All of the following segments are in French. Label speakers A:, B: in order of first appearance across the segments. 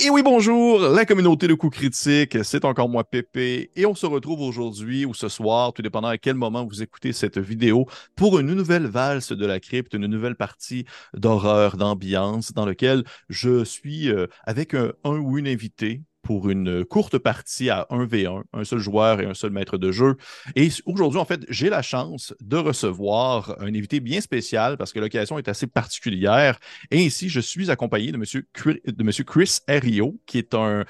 A: Et oui, bonjour, la communauté de coups critiques, c'est encore moi Pépé, et on se retrouve aujourd'hui ou ce soir, tout dépendant à quel moment vous écoutez cette vidéo, pour une nouvelle valse de la crypte, une nouvelle partie d'horreur, d'ambiance, dans laquelle je suis euh, avec un, un ou une invitée pour une courte partie à 1v1, un seul joueur et un seul maître de jeu. Et aujourd'hui, en fait, j'ai la chance de recevoir un invité bien spécial parce que l'occasion est assez particulière. Et ici, je suis accompagné de M. Chris Herrio, qui est un,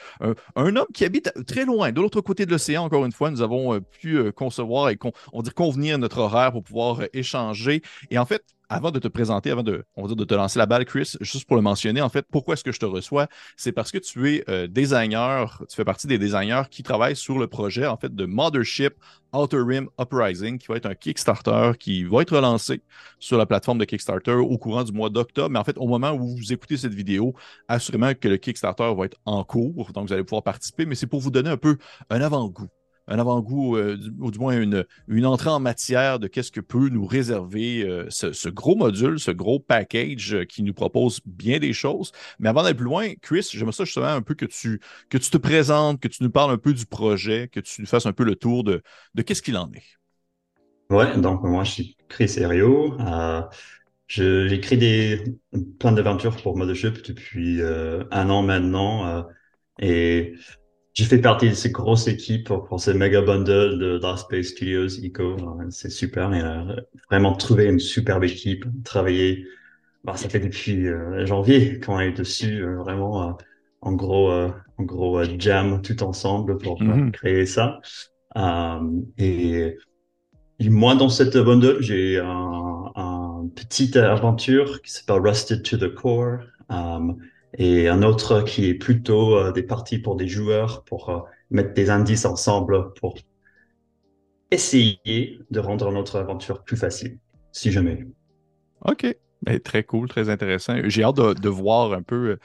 A: un, homme qui habite très loin, de l'autre côté de l'océan. Encore une fois, nous avons euh, pu euh, concevoir et on dit convenir notre horaire pour pouvoir euh, échanger. Et en fait, avant de te présenter, avant de, on va dire, de te lancer la balle, Chris, juste pour le mentionner, en fait, pourquoi est-ce que je te reçois? C'est parce que tu es euh, designer, tu fais partie des designers qui travaillent sur le projet, en fait, de Mothership Outer Rim Uprising, qui va être un Kickstarter qui va être lancé sur la plateforme de Kickstarter au courant du mois d'octobre. Mais en fait, au moment où vous écoutez cette vidéo, assurément que le Kickstarter va être en cours, donc vous allez pouvoir participer, mais c'est pour vous donner un peu un avant-goût un avant-goût, euh, ou du moins une, entrée en matière de qu'est-ce que peut nous réserver euh, ce, gros module, ce gros package euh, qui nous propose bien des choses. Mais avant d'aller plus loin, Chris, j'aimerais ça justement un peu que tu, que tu te présentes, que tu nous parles un peu du projet, que tu nous fasses un peu le tour de, de qu'est-ce qu'il en est.
B: Ouais, donc moi je suis Chris Herrio. J'écris des plein d'aventures pour Mothership depuis un an maintenant. et j'ai fait partie de ces grosses équipes pour ces méga bundles de Dark Space Studios, Eco. C'est super. Et, a vraiment trouvé une superbe équipe, travailler. Bah, ça fait depuis euh, janvier qu'on est dessus, euh, vraiment euh, en gros, en gros jam tout ensemble pour mm-hmm. créer ça. et, et, moi, dans cette bundle, j'ai un, un petite aventure qui s'appelle Rusted to the Core et un autre qui est plutôt euh, des parties pour des joueurs, pour euh, mettre des indices ensemble, pour essayer de rendre notre aventure plus facile, si jamais.
A: OK. Ben, très cool, très intéressant. J'ai hâte de, voir un peu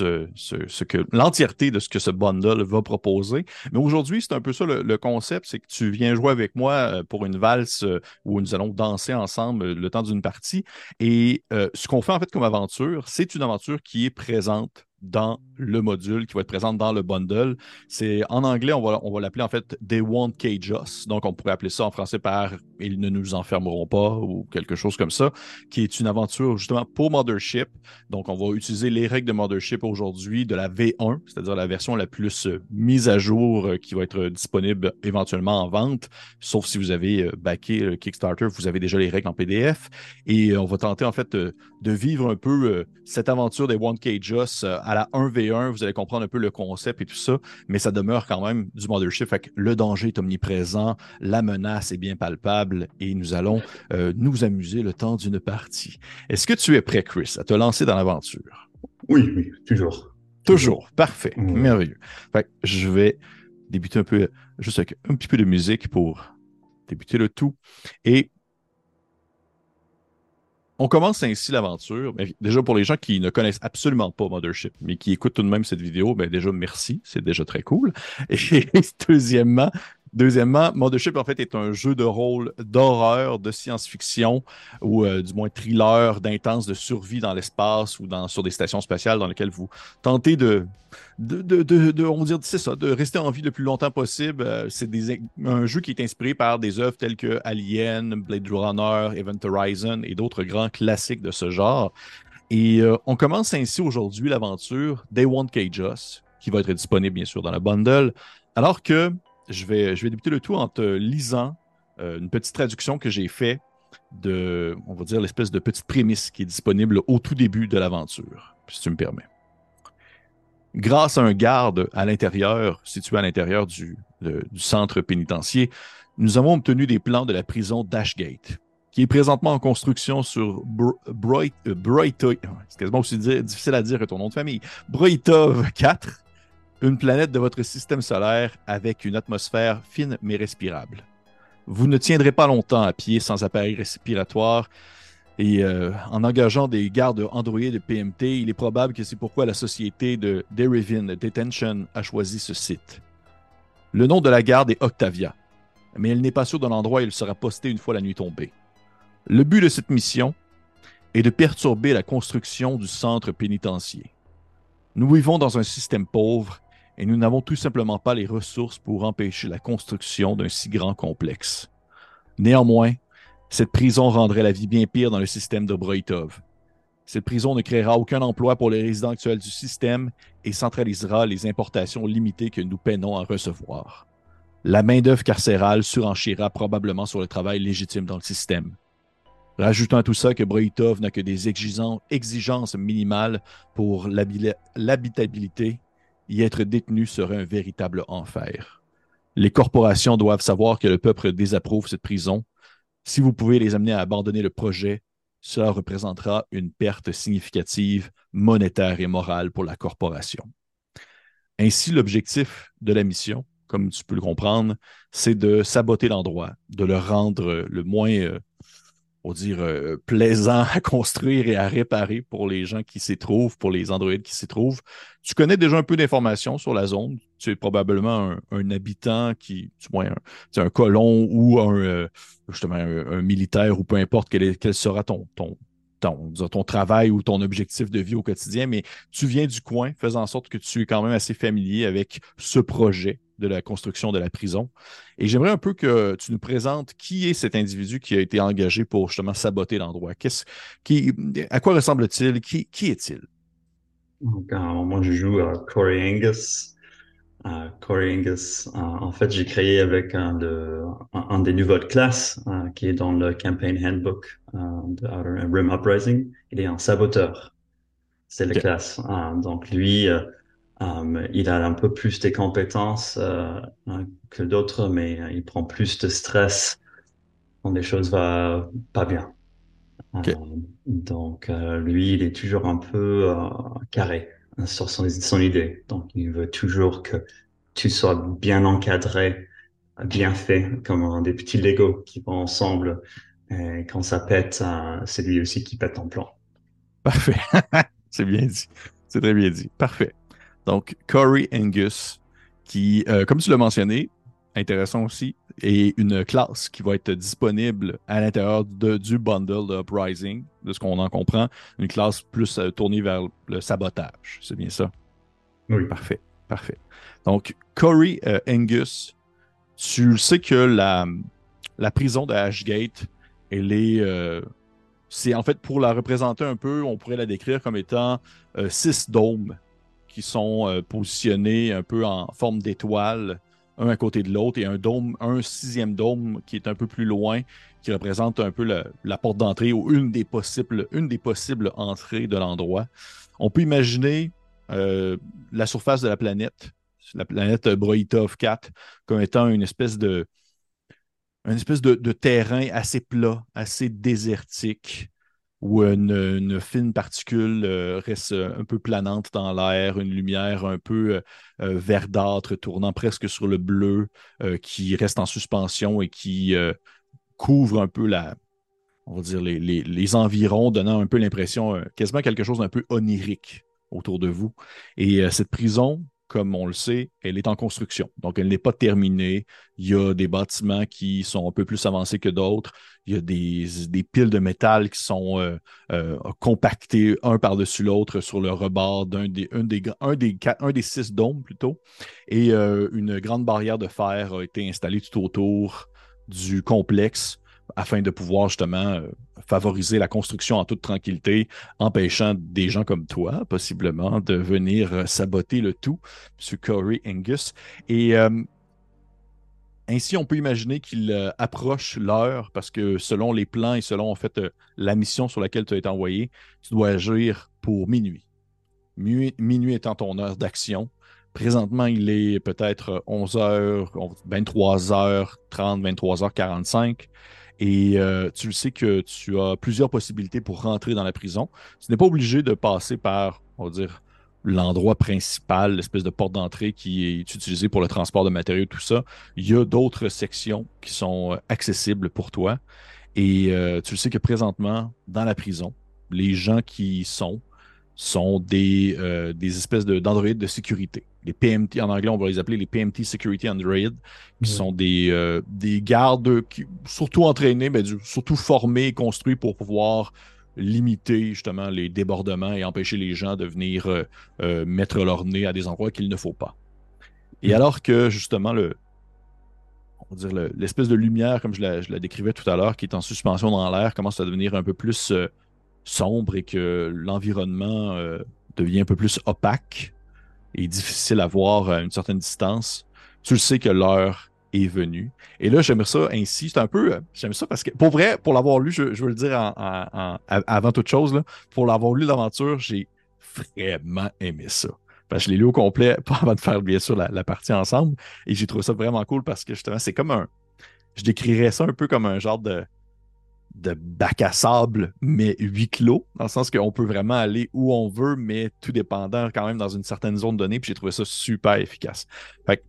A: euh, ce, que l'entièreté de ce que ce bundle va proposer. Mais aujourd'hui, c'est un peu ça le, concept, c'est que tu viens jouer avec moi euh, pour une valse euh, où nous allons danser ensemble le temps d'une partie. Et ce qu'on fait en fait comme aventure, c'est une aventure qui est présente dans le module qui va être présent dans le bundle. C'est en anglais, on va, on va l'appeler en fait They Won't Cage Us. Donc, on pourrait appeler ça en français par Ils ne nous enfermeront pas ou quelque chose comme ça, qui est une aventure justement pour Mothership. Donc, on va utiliser les règles de Mothership aujourd'hui de la V1, c'est-à-dire la version la plus euh, mise à jour euh, qui va être disponible éventuellement en vente, sauf si vous avez euh, backé le Kickstarter, vous avez déjà les règles en PDF. Et on va tenter en fait de, vivre un peu cette aventure des Won't Cage Us à la 1v1, vous allez comprendre un peu le concept et tout ça, mais ça demeure quand même du Mothership. Fait que le danger est omniprésent, la menace est bien palpable et nous allons euh, nous amuser le temps d'une partie. Est-ce que tu es prêt, Chris, à te lancer dans l'aventure?
B: Oui, oui, toujours.
A: Toujours, parfait, merveilleux. Fait que je vais débuter un peu, juste avec un petit peu de musique pour débuter le tout. Et on commence ainsi l'aventure. Déjà, pour les gens qui ne connaissent absolument pas Mothership, mais qui écoutent tout de même cette vidéo, ben déjà, merci. C'est déjà très cool. Et deuxièmement, Deuxièmement, Mothership, en fait, est un jeu de rôle d'horreur, de science-fiction, ou euh, du moins thriller, d'intense, de survie dans l'espace ou dans, sur des stations spatiales dans lesquelles vous tentez de, de, de, de, on dire, c'est ça, de rester en vie le plus longtemps possible. Euh, c'est un jeu qui est inspiré par des œuvres telles que Alien, Blade Runner, Event Horizon et d'autres grands classiques de ce genre. Et euh, on commence ainsi aujourd'hui l'aventure Day One Cage Us, qui va être disponible bien sûr dans la bundle, alors que je vais, débuter le tout en te lisant euh, une petite traduction que j'ai faite de, on va dire, l'espèce de petite prémisse qui est disponible au tout début de l'aventure, si tu me permets. Grâce à un garde à l'intérieur, situé à l'intérieur du, centre pénitentiaire, nous avons obtenu des plans de la prison d'Ashgate, qui est présentement en construction sur Broitov, euh, difficile à dire ton nom de famille, Broitov 4, une planète de votre système solaire avec une atmosphère fine mais respirable. Vous ne tiendrez pas longtemps à pied sans appareil respiratoire et euh, en engageant des gardes androïdes de PMT, il est probable que c'est pourquoi la société de Derivin Detention a choisi ce site. Le nom de la garde est Octavia, mais elle n'est pas sûre de l'endroit où il sera posté une fois la nuit tombée. Le but de cette mission est de perturber la construction du centre pénitentiaire. Nous vivons dans un système pauvre et nous n'avons tout simplement pas les ressources pour empêcher la construction d'un si grand complexe. Néanmoins, cette prison rendrait la vie bien pire dans le système de Broitov. Cette prison ne créera aucun emploi pour les résidents actuels du système et centralisera les importations limitées que nous peinons à recevoir. La main-d'œuvre carcérale surenchira probablement sur le travail légitime dans le système. Rajoutons à tout ça que Broitov n'a que des exigences minimales pour l'habitabilité, y être détenu serait un véritable enfer. Les corporations doivent savoir que le peuple désapprouve cette prison. Si vous pouvez les amener à abandonner le projet, cela représentera une perte significative monétaire et morale pour la corporation. Ainsi, l'objectif de la mission, comme tu peux le comprendre, c'est de saboter l'endroit, de le rendre le moins on dire, euh, plaisant à construire et à réparer pour les gens qui s'y trouvent, pour les androïdes qui s'y trouvent. Tu connais déjà un peu d'informations sur la zone? Tu es probablement un, habitant qui, du moins, un, un colon ou un, euh, justement, un, militaire ou peu importe quel, quel sera ton, ton, ton, ton, travail ou ton objectif de vie au quotidien, mais tu viens du coin, faisant en sorte que tu es quand même assez familier avec ce projet de la construction de la prison. Et j'aimerais un peu que tu nous présentes qui est cet individu qui a été engagé pour justement saboter l'endroit. Qui, à quoi ressemble-t-il? Qui, qui est-il?
B: moi, je joue à Corey Angus. Corey Angus, en fait, j'ai créé avec un, de, un, des niveaux de classe qui est dans le campaign handbook de Outer Rim Uprising. Il est un saboteur. C'est la classe. donc, lui, euh, Um, il a un peu plus de compétences euh, hein, que d'autres, mais euh, il prend plus de stress quand les choses vont pas bien. Euh, donc lui, il est toujours un peu carré hein, sur son, son, idée. Donc il veut toujours que tu sois bien encadré, bien fait, comme des petits Lego qui vont ensemble. Et quand ça pète, c'est lui aussi qui pète ton plan.
A: Parfait. c'est bien dit. C'est très bien dit. Parfait. Donc, Corey Angus, qui, euh, comme tu l'as mentionné, intéressant aussi, est une classe qui va être disponible à l'intérieur du bundle de Uprising, de ce qu'on en comprend, une classe plus euh, tournée vers le sabotage. C'est bien ça?
B: Oui.
A: Parfait, parfait. Donc, Corey euh, Angus, tu sais que la, la prison de Ashgate, elle est. c'est en fait pour la représenter un peu, on pourrait la décrire comme étant six dômes qui sont euh, positionnés un peu en forme d'étoile, un à côté de l'autre, et un dôme, un sixième dôme qui est un peu plus loin, qui représente un peu la porte d'entrée ou une des possibles, entrées de l'endroit. On peut imaginer euh, la surface de la planète, la planète Broitov 4, comme étant une espèce de terrain assez plat, assez désertique, où une, fine particule euh, reste un peu planante dans l'air, une lumière un peu euh, euh, verdâtre tournant presque sur le bleu qui reste en suspension et qui couvre un peu la, on va les, les environs, donnant un peu l'impression quasiment quelque chose d'un peu onirique autour de vous. Et cette prison, comme on le sait, elle est en construction. Donc, elle n'est pas terminée. Il y a des bâtiments qui sont un peu plus avancés que d'autres. Il y a des, piles de métal qui sont euh, euh, compactées un par-dessus l'autre sur le rebord d'un des, un six dômes plutôt. Et euh, une grande barrière de fer a été installée tout autour du complexe afin de pouvoir justement euh, favoriser la construction en toute tranquillité, empêchant des gens comme toi, possiblement, de venir euh, saboter le tout, M. Corey Angus. Et euh, ainsi, on peut imaginer qu'il approche l'heure parce que selon les plans et selon en fait la mission sur laquelle tu as été envoyé, tu dois agir pour minuit. Minuit, étant ton heure d'action. Présentement, il est peut-être 11h, 23h30, 23h45. Et euh, tu le sais que tu as plusieurs possibilités pour rentrer dans la prison. Tu n'es pas obligé de passer par, on va dire, l'endroit principal, l'espèce de porte d'entrée qui est utilisée pour le transport de matériaux, tout ça. Il y a d'autres sections qui sont euh, accessibles pour toi. Et euh, tu le sais que présentement, dans la prison, les gens qui sont sont des, des espèces d'androïdes de sécurité les PMT, en anglais, on va les appeler les PMT Security Android, qui sont des, euh, des gardes qui, surtout entraînés, mais surtout formés et construits pour pouvoir limiter justement les débordements et empêcher les gens de venir mettre leur nez à des endroits qu'il ne faut pas. Et mm. alors que justement le, on va dire l'espèce de lumière, comme je la, décrivais tout à l'heure, qui est en suspension dans l'air, commence à devenir un peu plus sombre et que l'environnement devient un peu plus opaque et difficile à voir à une certaine distance, tu le sais que l'heure est venue. Et là, j'aimerais ça ainsi. C'est un peu. J'aime ça parce que, pour vrai, pour l'avoir lu, je, veux le dire avant toute chose, là, pour l'avoir lu l'aventure, j'ai vraiment aimé ça. Parce que je l'ai lu au complet, pas avant de faire bien sûr la, partie ensemble. Et j'ai trouvé ça vraiment cool parce que justement, c'est comme un. Je décrirais ça un peu comme un genre de de bac à sable, mais huis clos, dans le sens qu'on peut vraiment aller où on veut, mais tout dépendant quand même dans une certaine zone donnée. Puis j'ai trouvé ça super efficace. Fait que,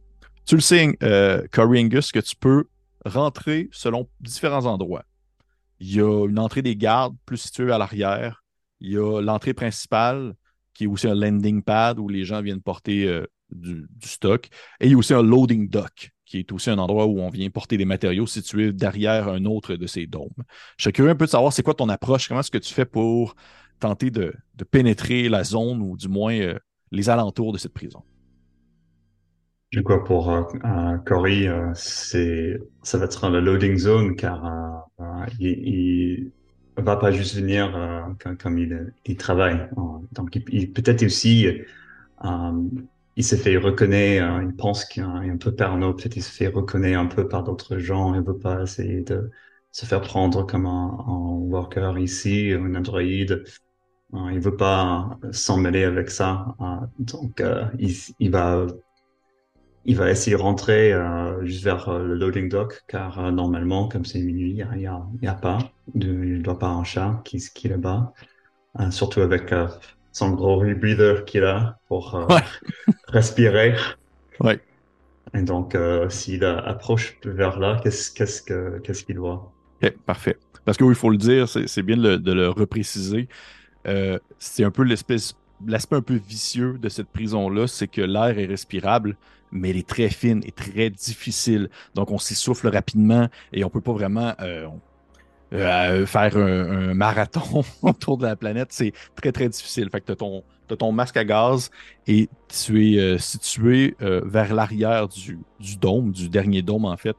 A: tu le sais, euh, Corey Angus, que tu peux rentrer selon différents endroits. Il y a une entrée des gardes plus située à l'arrière. Il y a l'entrée principale, qui est aussi un landing pad où les gens viennent porter euh, du, stock. Et il y a aussi un loading dock, qui est aussi un endroit où on vient porter des matériaux situés derrière un autre de ces dômes. Je suis curieux un peu de savoir c'est quoi ton approche, comment est-ce que tu fais pour tenter de, pénétrer la zone ou du moins euh, les alentours de cette prison?
B: Je crois pour euh, euh euh, c'est ça va être la loading zone car il, ne va pas juste venir comme, il, il, travaille. Donc il, peut-être aussi il s'est fait reconnaître, hein, il pense qu'il est un peu parano, peut-être il se fait reconnaître un peu par d'autres gens, il veut pas essayer de se faire prendre comme un, worker ici, un android. Hein, il veut pas s'en mêler avec ça. Hein. donc, euh, il, va, il va essayer de rentrer euh, juste vers euh, le loading dock, car normalement, comme c'est minuit, il n'y a, y a, pas, de, il doit pas un chat qui, qui est là-bas. surtout avec son gros rebreather qu'il a pour euh, respirer.
A: Ouais.
B: Et donc, euh, s'il approche vers là, qu'est-ce qu'est-ce que qu'est-ce qu'il voit?
A: Ok, parfait. Parce que oui, il faut le dire, c'est bien de le, repréciser. Euh, c'est un peu l'espèce l'aspect un peu vicieux de cette prison-là, c'est que l'air est respirable, mais elle est très fine et très difficile. Donc, on s'essouffle rapidement et on peut pas vraiment, euh, faire un, marathon autour de la planète, c'est très, très difficile. Fait que tu as, ton masque à gaz et tu es euh, situé euh, vers l'arrière du, dôme, du dernier dôme, en fait,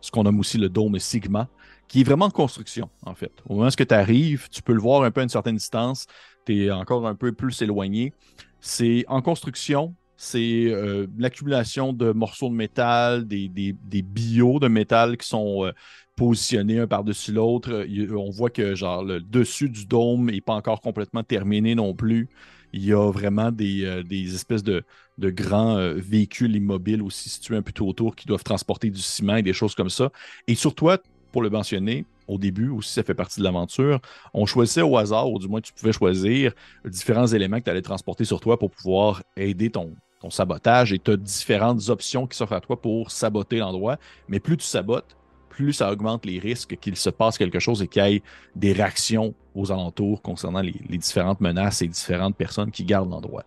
A: ce qu'on nomme aussi le dôme Sigma, qui est vraiment en construction, en fait. Au moment où tu arrives, tu peux le voir un peu à une certaine distance, tu es encore un peu plus éloigné. C'est en construction, c'est l'accumulation de morceaux de métal, des, des, des, bios de métal qui sont positionnés un par-dessus l'autre. On voit que genre le dessus du dôme n'est pas encore complètement terminé non plus. Il y a vraiment des, euh, espèces de, grands euh, véhicules immobiles aussi situés un peu tout autour qui doivent transporter du ciment et des choses comme ça. Et sur toi, pour le mentionner, au début aussi, ça fait partie de l'aventure. On choisissait au hasard, ou du moins tu pouvais choisir différents éléments que tu allais transporter sur toi pour pouvoir aider ton, ton sabotage. Et tu as différentes options qui s'offrent à toi pour saboter l'endroit. Mais plus tu sabotes, plus ça augmente les risques qu'il se passe quelque chose et qu'il y ait des réactions aux alentours concernant les, différentes menaces et différentes personnes qui gardent l'endroit.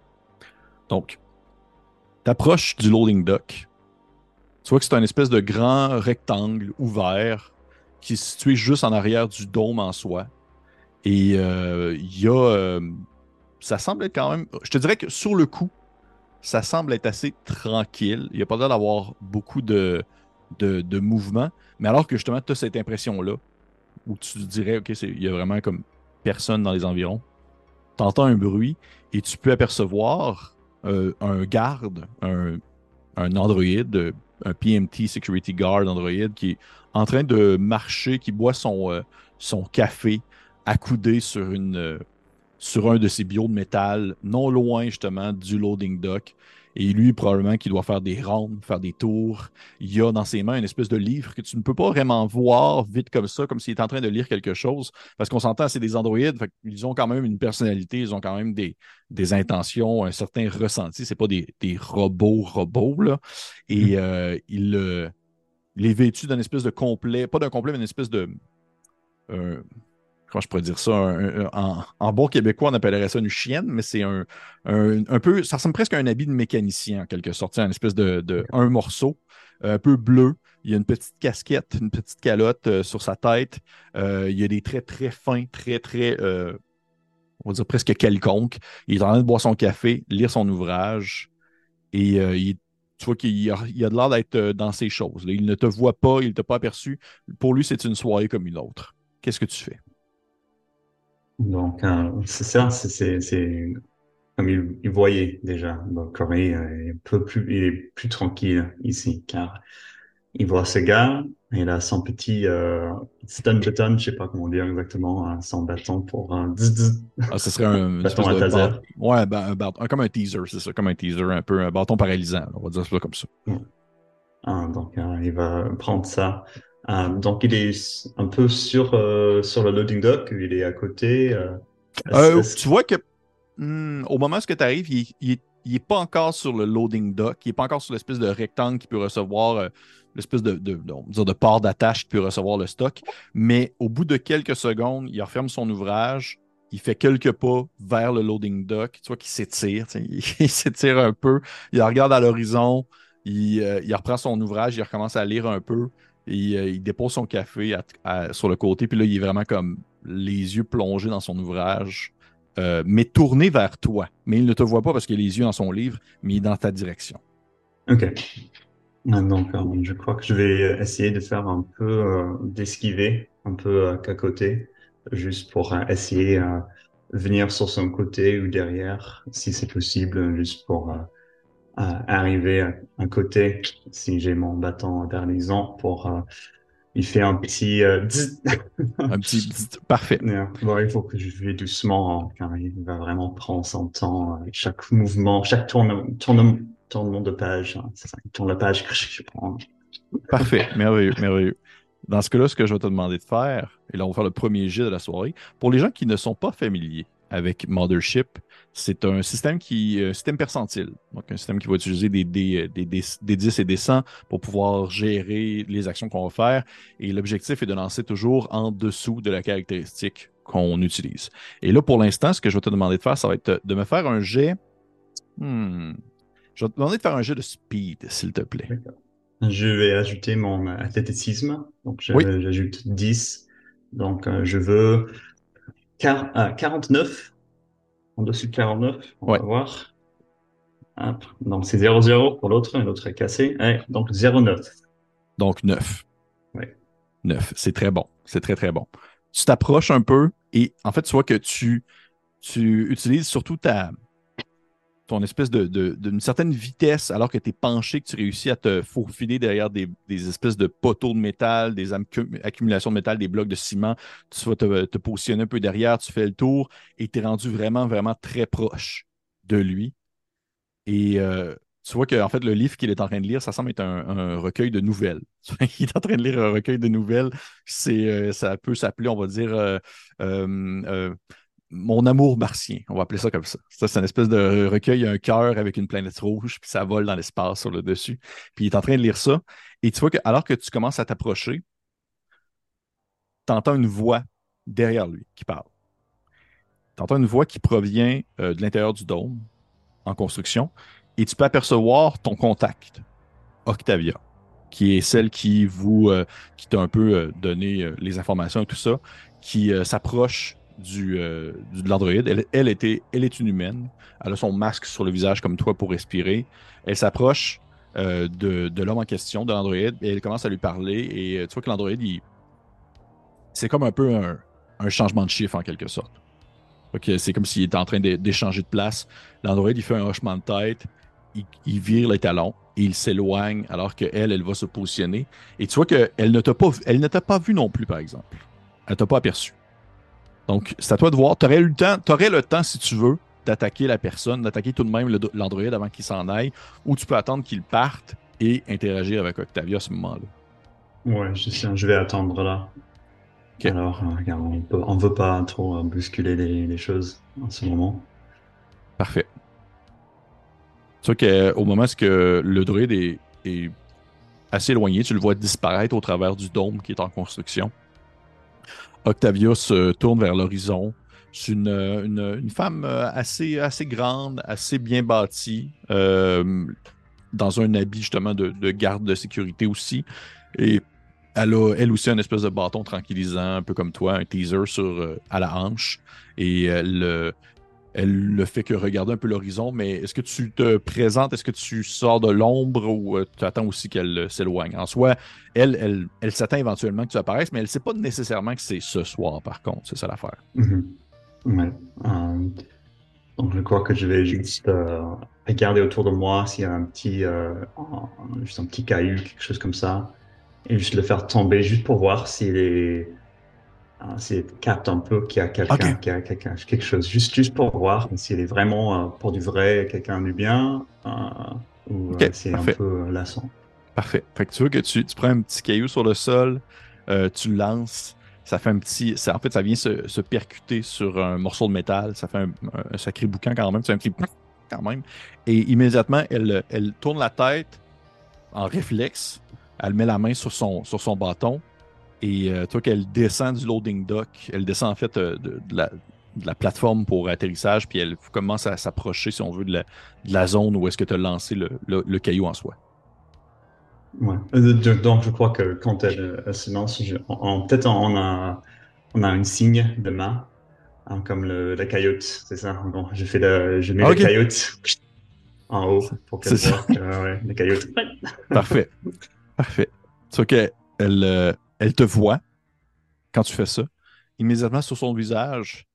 A: Donc, tu approches du loading dock. Tu vois que c'est un espèce de grand rectangle ouvert qui est situé juste en arrière du dôme en soi. Et euh, il y a. Euh, ça semble être quand même. Je te dirais que sur le coup, ça semble être assez tranquille. Il n'y a pas l'air d'avoir beaucoup de, de, mouvement. Mais alors que justement, tu as cette impression-là, où tu dirais, OK, il y a vraiment comme personne dans les environs, tu entends un bruit et tu peux apercevoir euh, un garde, un, un Android, un PMT Security Guard Android qui est en train de marcher, qui boit son, euh, café accoudé sur, euh, sur un de ses bios de métal, non loin justement du loading dock. Et lui, probablement qu'il doit faire des rondes, faire des tours. Il y a dans ses mains une espèce de livre que tu ne peux pas vraiment voir vite comme ça, comme s'il est en train de lire quelque chose. Parce qu'on s'entend, c'est des androïdes, ils ont quand même une personnalité, ils ont quand même des, des intentions, un certain ressenti. C'est pas des, des robots robots, là. Et mm. euh, il, euh, il, est vêtu d'un espèce de complet, pas d'un complet, mais d'une espèce de comment je pourrais dire ça, en, bon québécois, on appellerait ça une chienne, mais c'est un, un, peu, ça ressemble presque à un habit de mécanicien en quelque sorte, une espèce de, un morceau euh, un peu bleu. Il y a une petite casquette, une petite calotte euh, sur sa tête. Euh, il y a des traits très fins, très, très, on va dire presque quelconques. Il est en train de boire son café, lire son ouvrage, et il, tu vois qu'il a, a, de l'air d'être dans ces choses. Il ne te voit pas, il ne t'a pas aperçu. Pour lui, c'est une soirée comme une autre. Qu'est-ce que tu fais?
B: Donc, euh, c'est ça, c'est comme il, voyait déjà. Donc, Corée est un peu plus, il est plus tranquille ici, car il voit ce gars, il a son petit euh, stun button, je sais pas comment dire exactement, hein, son bâton pour un
A: ah, ce serait un bâton à taser. Ouais, ben, comme un teaser, c'est ça, comme un teaser, un peu un bâton paralysant, on va dire ça comme ça.
B: Ah, donc, euh, il va prendre ça donc il est un peu sur, euh, sur le loading dock, il est à côté. Euh,
A: euh, tu vois que hmm, au moment où tu arrives, il, il, est pas encore sur le loading dock, il n'est pas encore sur l'espèce de rectangle qui peut recevoir l'espèce de, de, de, de port d'attache qui peut recevoir le stock. Mais au bout de quelques secondes, il referme son ouvrage, il fait quelques pas vers le loading dock, tu vois qu'il s'étire, il s'étire un peu, il regarde à l'horizon, il, il, reprend son ouvrage, il recommence à lire un peu, euh, il dépose son café sur le côté, puis là, il est vraiment comme les yeux plongés dans son ouvrage, euh, mais tourné vers toi. Mais il ne te voit pas parce qu'il a les yeux dans son livre, mais il est dans ta direction.
B: Ok. Donc, euh, je crois que je vais essayer de faire un peu d'esquiver, un peu côté, juste pour essayer de venir sur son côté ou derrière, si c'est possible, juste pour arriver à un côté si j'ai mon bâton d'arlisan pour euh, il fait un petit euh,
A: un petit parfait.
B: Bon, il faut que je vais doucement hein, car il va vraiment prendre son temps euh, chaque mouvement chaque tournement tournement, de page hein, ça il tourne la page que je prends.
A: Parfait merveilleux merveilleux. Dans ce cas-là, ce que je vais te demander de faire, et là, on va faire le premier jet de la soirée, pour les gens qui ne sont pas familiers avec Mothership, c'est un système qui un système percentile. Donc, un système qui va utiliser des, des, des, des 10 et des 100 pour pouvoir gérer les actions qu'on va faire. Et l'objectif est de lancer toujours en dessous de la caractéristique qu'on utilise. Et là, pour l'instant, ce que je vais te demander de faire, ça va être de me faire un jet. Hmm. Je vais te demander de faire un jet de speed, s'il te plaît.
B: Je vais ajouter mon athlétisme. Donc, j'ajoute 10. Donc, euh, je veux 49 en dessus de 49. On va voir. Donc c'est 0-0 pour l'autre, l'autre est cassé. donc 0-9.
A: Donc 9.
B: Oui.
A: 9. C'est très bon. C'est très, très bon. Tu t'approches un peu et en fait, tu vois que tu, tu utilises surtout ta, ton espèce de, d'une certaine vitesse alors que tu es penché, que tu réussis à te faufiler derrière des, espèces de poteaux de métal, des accumulations de métal, des blocs de ciment. Tu vas te, positionner un peu derrière, tu fais le tour et tu es rendu vraiment, vraiment très proche de lui. Et euh, tu vois qu'en fait, le livre qu'il est en train de lire, ça semble être un, recueil de nouvelles. Il est en train de lire un recueil de nouvelles. C'est, euh, ça peut s'appeler, on va dire, euh, mon amour martien, on va appeler ça comme ça. Ça, c'est une espèce de recueil, un cœur avec une planète rouge, puis ça vole dans l'espace sur le dessus. Puis il est en train de lire ça. Et tu vois que alors que tu commences à t'approcher, tu entends une voix derrière lui qui parle. Tu entends une voix qui provient euh, de l'intérieur du dôme en construction. Et tu peux apercevoir ton contact, Octavia, qui est celle qui vous euh, qui t'a un peu euh, donné les informations et tout ça, qui s'approche du, euh, de l'Android. Elle, elle, est une humaine. Elle a son masque sur le visage comme toi pour respirer. Elle s'approche euh, de, l'homme en question, de l'Android, et elle commence à lui parler. Et euh, tu vois que l'Android, c'est comme un peu un, changement de chiffre en quelque sorte. c'est comme s'il était en train d'échanger de place. L'Android, il fait un hochement de tête, il, il vire les talons et il s'éloigne alors qu'elle, elle va se positionner. Et tu vois qu'elle ne t'a pas, elle pas vu non plus, par exemple. Elle t'a pas aperçu. Donc, c'est à toi de voir. Tu aurais le temps, aurais le temps, si tu veux, d'attaquer la personne, d'attaquer tout de même l'Android avant qu'il s'en aille, ou tu peux attendre qu'il parte et interagir avec Octavia à ce moment-là.
B: Ouais, je, je vais attendre là. Alors, euh, on ne veut pas trop bousculer les, choses en ce moment.
A: Parfait. Tu vois qu'au moment où le droïde est, est, assez éloigné, tu le vois disparaître au travers du dôme qui est en construction. Octavia se tourne vers l'horizon. C'est une, une, femme assez, assez grande, assez bien bâtie, dans un habit justement de, de, garde de sécurité aussi. Et elle a elle aussi un espèce de bâton tranquillisant, un peu comme toi, un teaser sur, à la hanche. Et elle, elle le fait que regarder un peu l'horizon, mais est-ce que tu te présentes, est-ce que tu sors de l'ombre ou euh, tu attends aussi qu'elle euh, s'éloigne? En soi, elle, elle, elle s'attend éventuellement que tu apparaisses, mais elle ne sait pas nécessairement que c'est ce soir, par contre. C'est ça l'affaire.
B: Mm-hmm. Ouais. Euh, donc, je crois que je vais juste regarder autour de moi s'il y a un petit, juste un petit caillou, quelque chose comme ça, et juste le faire tomber juste pour voir s'il est c'est capte un peu qu'il y a quelqu'un qui a quelque chose, juste, juste pour voir s'il est vraiment euh, pour du vrai quelqu'un du bien euh, ou euh, c'est un peu lassant.
A: Parfait. Fait que tu veux que tu, tu prends un petit caillou sur le sol, tu le lances, ça fait un petit. Ça, en fait, ça vient se, se, percuter sur un morceau de métal, ça fait un, sacré boucan quand même, c'est un petit quand même. Et immédiatement, elle, elle tourne la tête en réflexe, elle met la main sur son, sur son bâton, et euh, toi, qu'elle descend du loading dock, elle descend en fait euh, de, la, plateforme pour atterrissage, puis elle commence à s'approcher, si on veut, de la, zone où est-ce que tu as lancé le, caillou en soi.
B: Ouais. Euh, donc, je crois que quand elle, se lance, peut-être on a, on a un signe de main, hein, comme le, la cailloute, c'est ça? Bon, je, fais le, je mets la cailloute en haut pour qu'elle voit ouais, la cailloute.
A: Parfait. Parfait. Ok. Elle, elle te voit quand tu fais ça. Immédiatement sur son visage,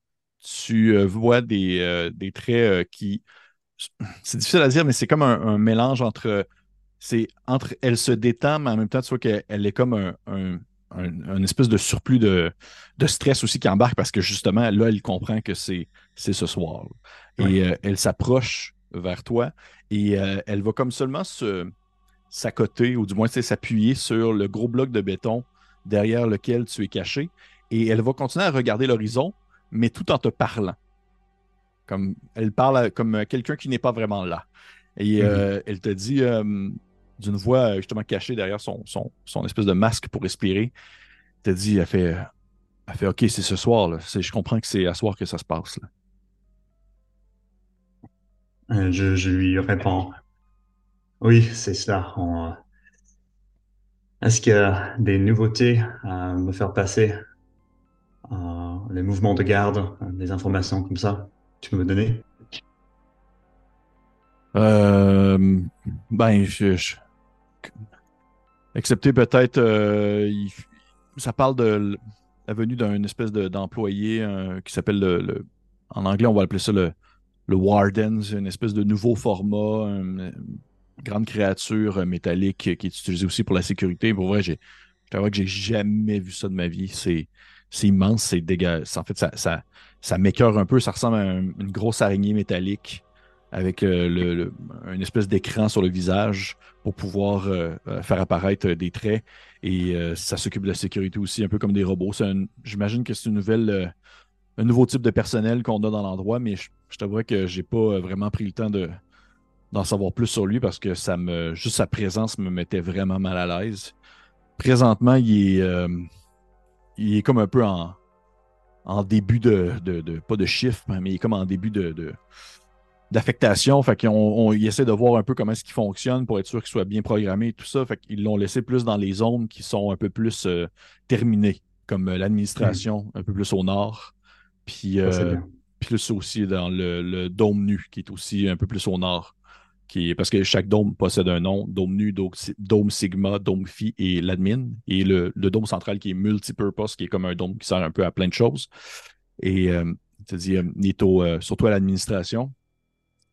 A: tu euh, vois des, euh, des traits euh, qui. C'est difficile à dire, mais c'est comme un, mélange entre. C'est entre. Elle se détend, mais en même temps, tu vois qu'elle est comme un, un, espèce de surplus de, de, stress aussi qui embarque parce que justement, là, elle comprend que c'est ce soir. Et elle s'approche vers toi et elle va comme seulement se s'accoter, ou du moins s'appuyer sur le gros bloc de béton derrière lequel tu es caché. Et elle va continuer à regarder l'horizon, mais tout en te parlant. Comme elle parle comme quelqu'un qui n'est pas vraiment là. Et mhm. euh, elle te dit euh, d'une voix justement cachée derrière son, son, espèce de masque pour respirer. Elle te dit, elle fait, elle fait OK, c'est ce soir. Là. Je comprends que c'est à soir que ça se passe. Là.
B: Euh, je, lui réponds. Oui, c'est ça. On, est-ce qu'il y a des nouveautés à me faire passer euh, Les mouvements de garde, des informations comme ça Tu peux me donner?
A: Euh, Ben, je, excepté peut-être, euh, ça parle de la venue d'un espèce d'employé qui s'appelle le, en anglais on va appeler ça le, le Warden, une espèce de nouveau format, grande créature euh, métallique qui est utilisée aussi pour la sécurité. Pour vrai, j'ai, je que j'ai jamais vu ça de ma vie. C'est, immense, c'est dégueulasse. En fait, ça, ça, ça m'écœure un peu. Ça ressemble à une grosse araignée métallique avec euh, le, une espèce d'écran sur le visage pour pouvoir euh, faire apparaître des traits. Et ça s'occupe de la sécurité aussi, un peu comme des robots. j'imagine que c'est une nouvelle, un nouveau type de personnel qu'on a dans l'endroit, mais je, je t'avouerais que j'ai pas vraiment pris le temps de, d'en savoir plus sur lui parce que ça me juste sa présence me mettait vraiment mal à l'aise. Présentement, il est, euh, il est comme un peu en, en début de, de, pas de chiffre, mais il est comme en début de, d'affectation. Fait qu'on essaie de voir un peu comment est-ce qu'il fonctionne pour être sûr qu'il soit bien programmé et tout ça. Fait qu'ils l'ont laissé plus dans les zones qui sont un peu plus euh, terminées, comme euh, l'administration, un peu plus au nord. Puis, plus aussi dans le, le, dôme nu, qui est aussi un peu plus au nord parce que chaque dôme possède un nom, dôme nu, dôme sigma, dôme phi et l'admin, et le, dôme central qui est multipurpose, qui est comme un dôme qui sert un peu à plein de choses. Et euh, dit euh, euh, surtout à l'administration.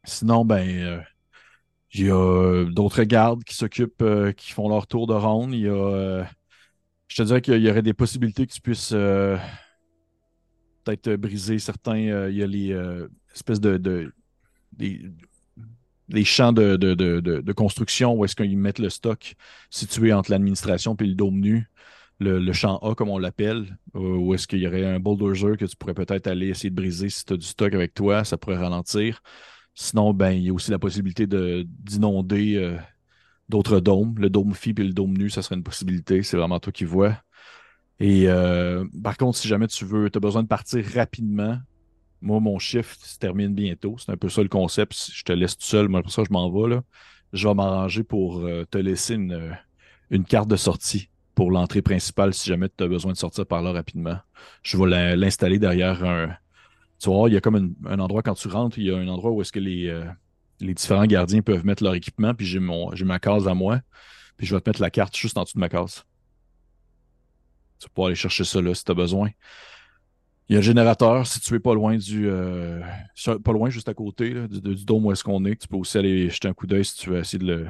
A: Sinon, ben, il y a d'autres gardes qui s'occupent, qui font leur tour de ronde. Il y a, je te dirais qu'il y aurait des possibilités que tu puisses peut-être briser certains. il y a les espèces de les champs de, construction où est-ce qu'ils mettent le stock situé entre l'administration et le dôme nu, le, champ A comme on l'appelle, où est-ce qu'il y aurait un bulldozer que tu pourrais peut-être aller essayer de briser si tu as du stock avec toi, ça pourrait ralentir. Sinon, ben, il y a aussi la possibilité d'inonder de, euh, d'autres dômes. Le dôme phi et le dôme nu, ça serait une possibilité. C'est vraiment toi qui vois. Et euh, par contre, si jamais tu veux, tu as besoin de partir rapidement, moi, mon shift se termine bientôt. C'est un peu ça le concept. Si je te laisse tout seul, moi, pour ça, je m'en vais. Là. Je vais m'arranger pour euh, te laisser une, une carte de sortie pour l'entrée principale si jamais tu as besoin de sortir par là rapidement. Je vais l'installer derrière un. Tu vois, il y a comme un endroit quand tu rentres, il y a un endroit où est-ce que les, euh, les différents gardiens peuvent mettre leur équipement, puis j'ai mon j'ai ma case à moi, puis je vais te mettre la carte juste en dessous de ma case. Tu vas pouvoir aller chercher ça là si tu as besoin. Il y a un générateur si tu es pas loin du. Euh, pas loin, juste à côté du, du, dôme où est-ce qu'on est. Tu peux aussi aller jeter un coup d'œil si tu veux essayer de le,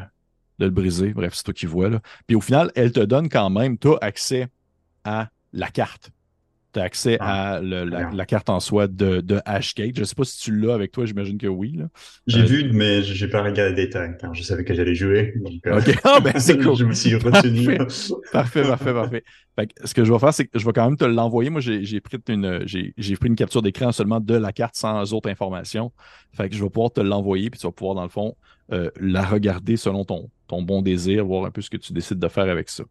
A: de le briser. Bref, c'est toi qui vois. Là. Puis au final, elle te donne quand même, as accès à la carte accès ah, à la, carte en soi de, de Hashgate. Je ne sais pas si tu l'as avec toi, j'imagine que oui.
B: J'ai euh, vu, mais je n'ai pas regardé les détails car je savais que j'allais jouer.
A: Euh, ok, ah, ben, c'est cool.
B: je me suis retenu.
A: Parfait, parfait, parfait. ce que je vais faire, c'est que je vais quand même te l'envoyer. Moi, j'ai pris une j'ai pris une capture d'écran seulement de la carte sans autre information. Fait que je vais pouvoir te l'envoyer, puis tu vas pouvoir, dans le fond, euh, la regarder selon ton, ton bon désir, voir un peu ce que tu décides de faire avec ça.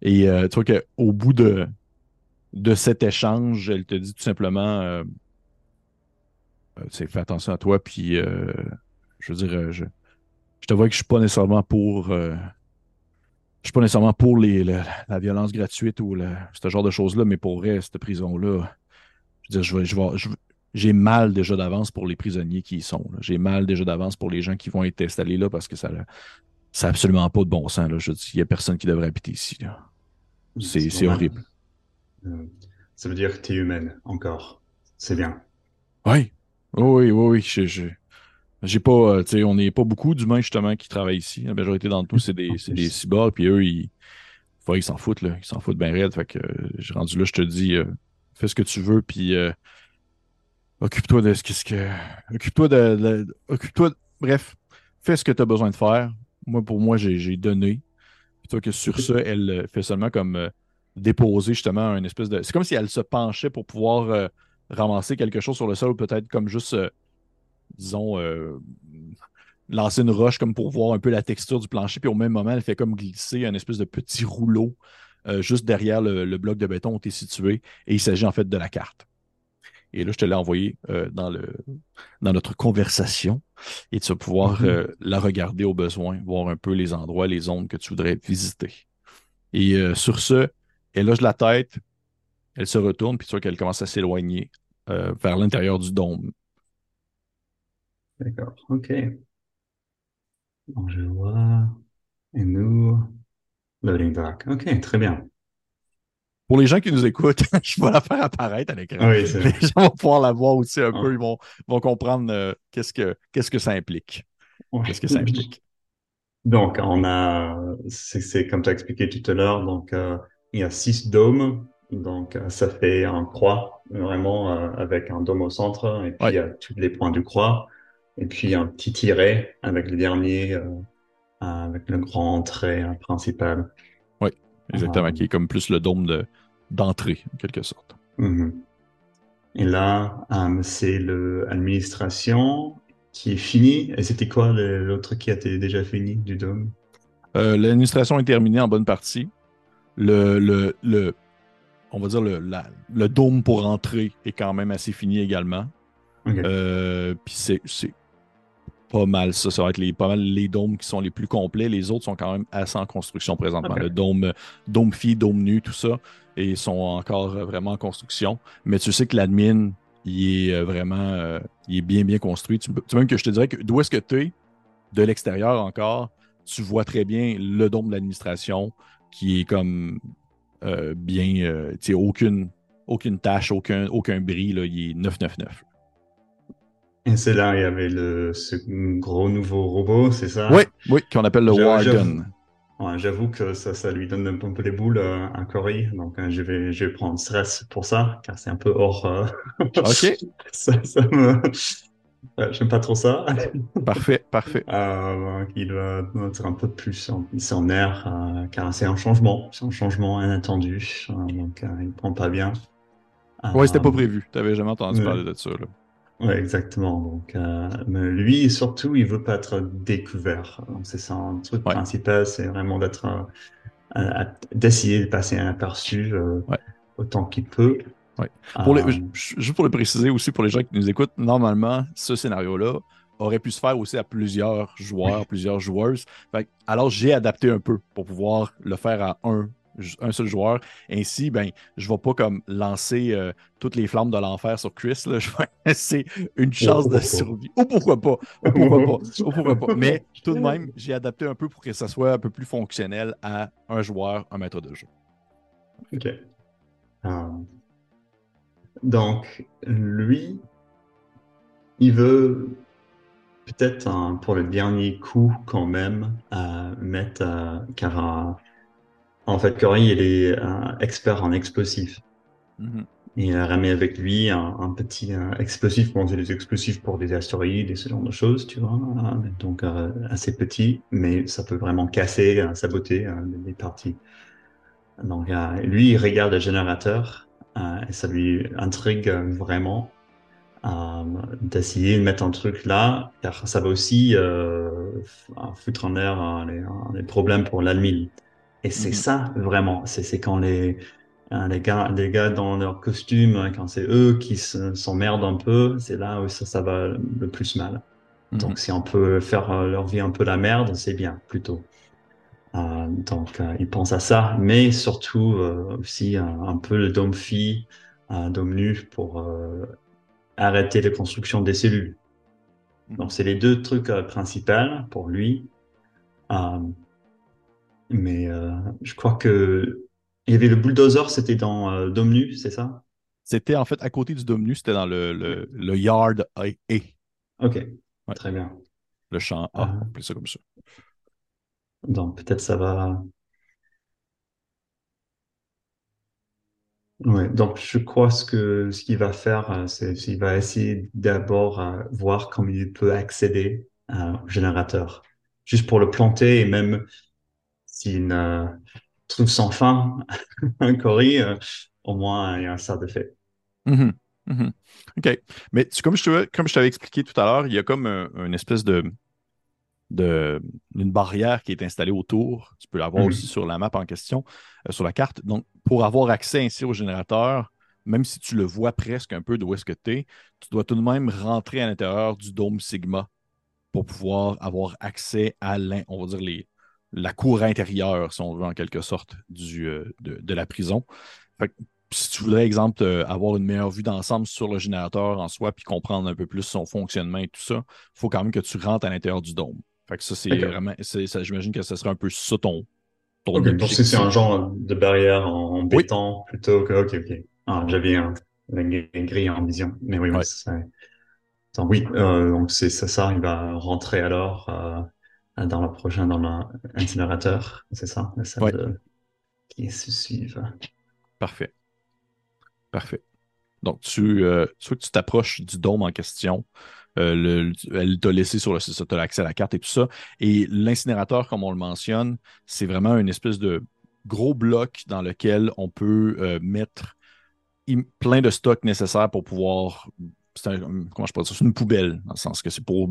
A: Et tu vois qu'au bout de de cet échange, elle te dit tout simplement euh, euh fais attention à toi, puis euh, je veux dire, je, je te vois que je suis pas nécessairement pour je suis pas nécessairement pour les, la, violence gratuite ou ce genre de choses-là, mais pour vrai, cette prison-là, je veux dire, je je j'ai mal déjà d'avance pour les prisonniers qui y sont. J'ai mal déjà d'avance pour les gens qui vont être installés là parce que ça n'a absolument pas de bon sens. Là. Je dis, il n'y a personne qui devrait habiter ici. C'est horrible.
B: Euh, ça veut dire que tu es humaine encore. C'est bien.
A: Oui. Oui, oui, oui. J'ai pas, euh, tu sais, on n'est pas beaucoup d'humains justement qui travaillent ici. La majorité d'entre nous, c'est des, c'est des cyborgs, puis eux, ils, ils s'en foutent, là. Ils s'en foutent bien raide. Fait que euh, j'ai rendu là, je te dis, fais ce que tu veux, puis occupe-toi de ce que. Occupe-toi de. occupe-toi. Bref, fais ce que tu as besoin de faire. Moi, pour moi, j'ai, j'ai donné. Puis toi, que sur ça, elle fait seulement comme déposer justement un espèce de. C'est comme si elle se penchait pour pouvoir euh, ramasser quelque chose sur le sol, peut-être comme juste, euh, disons, euh, lancer une roche comme pour voir un peu la texture du plancher, puis au même moment, elle fait comme glisser un espèce de petit rouleau juste derrière le, bloc de béton où tu es situé, et il s'agit en fait de la carte. Et là, je te l'ai envoyé dans, le, dans notre conversation, et tu vas pouvoir mm-hmm. la regarder au besoin, voir un peu les endroits, les zones que tu voudrais visiter. Et sur ce, elle loge la tête, elle se retourne, puis tu vois qu'elle commence à s'éloigner euh, vers l'intérieur du dôme.
B: D'accord, ok. je vois. Et nous. Loading back. Ok, très bien.
A: Pour les gens qui nous écoutent, je vais la faire apparaître à l'écran.
B: Oui,
A: les gens vont pouvoir la voir aussi un peu. Ils vont, vont comprendre euh, qu'est-ce, que, qu'est-ce que ça implique. Qu'est-ce que ça implique.
B: Donc, on a, c'est, comme tu as expliqué tout à l'heure, donc euh, il y a six dômes, donc euh, ça fait un croix, vraiment euh, avec un dôme au centre, et puis il y a tous les points du croix, et puis un petit tiret avec le dernier, euh, avec le grand trait principal.
A: Oui, exactement, qui est comme plus le dôme de, d'entrée, en quelque sorte.
B: Mm-hmm. Et là, c'est l'administration qui est finie. Et c'était quoi l'autre qui a été déjà fini du dôme?
A: L'administration est terminée en bonne partie le, le, le, on va dire le, le dôme pour entrer est quand même assez fini également. Euh, puis c'est, pas mal ça. Ça va être les, pas mal les dômes qui sont les plus complets. Les autres sont quand même assez en construction présentement. Le dôme, dôme fille, dôme nu, tout ça. Et ils sont encore vraiment en construction. Mais tu sais que l'admin, il est euh, vraiment euh, il est bien, bien construit. Tu, tu même que je te dirais que d'où est-ce que tu es, de l'extérieur encore, tu vois très bien le dôme de l'administration, qui est comme euh, bien, euh, tu sais, aucune, aucune tâche, aucun, aucun bris, là, il est 999.
B: Et c'est là, il y avait le, ce gros nouveau robot, c'est ça?
A: Oui, oui, qu'on appelle le Warden.
B: J'avoue que ça, ça lui donne un peu les boules euh, à Cory, donc je, vais, je vais prendre stress pour ça, car c'est un peu hors.
A: ok.
B: ça, ça me, J'aime pas trop ça.
A: Parfait, parfait.
B: Euh, il doit être un peu plus en, en air, euh, car c'est un changement, c'est un changement inattendu, euh, donc euh, il prend pas bien.
A: ouais, c'était pas prévu. Tu n'avais jamais entendu parler de ça. Là.
B: Ouais, exactement. Donc, mais lui, surtout, il veut pas être découvert. C'est ça, un truc principal, c'est vraiment d'être d'essayer de passer un aperçu autant qu'il peut.
A: Pour juste pour le préciser aussi pour les gens qui nous écoutent, normalement, ce scénario-là aurait pu se faire aussi à plusieurs joueurs, plusieurs joueuses. alors, j'ai adapté un peu pour pouvoir le faire à un un seul joueur. Ainsi, ben, je ne vais pas comme lancer euh, toutes les flammes de l'enfer sur Chris. Là. Je vais laisser une chance de survie. Ou pourquoi pas. Ou pourquoi pas. Ou pourquoi pas. Mais tout de même, j'ai adapté un peu pour que ça soit un peu plus fonctionnel à un joueur, un maître de jeu.
B: OK. Euh, donc, lui, il veut peut-être pour le dernier coup quand même euh, mettre car en fait, Cory, il est un expert en explosifs. Il a ramené avec lui un, petit explosif. Bon, c'est des explosifs pour des astéroïdes et ce genre de choses, tu vois. Donc, euh, assez petit, mais ça peut vraiment casser, euh, saboter euh, des parties. Donc, lui, il regarde le générateur et ça lui intrigue vraiment d'essayer de mettre un truc là, car ça va aussi foutre en l'air les, problèmes pour l'almile. Et c'est mhm. ça vraiment. C'est quand les les gars les gars dans leur costume, hein, quand c'est eux qui s'emmerdent un peu, c'est là où ça, ça va le plus mal. Mhm. Donc si on peut faire euh, leur vie un peu la merde, c'est bien plutôt. Euh, donc euh, ils pensent à ça, mais surtout euh, aussi un peu le dôme phi, dôme nu pour arrêter la construction des cellules. Mhm. Donc c'est les deux trucs principaux pour lui. Mais je crois que il y avait le bulldozer, c'était dans euh, Domnu, c'est ça?
A: C'était en fait à côté du Domnu, c'était dans le, le, yard A.
B: Ok, très bien.
A: Le champ A, on ça comme ça.
B: Donc peut-être ça va. Ouais, donc je crois que ce qu'il va faire, euh, c'est qu'il va essayer d'abord voir comment il peut accéder au générateur, juste pour le planter et même s'il euh, trouve sans fin un Cory, euh, au moins il y a ça de fait.
A: OK. Mais comme je, comme je t'avais expliqué tout à l'heure, il y a comme une espèce de, de une barrière qui est installée autour. Tu peux l'avoir mm-hmm. aussi sur la map en question, euh, sur la carte. Donc, pour avoir accès ainsi au générateur, même si tu le vois presque un peu d'où est-ce que tu es, tu dois tout de même rentrer à l'intérieur du dôme Sigma pour pouvoir avoir accès à, on va dire, les, la cour intérieure, si on veut, en quelque sorte, du, euh, de, la prison. si tu voudrais, exemple, euh, avoir une meilleure vue d'ensemble sur le générateur en soi, puis comprendre un peu plus son fonctionnement et tout ça, il faut quand même que tu rentres à l'intérieur du dôme. Fait que ça, c'est vraiment. J'imagine que ce serait un peu ça ton.
B: ton ok, donc c'est un genre de barrière en, béton plutôt que. Ok, ok. Ah, J'avais un, une grille en vision. Mais oui, oui, euh, donc c'est ça, ça, il va rentrer alors. Euh, dans le prochain, dans l'incinérateur. C'est ça, la salle qui se suivent.
A: Parfait. Parfait. Donc, tu, euh, soit tu t'approches du dôme en question, euh, elle t'a laissé sur le site, tu as accès à la carte et tout ça. Et l'incinérateur, comme on le mentionne, c'est vraiment une espèce de gros bloc dans lequel on peut euh, mettre plein de stocks nécessaires pour pouvoir c'est comment je c'est une poubelle, dans le sens que c'est pour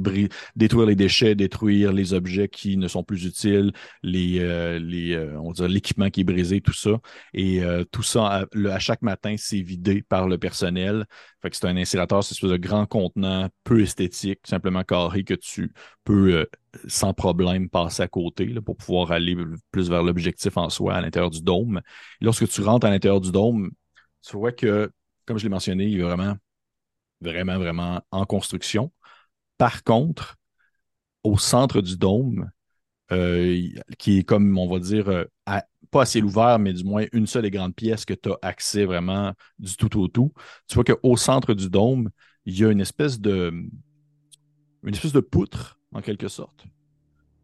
A: détruire les déchets, détruire les objets qui ne sont plus utiles, les, euh, les euh, on l'équipement qui est brisé, tout ça. Et euh, tout ça, à, chaque matin, c'est vidé par le personnel. Fait que c'est un incinérateur, c'est une espèce de grand contenant, peu esthétique, simplement carré que tu peux sans problème passer à côté là, pour pouvoir aller plus vers l'objectif en soi à l'intérieur du dôme. lorsque tu rentres à l'intérieur du dôme, tu vois que, comme je l'ai mentionné, il y a vraiment vraiment, vraiment en construction. Par contre, au centre du dôme, euh, qui est comme, on va dire, euh, pas ciel ouvert, mais du moins une seule et grande pièce que tu as accès vraiment du tout au tout. Tu vois qu'au centre du dôme, il y a une espèce de une espèce de poutre, en quelque sorte,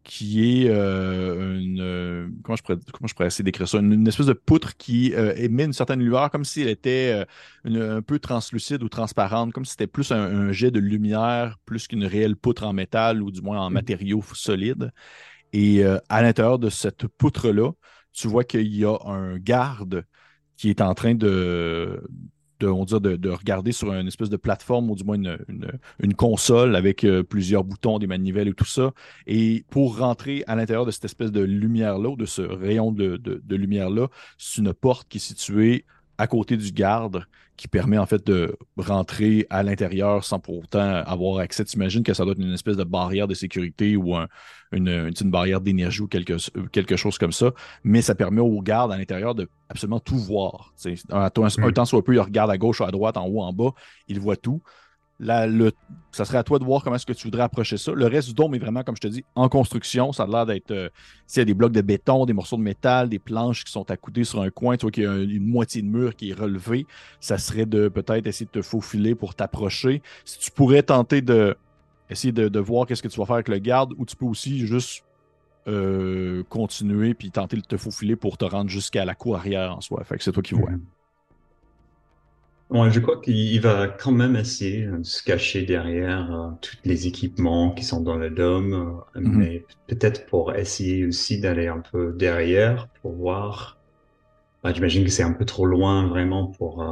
A: qui est euh, une. Euh, comment, je pourrais, comment je pourrais essayer d'écrire ça? Une, espèce de poutre qui euh, émet une certaine lueur, comme si elle était un peu translucide ou transparente, comme si c'était plus un, jet de lumière, plus qu'une réelle poutre en métal ou du moins en mm. matériaux solides. Et à l'intérieur de cette poutre-là, tu vois qu'il y a un garde qui est en train de de, on de, regarder sur une espèce de plateforme ou du moins une, console avec euh, plusieurs boutons, des manivelles et tout ça. Et pour rentrer à l'intérieur de cette espèce de lumière-là, de ce rayon de, lumière-là, c'est une porte qui est située à côté du garde qui permet en fait de rentrer à l'intérieur sans pour autant avoir accès. Tu imagines que ça doit être une espèce de barrière de sécurité ou une, une, barrière d'énergie ou quelque, quelque chose comme ça, mais ça permet aux gardes à l'intérieur de absolument tout voir. Un, un, un, hmm. temps soit peu, il regarde à gauche, à droite, en haut, en bas, il voit tout le, ça serait à toi de voir comment est-ce que tu voudrais approcher ça. Le reste du dôme est vraiment, comme je te dis, en construction. Ça a l'air d'être. Euh, s'il y a des blocs de béton, des morceaux de métal, des planches qui sont accoudées sur un coin, tu vois qu'il y a une moitié de mur qui est relevée, ça serait de peut-être essayer de te faufiler pour t'approcher. Si tu pourrais tenter de essayer de, voir qu'est-ce que tu vas faire avec le garde, ou tu peux aussi juste euh, continuer puis tenter de te faufiler pour te rendre jusqu'à la cour arrière en soi. Fait que c'est toi qui vois.
B: Ouais, je crois qu'il va quand même essayer de se cacher derrière euh, tous les équipements qui sont dans le dôme, euh, mhm. mais peut-être pour essayer aussi d'aller un peu derrière pour voir. Bah, J'imagine que c'est un peu trop loin vraiment pour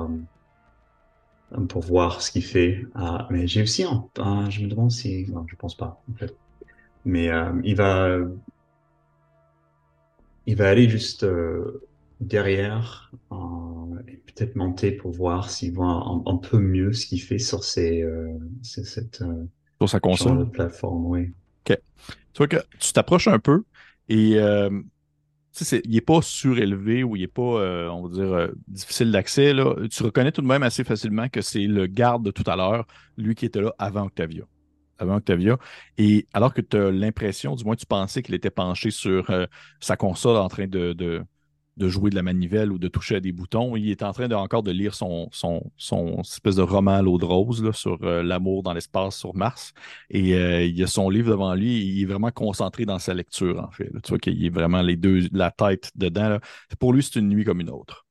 B: pour voir ce qu'il fait. Ah, mais j'ai aussi un, je me demande si, non, je pense pas en fait. Mais il va il va aller juste derrière peut-être monter pour voir s'il voit un, peu mieux ce qu'il fait sur ses, euh, cette
A: euh, sur sa console
B: plateforme, oui.
A: Ok. Tu vois que tu t'approches un peu et euh, il n'est pas surélevé ou il n'est pas, on va dire, difficile d'accès. Tu reconnais tout de même assez facilement que c'est le garde de tout à l'heure, lui qui était là avant Octavia. Avant Octavia. Et alors que tu as l'impression, du moins tu pensais qu'il était penché sur sa console en train de jouer de la manivelle ou de toucher à des boutons. Il est en train de, encore de lire son, son, son espèce de roman à l'eau de rose là, sur euh, l'amour dans l'espace sur Mars. Et euh, il a son livre devant lui. il est vraiment concentré dans sa lecture, en fait. Tu vois qu'il est vraiment les deux, la tête dedans. Pour lui, c'est une nuit comme une autre.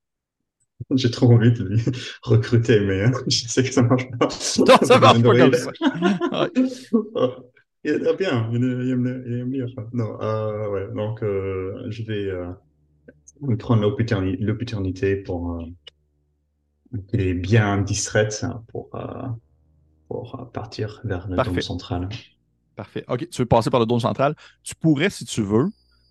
B: J'ai trop envie de lui recruter, mais hein, je sais que ça marche pas.
A: Non, ça marche pas comme ça.
B: Il est bien, il aime, lire. Non, euh, ouais, donc je vais prendre l'opportunité pour euh, qu'il est bien distraite pour, euh, pour partir vers le dôme central.
A: Parfait. OK, tu veux passer par le dôme central. Tu pourrais, si tu veux,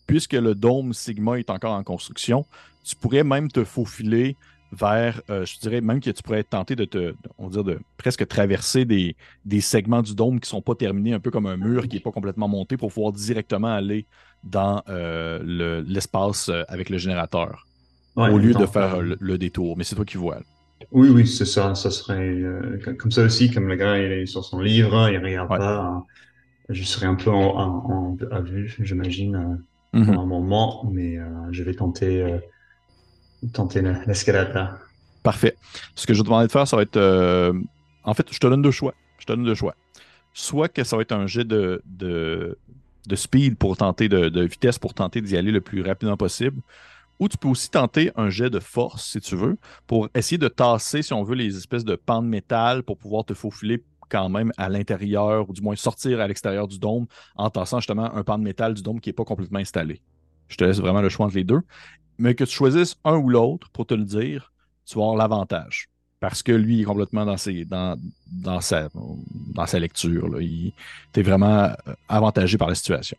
A: puisque le dôme Sigma est encore en construction, tu pourrais même te faufiler vers, euh, je dirais même que tu pourrais tenter de te, on va dire, de presque traverser des, des segments du dôme qui ne sont pas terminés, un peu comme un mur qui n'est pas complètement monté pour pouvoir directement aller dans euh, l'espace euh, avec le générateur au lieu de faire le, détour. Mais c'est toi qui vois.
B: Oui, oui, c'est ça. Ça serait comme ça aussi, comme le gars il est sur son livre, il regarde pas. Hein. je serais un peu en, à vue, j'imagine, mm un moment, mais je vais tenter tenter l'escalade
A: Parfait. Ce que je vais te demander de faire, ça va être. Euh, en fait, je te donne deux choix. Je te donne deux choix. Soit que ça va être un jet de, de, speed pour tenter de, vitesse pour tenter d'y aller le plus rapidement possible. Ou tu peux aussi tenter un jet de force, si tu veux, pour essayer de tasser, si on veut, les espèces de pans de métal pour pouvoir te faufiler quand même à l'intérieur, ou du moins sortir à l'extérieur du dôme en tassant justement un pan de métal du dôme qui n'est pas complètement installé. Je te laisse vraiment le choix entre les deux mais que tu choisisses un ou l'autre pour te le dire, tu vas avoir l'avantage. Parce que lui, il est complètement dans, ses, dans, dans, sa, dans sa lecture. Là. Il est vraiment euh, avantagé par la situation.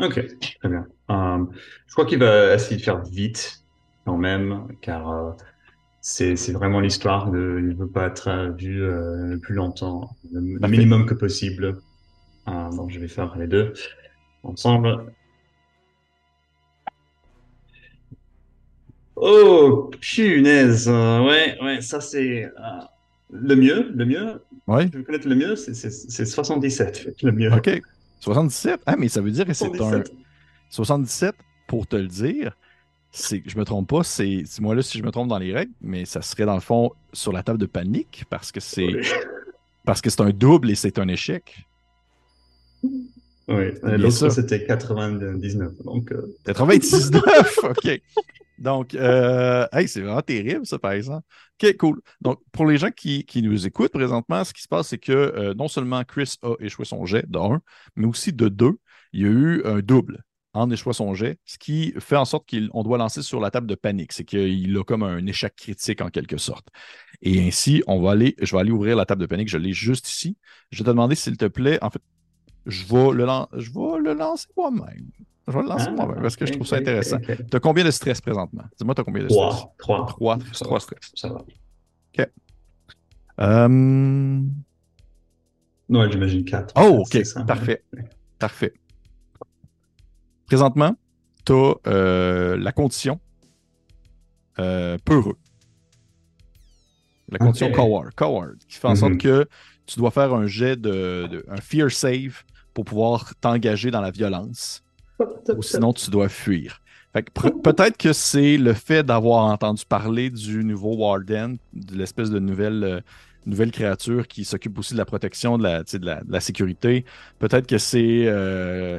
B: Ok, très bien. Euh, je crois qu'il va essayer de faire vite quand même, car euh, c'est vraiment l'histoire de il ne veut pas être vu le plus longtemps, le, minimum que possible. donc je vais faire les deux ensemble. Oh, punaise. Ouais, ouais, ça c'est euh, le mieux. Le mieux.
A: Ouais.
B: Je veux connaître le mieux, c'est 77. Le mieux.
A: OK. 77? Ah, mais ça veut dire que c'est un. 77, pour te le dire, c'est, je me trompe pas, c'est, moi là si je me trompe dans les règles, mais ça serait dans le fond sur la table de panique parce que c'est parce que c'est un double et c'est un échec.
B: Oui, l'autre c'était 99. Donc,
A: 99, euh. ok. Donc, euh, c'est vraiment terrible, ça, par exemple. OK, cool. Donc, pour les gens qui, nous écoutent présentement, ce qui se passe, c'est que euh, non seulement Chris a échoué son jet de 1, mais aussi de 2, il y a eu un double en échoue son jet, ce qui fait en sorte qu'on doit lancer sur la table de panique. C'est qu'il a comme un échec critique en quelque sorte. Et ainsi, on va aller, je vais aller ouvrir la table de panique. Je l'ai juste ici. Je vais te demander, s'il te plaît, en fait, je vais le, je vais le lancer moi-même. Je vais le lancer ah, moi-même parce que je trouve ça intéressant. tu as combien de stress présentement? Dis-moi, tu as combien de stress?
B: Trois.
A: Trois. Trois, stress.
B: Ça va.
A: OK. Euh...
B: Non, j'imagine quatre.
A: Oh, OK. Parfait. Parfait. Présentement, tu as euh, la condition euh, peureux. La condition coward, coward, qui fait en sorte mhm. que tu dois faire un jet de, un fear save pour pouvoir t'engager dans la violence. ou sinon, tu dois fuir. Peut-être que c'est le fait d'avoir entendu parler du nouveau Warden, de l'espèce de nouvelle, euh, nouvelle créature qui s'occupe aussi de la protection, de la, de la, sécurité. Peut-être que c'est euh,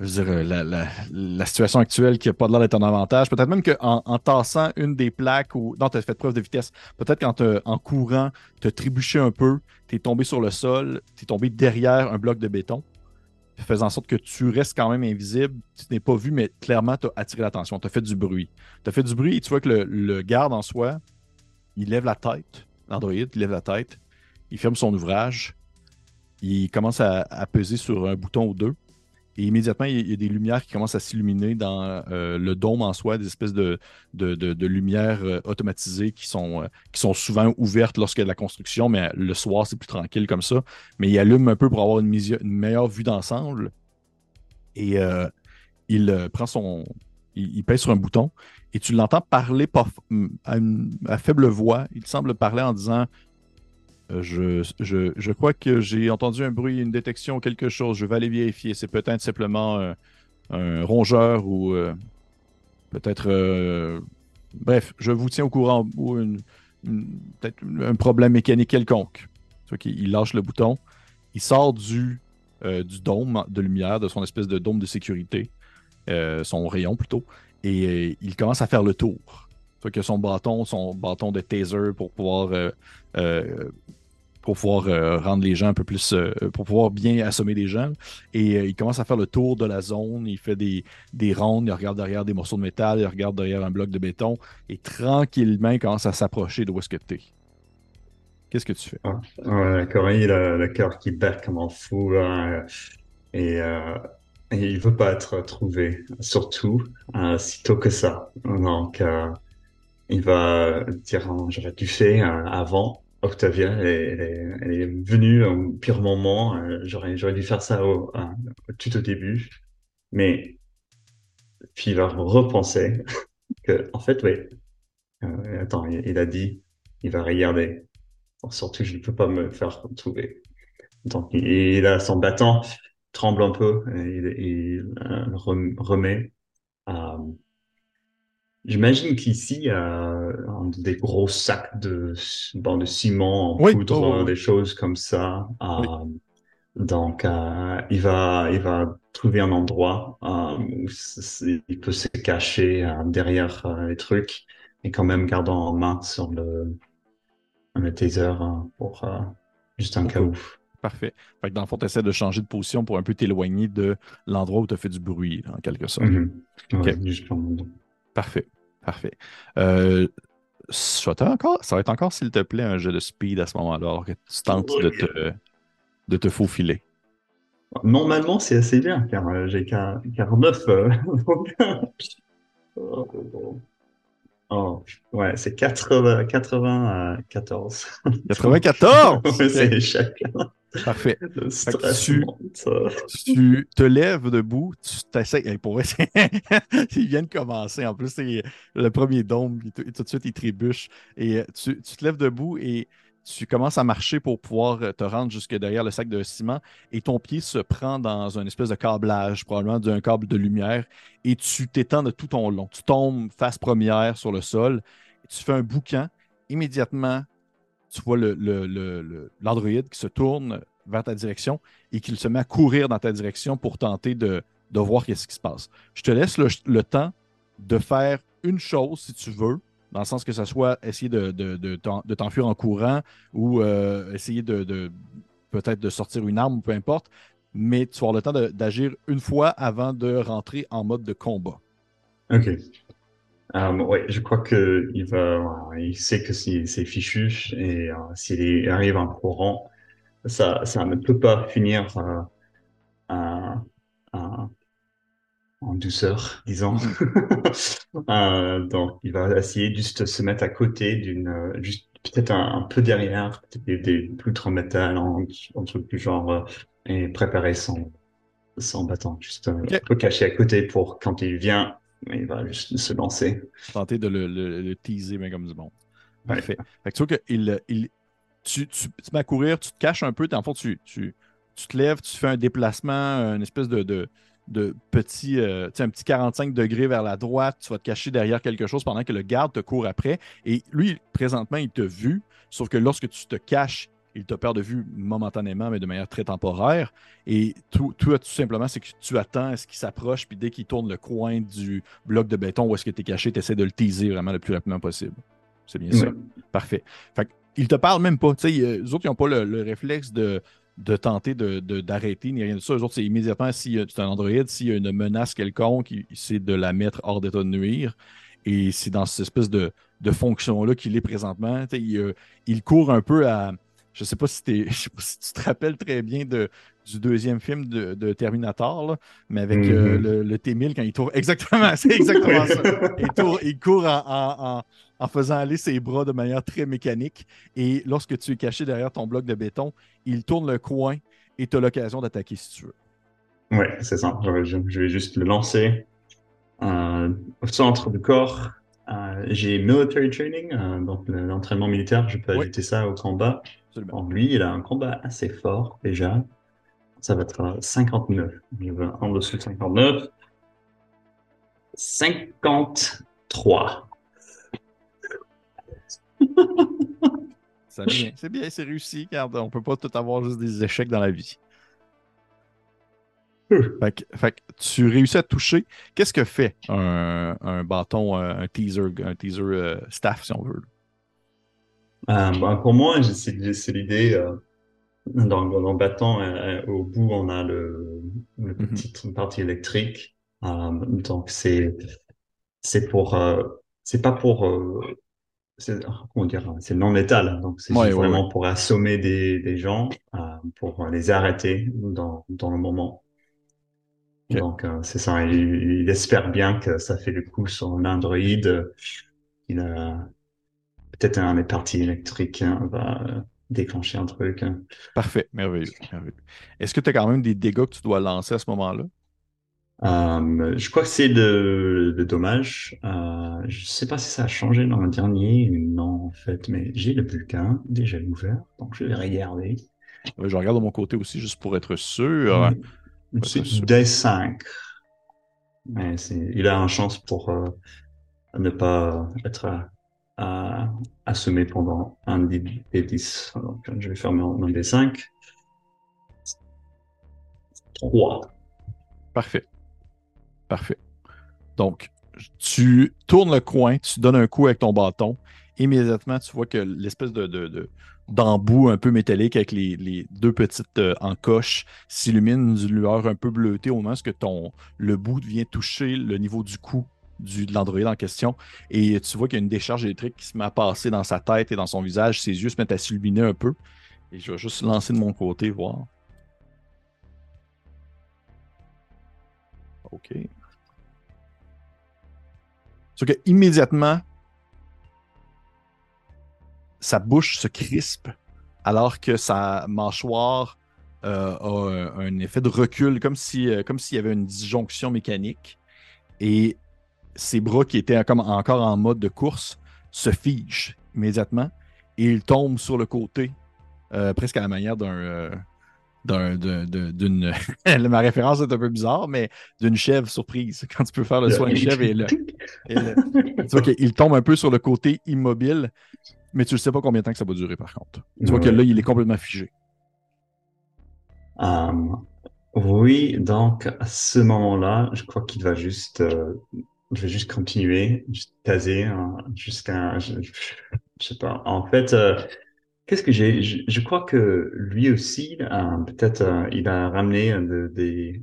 A: dire, la, la, situation actuelle qui n'a pas l'air d'être un avantage. Peut-être même qu'en en, tassant une des plaques ou. Non, tu as fait preuve de vitesse. Peut-être qu'en courant, tu as trébuché un peu, tu es tombé sur le sol, tu es tombé derrière un bloc de béton, faisant en sorte que tu restes quand même invisible. Tu n'es pas vu, mais clairement, tu as attiré l'attention. Tu as fait du bruit. Tu as fait du bruit et tu vois que le, garde en soi, il lève la tête. L'android, il lève la tête. Il ferme son ouvrage. Il commence à peser sur un bouton ou deux et immédiatement, il y a des lumières qui commencent à s'illuminer dans euh, le dôme en soi, des espèces de, de, lumières euh, automatisées qui sont, euh, qui sont souvent ouvertes lorsqu'il y a de la construction, mais le soir, c'est plus tranquille comme ça. Mais il allume un peu pour avoir une, meilleure vue d'ensemble. Et il prend son. Il, pèse sur un bouton et tu l'entends parler à faible voix. Il semble parler en disant je, je, crois que j'ai entendu un bruit, une détection, quelque chose. Je vais aller vérifier. C'est peut-être simplement un, rongeur ou euh, peut-être. Euh, bref, je vous tiens au courant ou peut-être un problème mécanique quelconque. Il lâche le bouton. Il sort du, euh, du dôme de lumière, de son espèce de dôme de sécurité, son rayon plutôt, et il commence à faire le tour. que son bâton, son bâton de taser pour pouvoir pour pouvoir euh, rendre les gens un peu plus, euh, pour pouvoir bien assommer les gens. Et euh, il commence à faire le tour de la zone, il fait des, des rondes, il regarde derrière des morceaux de métal, il regarde derrière un bloc de béton, et tranquillement, il commence à s'approcher de où est-ce que tu es. Qu'est-ce que tu fais?
B: Ah, ouais, Corinne, il a le cœur qui bat comme un fou, là, et, il veut pas être trouvé, surtout sitôt que ça. Donc, il va dire, oh, j'aurais dû faire avant, Octavia, elle est, venue au pire moment. Euh, j'aurais, j'aurais dû faire ça au, tout au début. Mais puis il va repenser que, en fait, oui. Euh, attends, il, a dit, il va regarder. Surtout, je ne peux pas me faire trouver. Donc, il, a son battant, tremble un peu, et il, euh, remet. J'imagine qu'ici, il y a des gros sacs de, bon, de ciment en poudre, des choses comme ça. Euh, donc, euh, il va, il va trouver un endroit euh, où il peut se cacher derrière les trucs et quand même gardant en main sur le, le taser pour juste un cas où.
A: Parfait. Fait que dans le fond, tu essaies de changer de position pour un peu t'éloigner de l'endroit où tu as fait du bruit, en quelque sorte.
B: Mm-hmm.
A: Parfait. Parfait. Euh, ça, encore, ça va être encore, s'il te plaît, un jeu de speed à ce moment-là, alors que tu tentes de te, de te faufiler.
B: Normalement, c'est assez bien, car euh, j'ai 49. Euh, oh, ouais, c'est 80, 94.
A: 94?
B: c'est chacun.
A: Parfait. Tu, te lèves debout, tu t'essayes. Pour il vient de commencer. En plus, c'est le premier dôme, tout de suite, il trébuche. Et euh, tu, te lèves debout et tu commences à marcher pour pouvoir euh, te rendre jusque derrière le sac de ciment. Et ton pied se prend dans un espèce de câblage, probablement d'un câble de lumière. Et tu t'étends de tout ton long. Tu tombes face première sur le sol. tu fais un boucan. Immédiatement, tu vois l'android le, qui se tourne vers ta direction et qu'il se met à courir dans ta direction pour tenter de, voir qu'est-ce qui se passe. Je te laisse le, temps de faire une chose si tu veux, dans le sens que ce soit essayer de, t'enfuir en courant ou euh, essayer de, peut-être de sortir une arme, peu importe. mais tu vas le temps d'agir une fois avant de rentrer en mode de combat.
B: Ok. Um, oui, je crois que il va, il sait que c'est fichu et euh, s'il arrive en courant, ça, ça ne peut pas finir euh, en douceur, disons. donc, il va essayer juste de se mettre à côté d'une, juste peut-être un, peu derrière, des, des poutres en métal, en, en truc du genre, et préparer son, son bâton, juste un peu caché à côté pour quand il vient il va juste se lancer.
A: Tenter de le, le, teaser, mais comme du monde. Parfait. Fait que tu vois que il, tu, tu, tu, mets à courir, tu te caches un peu, en fond, tu, tu, tu te lèves, tu fais un déplacement, une espèce de, de, de petit, euh, un petit 45 degrés vers la droite, tu vas te cacher derrière quelque chose pendant que le garde te court après. Et lui, présentement, il t'a vu, sauf que lorsque tu te caches, il te perd de vue momentanément, mais de manière très temporaire. Et tout, tout, tout simplement, c'est que tu attends à ce qu'il s'approche, puis dès qu'il tourne le coin du bloc de béton où est-ce que tu es caché, tu essaies de le teaser vraiment le plus rapidement possible. C'est bien ça. Parfait. Fait il te parle même pas. les autres, ils n'ont pas le, réflexe de, de tenter d'arrêter, de, ni rien de ça. Les autres, c'est immédiatement, si c'est un Android, s'il y a une menace quelconque, c'est de la mettre hors d'état de nuire. Et c'est dans cette espèce de, de fonction-là qu'il est présentement. Il, il, court un peu à, je sais pas si, sais pas si tu te rappelles très bien de, du deuxième film de, Terminator, mais avec euh, mm-hmm. le, T-1000 quand il tourne. Exactement, c'est exactement ça. Il, court en, faisant aller ses bras de manière très mécanique. Et lorsque tu es caché derrière ton bloc de béton, il tourne le coin et tu as l'occasion d'attaquer si tu veux.
B: Oui, c'est ça. Je, vais juste le lancer euh, au centre du corps. Euh, j'ai military training, donc l'entraînement militaire, je peux ajouter ça au combat lui, il a un combat assez fort déjà. Ça va être 59. Il va en dessous de 59. 53.
A: Ça C'est bien, c'est réussi. Car on peut pas tout avoir juste des échecs dans la vie. Fait fait tu réussis à toucher. Qu'est-ce que fait un, bâton, un teaser, un teaser euh, staff, si on veut?
B: Euh, bah, pour moi, c'est l'idée. Euh, dans, dans le bâton, euh, au bout, on a le, le petite partie électrique. Euh, donc c'est c'est pour euh, c'est pas pour comment dire c'est non métal donc c'est vraiment pour assommer des, des gens pour les arrêter dans dans le moment. Donc c'est ça. Il, il, espère bien que ça fait le coup sur l'Android il a peut-être un des parties électriques hein, va euh, déclencher un truc. Hein.
A: Parfait, merveilleux. Est-ce que tu as quand même des dégâts que tu dois lancer à ce moment-là?
B: Euh, je crois que c'est de, de dommage. Euh, je sais pas si ça a changé dans le dernier. Non, en fait, mais j'ai le bulletin déjà ouvert, donc je vais regarder.
A: je regarde de mon côté aussi, juste pour être sûr.
B: C'est D5. Mais il a une chance pour euh, ne pas être à, semer pendant un des, 10. Donc, je vais faire mon, des 5. 3.
A: Parfait. Parfait. Donc, tu tournes le coin, tu donnes un coup avec ton bâton. Immédiatement, tu vois que l'espèce de, de, d'embout un peu métallique avec les, deux petites euh, encoches s'illumine d'une lueur un peu bleutée au moment où le bout vient toucher le niveau du cou du, de l'Android en question. Et tu vois qu'il y a une décharge électrique qui se met à passer dans sa tête et dans son visage. Ses yeux se mettent à s'illuminer un peu. Et je vais juste lancer de mon côté, voir. OK. Sauf que immédiatement, sa bouche se crispe alors que sa mâchoire euh, a un, effet de recul, comme si, euh, comme s'il y avait une disjonction mécanique. Et ses bras qui étaient comme encore en mode de course se figent immédiatement et il tombe sur le côté, euh, presque à la manière d'un. Euh, d'une. Ma référence est un peu bizarre, mais d'une chèvre surprise. Quand tu peux faire le soin de chèvre et le. tu vois qu'il tombe un peu sur le côté immobile, mais tu ne sais pas combien de temps que ça va durer par contre. Tu vois que là, il est complètement figé.
B: Um, oui, donc à ce moment-là, je crois qu'il va juste euh, je vais juste continuer, juste caser hein, jusqu'à, je, je, sais pas. En fait, euh, Qu'est-ce que j'ai? Je, je crois que lui aussi, euh, peut-être, euh, il a ramené de- des,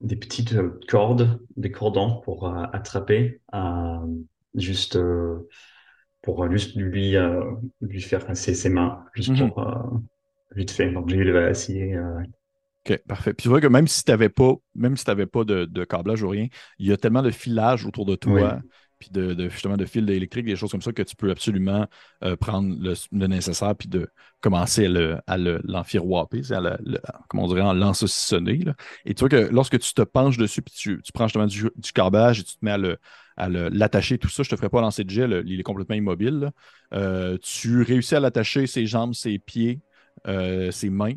B: des petites cordes, des cordons pour attraper, juste pour juste lui lui faire passer ses mains, juste
A: Mhm.
B: pour euh, vite fait. Donc lui, il va essayer.
A: OK, parfait. Puis tu vois que même si tu n'avais pas, même si t'avais pas de, de câblage ou rien, il y a tellement de filage autour de toi,
B: oui,
A: puis de, de- justement de fils électriques, des choses comme ça, que tu peux absolument euh, prendre le, le nécessaire puis de commencer à le, à le- l'enfiroiper, à le, comment on dirait, en l'ensaucissonner. Et tu vois que lorsque tu te penches dessus, puis tu, tu prends justement du, du câblage et tu te mets à le, à l'attacher, tout ça, je te ferai pas lancer de jet, il est complètement immobile. Euh, tu réussis à l'attacher ses jambes, ses pieds, euh, ses mains.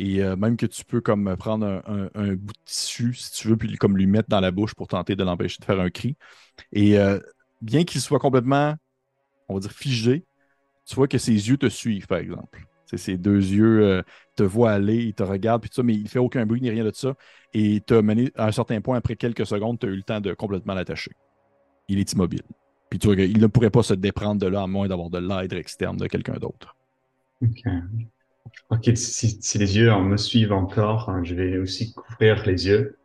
A: Et euh, même que tu peux comme prendre un, bout de tissu, si tu veux, puis comme lui mettre dans la bouche pour tenter de l'empêcher de faire un cri. Et euh, bien qu'il soit complètement, on va dire, figé, tu vois que ses yeux te suivent, par exemple. C'est ses deux yeux euh, te voient aller, ils te regardent, puis tout ça, mais il fait aucun bruit ni rien de ça. Et t'as mené à un certain point, après quelques secondes, tu as eu le temps de complètement l'attacher. Il est immobile. Puis tu vois qu'il ne pourrait pas se déprendre de là à moins d'avoir de l'aide externe de quelqu'un d'autre.
B: ok. Que si, si les yeux me suivent encore, hein, je vais aussi couvrir les yeux.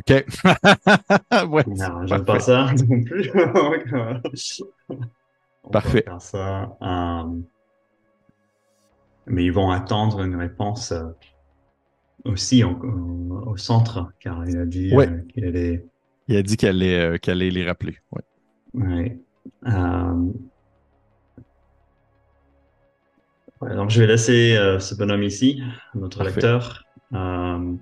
A: OK. ouais,
B: Non, j'aime pas ça non plus. On
A: Parfait.
B: faire ça. euh, mais ils vont attendre une réponse euh, aussi au, au- au centre, car il a dit
A: Ouais,
B: euh, qu'il allait.
A: il a dit qu'elle allait, euh, qu'elle allait les rappeler. Ouais.
B: ouais. Ouais, donc je vais laisser euh, ce bonhomme ici, notre
A: Parfait.
B: lecteur, euh,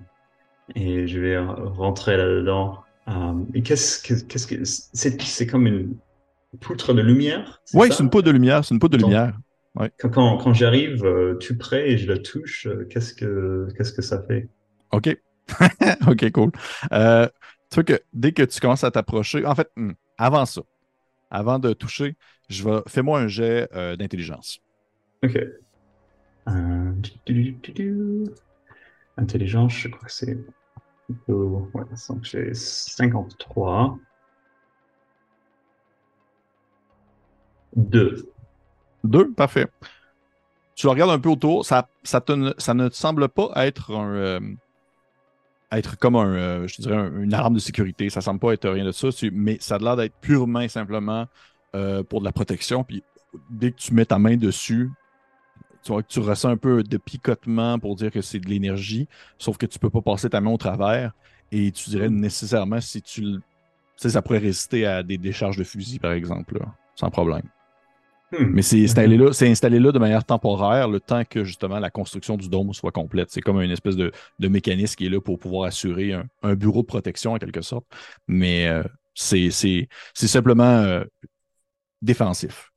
B: et je vais rentrer là-dedans. Euh, et qu'est-ce que qu'est-ce que c'est c'est comme une poutre de lumière,
A: Oui, c'est une poudre de lumière. C'est une poudre de lumière. Ouais.
B: Quand, quand, quand j'arrive tout près et je la touche, qu'est-ce que qu'est-ce que ça fait?
A: OK. OK, cool. Euh, tu vois que dès que tu commences à t'approcher, en fait, hmm, avant ça, avant de toucher, je vais, fais-moi un jet euh, d'intelligence.
B: Ok. Euh, Intelligence, je crois que c'est j'ai 53. 2.
A: Deux, parfait. Tu regardes un peu autour, ça, ça, ne- ça ne te semble pas être un, euh, être comme un, euh, je dirais, un- une alarme de sécurité. Ça semble pas être rien de ça, mais ça a l'air d'être purement et simplement euh, pour de la protection. Puis dès que tu mets ta main dessus, tu vois que tu ressens un peu de picotement pour dire que c'est de l'énergie, sauf que tu peux pas passer ta main au travers. Et tu dirais nécessairement si tu le- ça pourrait résister à des décharges de fusil, par exemple, là, sans problème.
B: Hmm.
A: Mais c'est installé là, c'est installé là de manière temporaire, le temps que justement la construction du dôme soit complète. C'est comme une espèce de, de mécanisme qui est là pour pouvoir assurer un, un bureau de protection en quelque sorte. Mais euh, c'est, c'est, c'est simplement euh, défensif.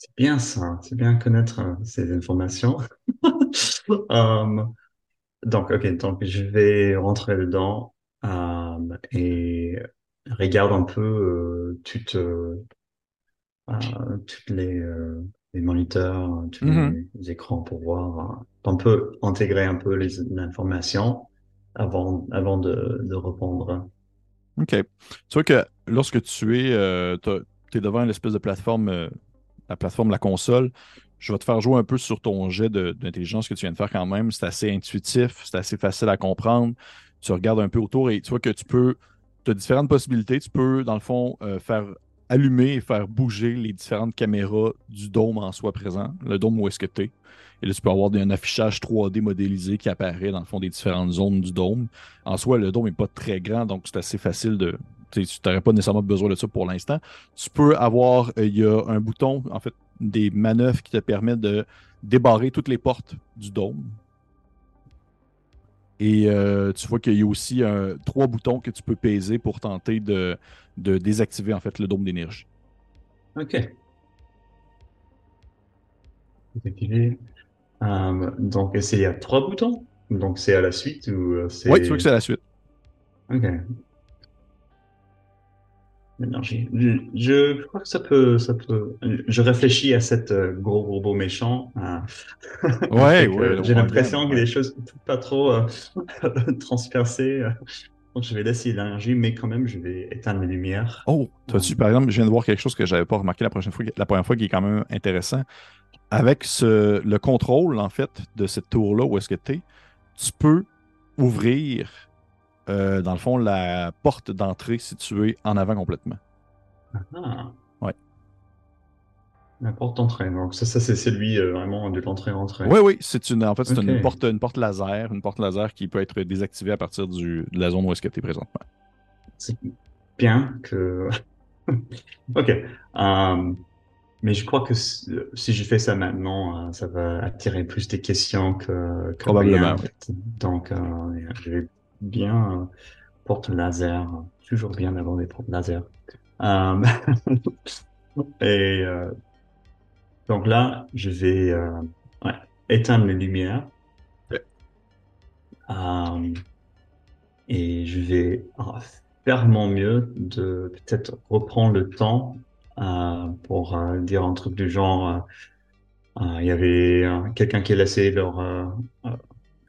B: C'est bien ça, c'est bien connaître euh, ces informations. Euh, donc, ok, donc je vais rentrer dedans euh, et regarde un peu euh, toutes, euh, toutes les, les moniteurs, tous
A: Mhm.
B: les, les écrans pour voir. on peut intégrer un peu les l'information avant, avant de, de répondre.
A: OK. Tu vois que lorsque tu es, tu es devant une espèce de plateforme, la plateforme, la console, je vais te faire jouer un peu sur ton jet d'intelligence que tu viens de faire quand même. C'est assez intuitif, c'est assez facile à comprendre. Tu regardes un peu autour et tu vois que tu peux, tu as différentes possibilités. Tu peux, dans le fond, euh, faire allumer et faire bouger les différentes caméras du dôme en soi présent, le dôme où est-ce que tu es. Et là, tu peux avoir un affichage 3D modélisé qui apparaît dans le fond des différentes zones du dôme. En soi, le dôme n'est pas très grand, donc c'est assez facile de. Tu n'aurais pas nécessairement besoin de ça pour l'instant. Tu peux avoir, euh, il y a un bouton, en fait, des manœuvres qui te permettent de débarrer toutes les portes du dôme. Et euh, tu vois qu'il y a aussi euh, trois boutons que tu peux peser pour tenter de, de désactiver en fait le dôme d'énergie.
B: Ok. Euh, donc, c'est il y a trois boutons? Donc, c'est à la suite ou c'est.
A: Oui, tu vois que c'est la suite.
B: Ok. L'énergie. Je, crois que ça peut, ça peut. Je réfléchis à cette euh, gros robot méchant. hein.
A: Ouais,
B: J'ai l'impression que les choses pas trop euh, transpercées. Donc, je vais laisser l'énergie, mais quand même, je vais éteindre les lumières.
A: Oh, tu par exemple, je viens de voir quelque chose que je n'avais pas remarqué la, prochaine fois, la première fois qui est quand même intéressant. Avec ce, le contrôle, en fait, de cette tour-là, où est-ce que tu es, tu peux ouvrir, euh, dans le fond, la porte d'entrée située en avant complètement.
B: Ah.
A: Ouais.
B: La porte d'entrée. Donc, ça, ça c'est celui euh, vraiment de l'entrée-entrée.
A: Oui, oui. C'est une, en fait, c'est une, porte, une porte laser. Une porte laser qui peut être désactivée à partir du, de la zone où est-ce que tu es présentement.
B: C'est bien que. Ok. Euh, mais je crois que si je fais ça maintenant, ça va attirer plus des questions que, que
A: Probablement,
B: rien, en
A: oui.
B: fait. Donc, euh, je vais bien euh, porte laser. Toujours bien d'avoir des portes laser. Euh, et euh, donc là, je vais euh, ouais, éteindre les lumières. Et je vais euh, faire mon mieux de peut-être reprendre le temps pour dire un truc du genre il y avait quelqu'un qui a laissé leur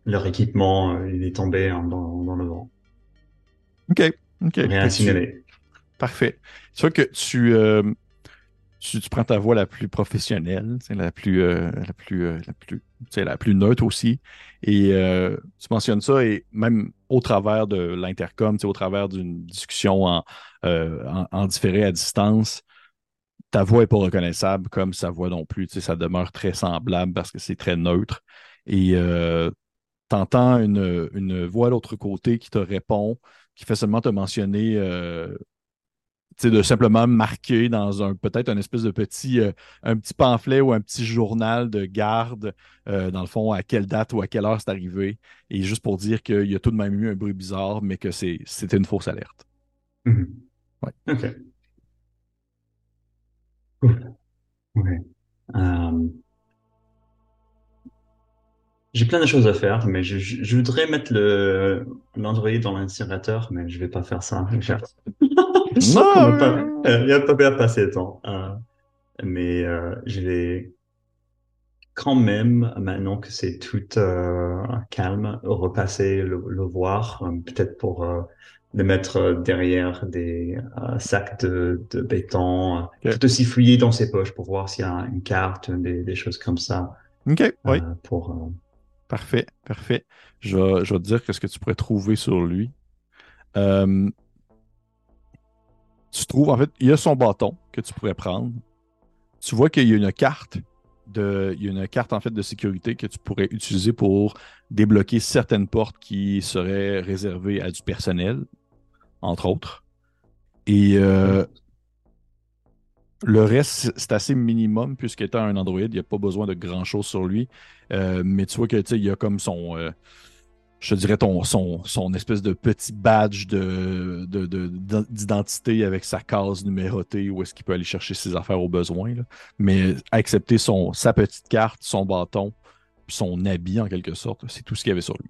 B: leur équipement, euh, il est tombé hein, dans, dans le vent.
A: OK. OK.
B: Rien à
A: tu-. Parfait. C'est sûr que tu, euh, tu, tu prends ta voix la plus professionnelle, c'est la plus, euh, la plus, la plus, la plus neutre aussi. Et euh, tu mentionnes ça, et même au travers de l'intercom, au travers d'une discussion en, en, en différé à distance, ta voix n'est pas reconnaissable comme sa voix non plus. Tu sais, ça demeure très semblable parce que c'est très neutre. Et euh, tu entends une, une voix de l'autre côté qui te répond, qui fait seulement te mentionner euh, tu sais, de simplement marquer dans un peut-être un espèce de petit, euh, un petit pamphlet ou un petit journal de garde, euh, dans le fond, à quelle date ou à quelle heure c'est arrivé. Et juste pour dire qu'il y a tout de même eu un bruit bizarre, mais que c'est, c'était une fausse alerte.
B: Mhm.
A: Ouais.
B: Ok. Euh, J'ai plein de choses à faire, mais je, je, je voudrais mettre le l'Android dans l'incinérateur, mais je vais pas faire ça. Je va pas, euh, il y a pas bien passer le temps. Euh, mais euh, je vais quand même, maintenant que c'est tout euh, calme, repasser le, le voir, euh, peut-être pour euh, le mettre derrière des euh, sacs de, de béton, euh,
A: Ok.
B: peut-être aussi fouiller dans ses poches pour voir s'il y a une carte, des, des choses comme ça,
A: OK, oui,
B: pour euh,
A: parfait, parfait. Je vais, te dire qu'est-ce que tu pourrais trouver sur lui. Euh, tu trouves, en fait, il y a son bâton que tu pourrais prendre. Tu vois qu'il y a une carte de, il y a une carte en fait de sécurité que tu pourrais utiliser pour débloquer certaines portes qui seraient réservées à du personnel, entre autres. Et euh, le reste, c'est- assez minimum puisqu'étant un Android, il n'y a pas besoin de grand-chose sur lui. Euh, mais tu vois que il y a comme son, euh, je dirais son, espèce de petit badge de, de- de- d'identité avec sa case numérotée où est-ce qu'il peut aller chercher ses affaires au besoin. Mais accepter sa petite carte, son bâton, son habit en quelque sorte, c'est tout ce qu'il y avait sur lui.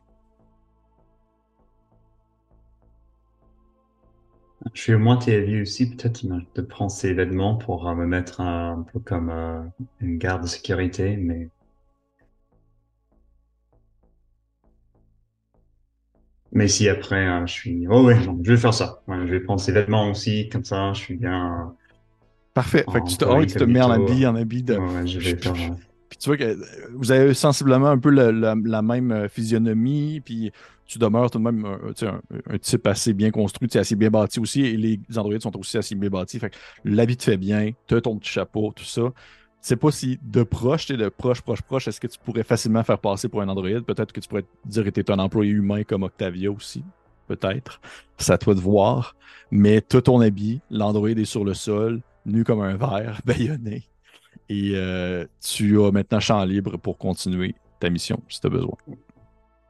B: Je suis au moins TLV aussi, peut-être je prends ces vêtements pour euh, me mettre un, un peu comme euh, une garde de sécurité, mais mais si après euh, je suis oh non, je vais faire ça. Ouais, je vais prendre ces vêtements aussi, comme ça je suis bien.
A: Parfait. Fait que tu te, oui, tu te mets en habit, en habit de.
B: Ouais, je vais faire. euh,
A: Puis tu vois que euh, vous avez sensiblement un peu la, la- la même euh, physionomie, puis tu demeures tout de même sais, un- un type assez bien construit, assez bien bâti aussi, et les androïdes sont aussi assez bien bâtis. Fait que l'habit te fait bien, tu as ton petit chapeau, tout ça. Tu sais pas si de proche, de proche, proche, proche, est-ce que tu pourrais facilement faire passer pour un androïde? Peut-être que tu pourrais dire que tu es un employé humain comme Octavia aussi. Peut-être. C'est à toi de voir. Mais as ton habit, l'androïde est sur le sol, nu comme un verre, bâillonné. Et euh, tu as maintenant champ libre pour continuer ta mission si tu as besoin.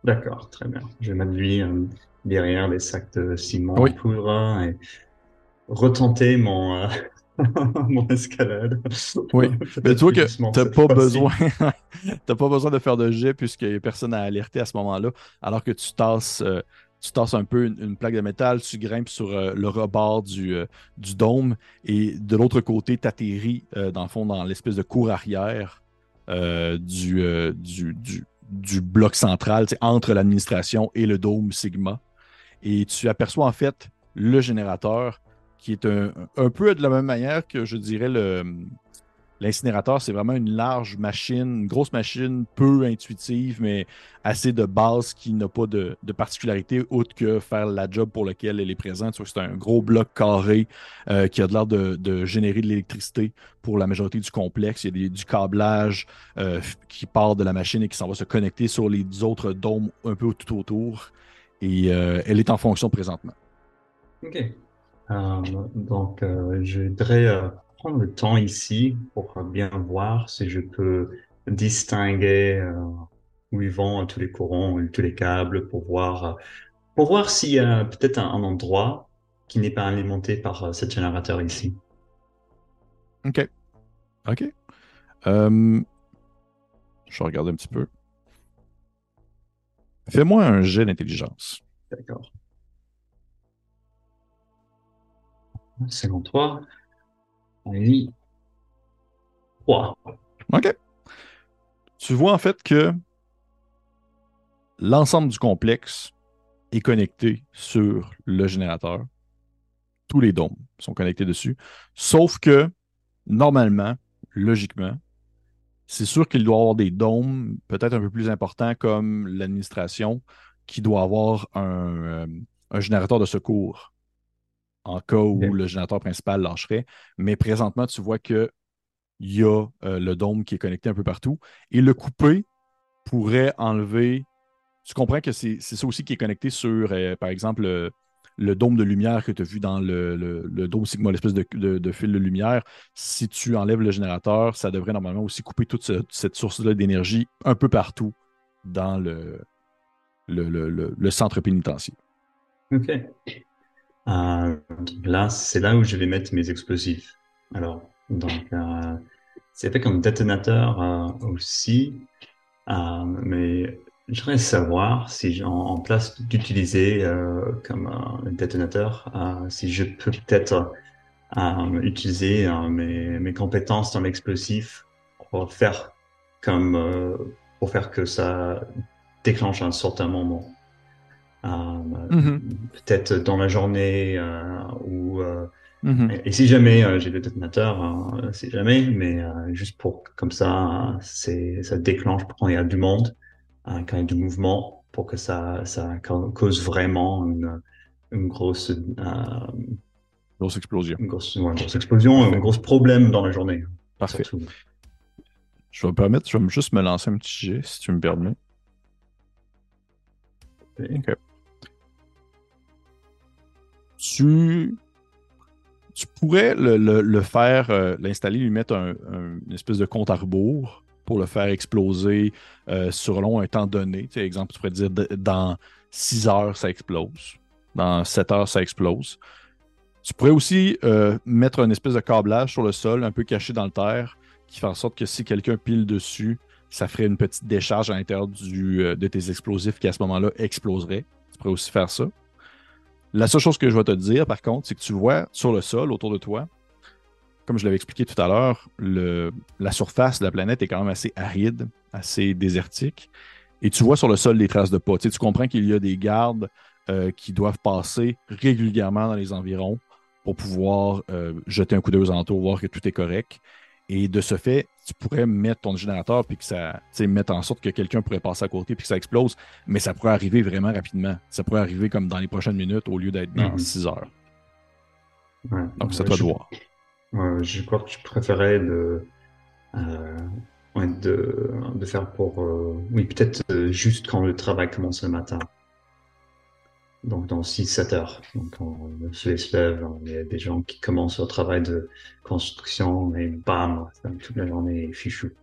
B: D'accord, très bien. Je vais mettre lui euh, derrière les sacs de ciment
A: Oui.
B: poudre et retenter mon euh, mon escalade.
A: Oui. Mais tu vois que
B: Doucement,
A: tu n'as
B: cette
A: pas besoin, t'as pas besoin de faire de jet puisqu'il n'y a personne à alerter à ce moment-là, alors que tu tasses, euh, tu tasses un peu une, une plaque de métal, tu grimpes sur euh, le rebord du, du dôme et de l'autre côté, tu atterris dans le fond dans l'espèce de cour arrière du, du, du, du bloc central, entre l'administration et le dôme Sigma. et tu aperçois en fait le générateur qui est un, un peu de la même manière que je dirais le, L'incinérateur, c'est vraiment une large machine, une grosse machine peu intuitive, mais assez de base qui n'a pas de, particularité autre que faire la job pour laquelle elle est présente. C'est un gros bloc carré euh, qui a de l'air de, générer de l'électricité pour la majorité du complexe. Il y a du câblage euh, qui part de la machine et qui s'en va se connecter sur les autres dômes un peu tout autour. Et euh, elle est en fonction présentement.
B: OK. donc, je voudrais prendre le temps ici pour bien voir si je peux distinguer euh, où ils vont tous les courants, tous les câbles, pour voir, euh, pour voir s'il y a peut-être un, endroit qui n'est pas alimenté par euh, ce générateur ici.
A: Ok. Ok. je vais regarder un petit peu. Fais-moi un jet d'intelligence.
B: D'accord. 53.
A: OK. Tu vois en fait que l'ensemble du complexe est connecté sur le générateur. Tous les dômes sont connectés dessus. Sauf que, normalement, logiquement, c'est sûr qu'il doit avoir des dômes peut-être un peu plus importants comme l'administration qui doit avoir un, euh, générateur de secours en cas où le générateur principal lâcherait. Mais présentement, tu vois qu'il y a euh, le dôme qui est connecté un peu partout. Et le couper pourrait enlever. Tu comprends que c'est ça aussi qui est connecté sur, euh, par exemple, le, dôme de lumière que tu as vu dans le, le, dôme Sigma, l'espèce de, fil de lumière. Si tu enlèves le générateur, ça devrait normalement aussi couper toute cette source-là d'énergie un peu partout dans le, le, centre pénitentiaire.
B: OK. Euh, là, c'est là où je vais mettre mes explosifs. Alors, donc, euh, c'est fait comme détonateur euh, aussi, euh, mais je voudrais savoir si, en, en place d'utiliser euh, comme un détonateur, si je peux peut-être utiliser mes, mes compétences dans l'explosif pour faire comme pour faire que ça déclenche un certain moment. Euh, mm-hmm. peut-être dans la journée euh, ou euh, mm-hmm. et, si jamais j'ai le détonateur, c'est jamais, mais juste pour comme ça, c'est ça déclenche quand il y a du monde, quand il y a du mouvement, pour que ça ça cause vraiment une, une grosse
A: grosse explosion.
B: Une grosse, grosse explosion, un gros problème dans la journée.
A: Parfait. Je vais me permettre, je vais juste me lancer un petit jet, si tu me permets. Ok tu, tu pourrais le, faire, euh, l'installer, lui mettre un, une espèce de compte à rebours pour le faire exploser euh, sur long un temps donné. Tu exemple, tu pourrais dire dans 6 heures, ça explose. Dans 7 heures, ça explose. Tu pourrais aussi euh, mettre une espèce de câblage sur le sol, un peu caché dans le terre, qui fait en sorte que si quelqu'un pile dessus, ça ferait une petite décharge à l'intérieur de tes explosifs qui à ce moment-là exploserait. Tu pourrais aussi faire ça. La seule chose que je vais te dire, par contre, c'est que tu vois sur le sol autour de toi, comme je l'avais expliqué tout à l'heure, la surface de la planète est quand même assez aride, assez désertique. Et tu vois sur le sol des traces de pas. Tu, comprends qu'il y a des gardes euh, qui doivent passer régulièrement dans les environs pour pouvoir euh, jeter un coup d'œil aux alentours, voir que tout est correct. Et de ce fait, tu pourrais mettre ton générateur puis que ça, mettre en sorte que quelqu'un pourrait passer à côté puis que ça explose, mais ça pourrait arriver vraiment rapidement. Ça pourrait arriver comme dans les prochaines minutes au lieu d'être dans 6 mhm. heures. Donc, ça doit je... voir.
B: je crois que je préférais de, euh, de, de, faire pour. Euh, oui, peut-être euh, juste quand le travail commence le matin donc dans 6-7 heures. Donc on se lève, il y a des gens qui commencent au travail de construction et bam, toute la journée est fichu.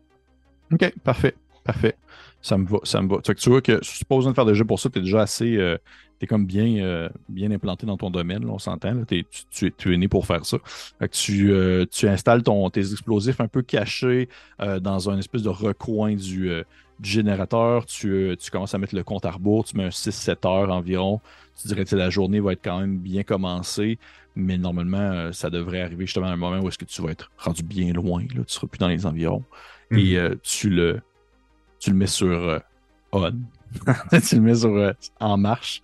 A: OK, parfait. Parfait. Ça me va. Ça me va. Tu vois que si de faire des jeux pour ça, tu es déjà assez. Euh, tu es comme bien, euh, bien implanté dans ton domaine, on s'entend. Tu, tu, es né pour faire ça. Fait que tu, euh, tu installes ton, tes explosifs un peu cachés dans un espèce de recoin du, du générateur. Tu, tu commences à mettre le compte à rebours. Tu mets un 6-7 heures environ tu dirais que la journée va être quand même bien commencée, mais normalement, euh, ça devrait arriver justement à un moment où est-ce que tu vas être rendu bien loin, là, tu seras plus dans les environs, et mhm. euh, tu, le, tu le mets sur euh, on, tu le mets sur en marche,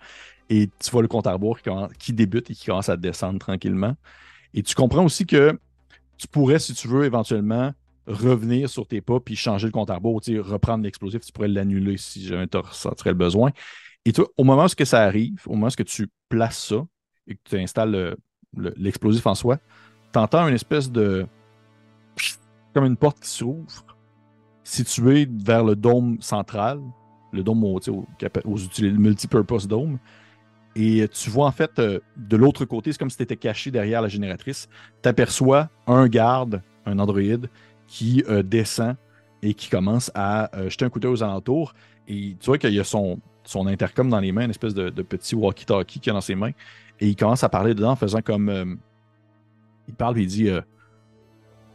A: Et tu vois le compte à rebours qui, qui débute et qui commence à descendre tranquillement. Et tu comprends aussi que tu pourrais, si tu veux, éventuellement revenir sur tes pas puis changer le compte à rebours, reprendre l'explosif, tu pourrais l'annuler si jamais tu ressentirais le besoin. Et toi, au moment où ça arrive, au moment où tu places ça et que tu installes l'explosif en soi, tu entends une espèce de. comme une porte qui s'ouvre, située vers le dôme central, le dôme aux, aux, aux multipurpose dome. Et tu vois en fait euh, de l'autre côté, c'est comme si tu étais caché derrière la génératrice. Tu aperçois un garde, un androïde, qui euh, descend et qui commence à euh, jeter un d'œil aux alentours. Et tu vois qu'il y a son, son intercom dans les mains, une espèce de, petit walkie-talkie qu'il a dans ses mains. Et il commence à parler dedans en faisant comme. il parle et il dit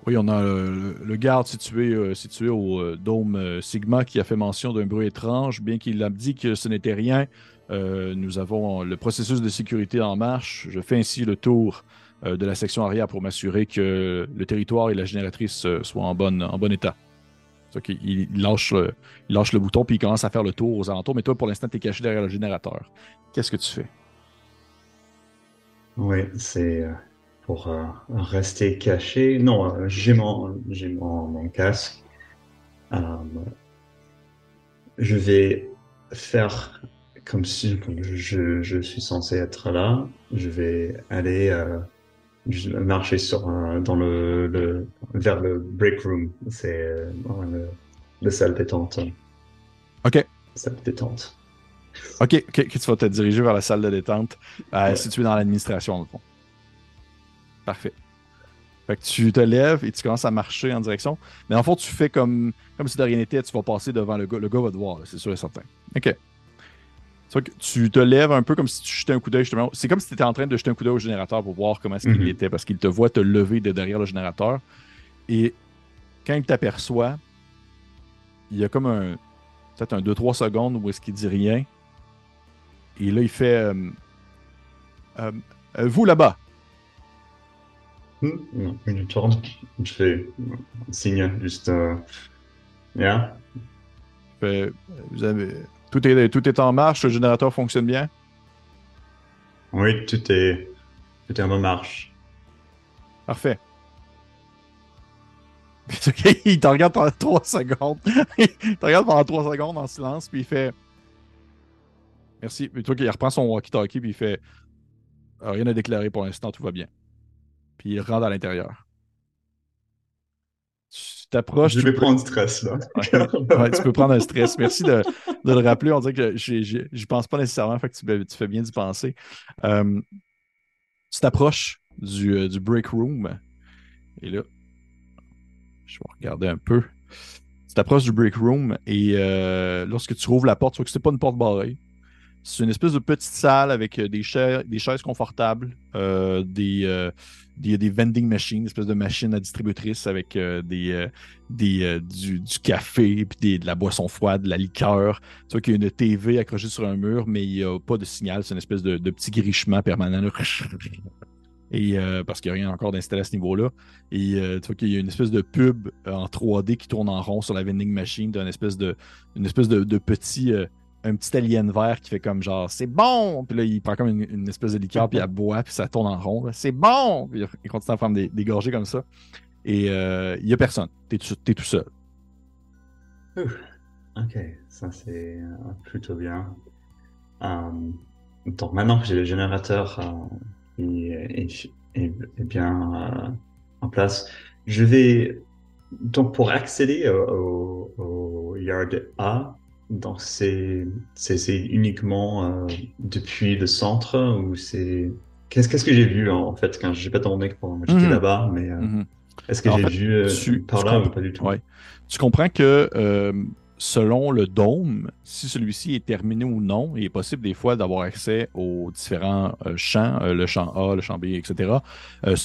A: Oui, on a le, garde situé, situé au dôme Sigma qui a fait mention d'un bruit étrange, bien qu'il a dit que ce n'était rien. Euh, nous avons le processus de sécurité en marche. Je fais ainsi le tour euh, de la section arrière pour m'assurer que le territoire et la génératrice euh, soient en, bonne, en bon état. Il, lâche le, lâche le bouton puis il commence à faire le tour aux alentours. Mais toi, pour l'instant, tu es caché derrière le générateur. Qu'est-ce que tu fais?
B: Oui, c'est pour rester caché. Non, j'ai mon, mon, mon, casque. je vais faire comme si je, je, suis censé être là, je vais aller euh, marcher sur dans le, le, vers le break room, c'est euh, le, le, salle détente.
A: Ok.
B: Salle détente.
A: Ok, ok, tu vas te diriger vers la salle de détente euh, située dans l'administration, fond. Parfait. Fait que tu te lèves et tu commences à marcher en direction. Mais en fond, tu fais comme, comme si de rien n'était, tu vas passer devant le gars. Le gars va te voir, c'est sûr et certain. OK tu te lèves un peu comme si tu jetais un coup d'œil justement. C'est comme si tu étais en train de jeter un coup d'œil au générateur pour voir comment est-ce qu'il mhm. était, parce qu'il te voit te lever de derrière le générateur. Et quand il t'aperçoit, il y a comme un. Peut-être un 2-3 secondes où est-ce qu'il dit rien. Et là, il fait. Euh, euh, euh, vous là-bas.
B: Hmm, une tourne. Je fais un signe, juste. Yeah.
A: vous avez. Tout est, tout est en marche, le générateur fonctionne bien?
B: Oui, tout est, tout est en marche.
A: Parfait. il te regarde pendant trois secondes. il te regarde pendant trois secondes en silence, puis il fait Merci. Puis toi, il reprend son walkie-talkie, puis il fait Rien à déclarer pour l'instant, tout va bien. Puis il rentre à l'intérieur t'approches.
B: Je vais prendre du stress, là.
A: tu peux prendre un stress. Merci de, le rappeler. On dirait que je pense pas nécessairement, fait que tu, fais bien d'y penser. Euh, tu t'approches du, euh, du, break room. Et là, je vais regarder un peu. Tu t'approches du break room et euh, lorsque tu rouvres la porte, tu vois que c'est pas une porte barrée. C'est une espèce de petite salle avec euh, des, chaises, des chaises confortables, euh, des, euh, des, des, vending machines, une espèce de machine à distributrice avec des, des, du, café, puis de la boisson froide, de la liqueur. Tu vois qu'il y a une TV accrochée sur un mur, mais il n'y a pas de signal. C'est une espèce de, petit grichement permanent. Et parce qu'il n'y a rien encore d'installé à ce niveau-là. Et tu vois qu'il y a une espèce de pub en 3D qui tourne en rond sur la vending machine d'une espèce de, une espèce de, de petit un petit alien vert qui fait comme genre c'est bon! Puis là il prend comme une, espèce de liqueur puis il boit puis ça tourne en rond c'est bon! Puis il continue à faire des, des gorgées comme ça. Et euh, il y a personne. T'es es tout seul.
B: Ok ça c'est euh, plutôt bien. Euh, donc maintenant que j'ai le générateur est, bien en place je vais donc pour accéder au yard A donc c'est uniquement euh, depuis le centre ou c'est qu'est-ce qu'est-ce que j'ai vu en fait? Quand j'ai pas tourné quand j'étais mhm. là-bas mais euh, mhm. est-ce que j'ai vu euh, par là ou pas du tout?
A: Tu comprends que selon le dôme, si celui-ci est terminé ou non, il est possible des fois d'avoir accès aux différents champs, le champ A, le champ B, etc.,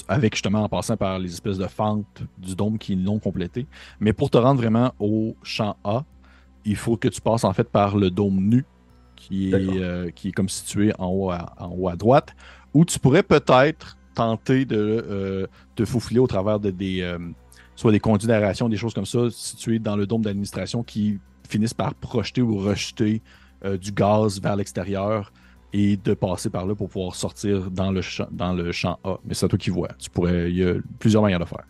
A: avec justement en passant par les espèces de fentes du dôme qui l'ont complété. Mais pour te rendre vraiment au champ A, il faut que tu passes en fait par le dôme nu qui est, euh, qui est comme situé en haut, à, en haut à droite, où tu pourrais peut-être tenter de euh, te faufiler au travers de des euh, soit des conduits d'aération, des choses comme ça, situées dans le dôme d'administration qui finissent par projeter ou rejeter du gaz vers l'extérieur et de passer par là pour pouvoir sortir dans le champ, dans le champ A. Mais c'est à toi qui vois. Tu pourrais, il y a plusieurs manières de faire.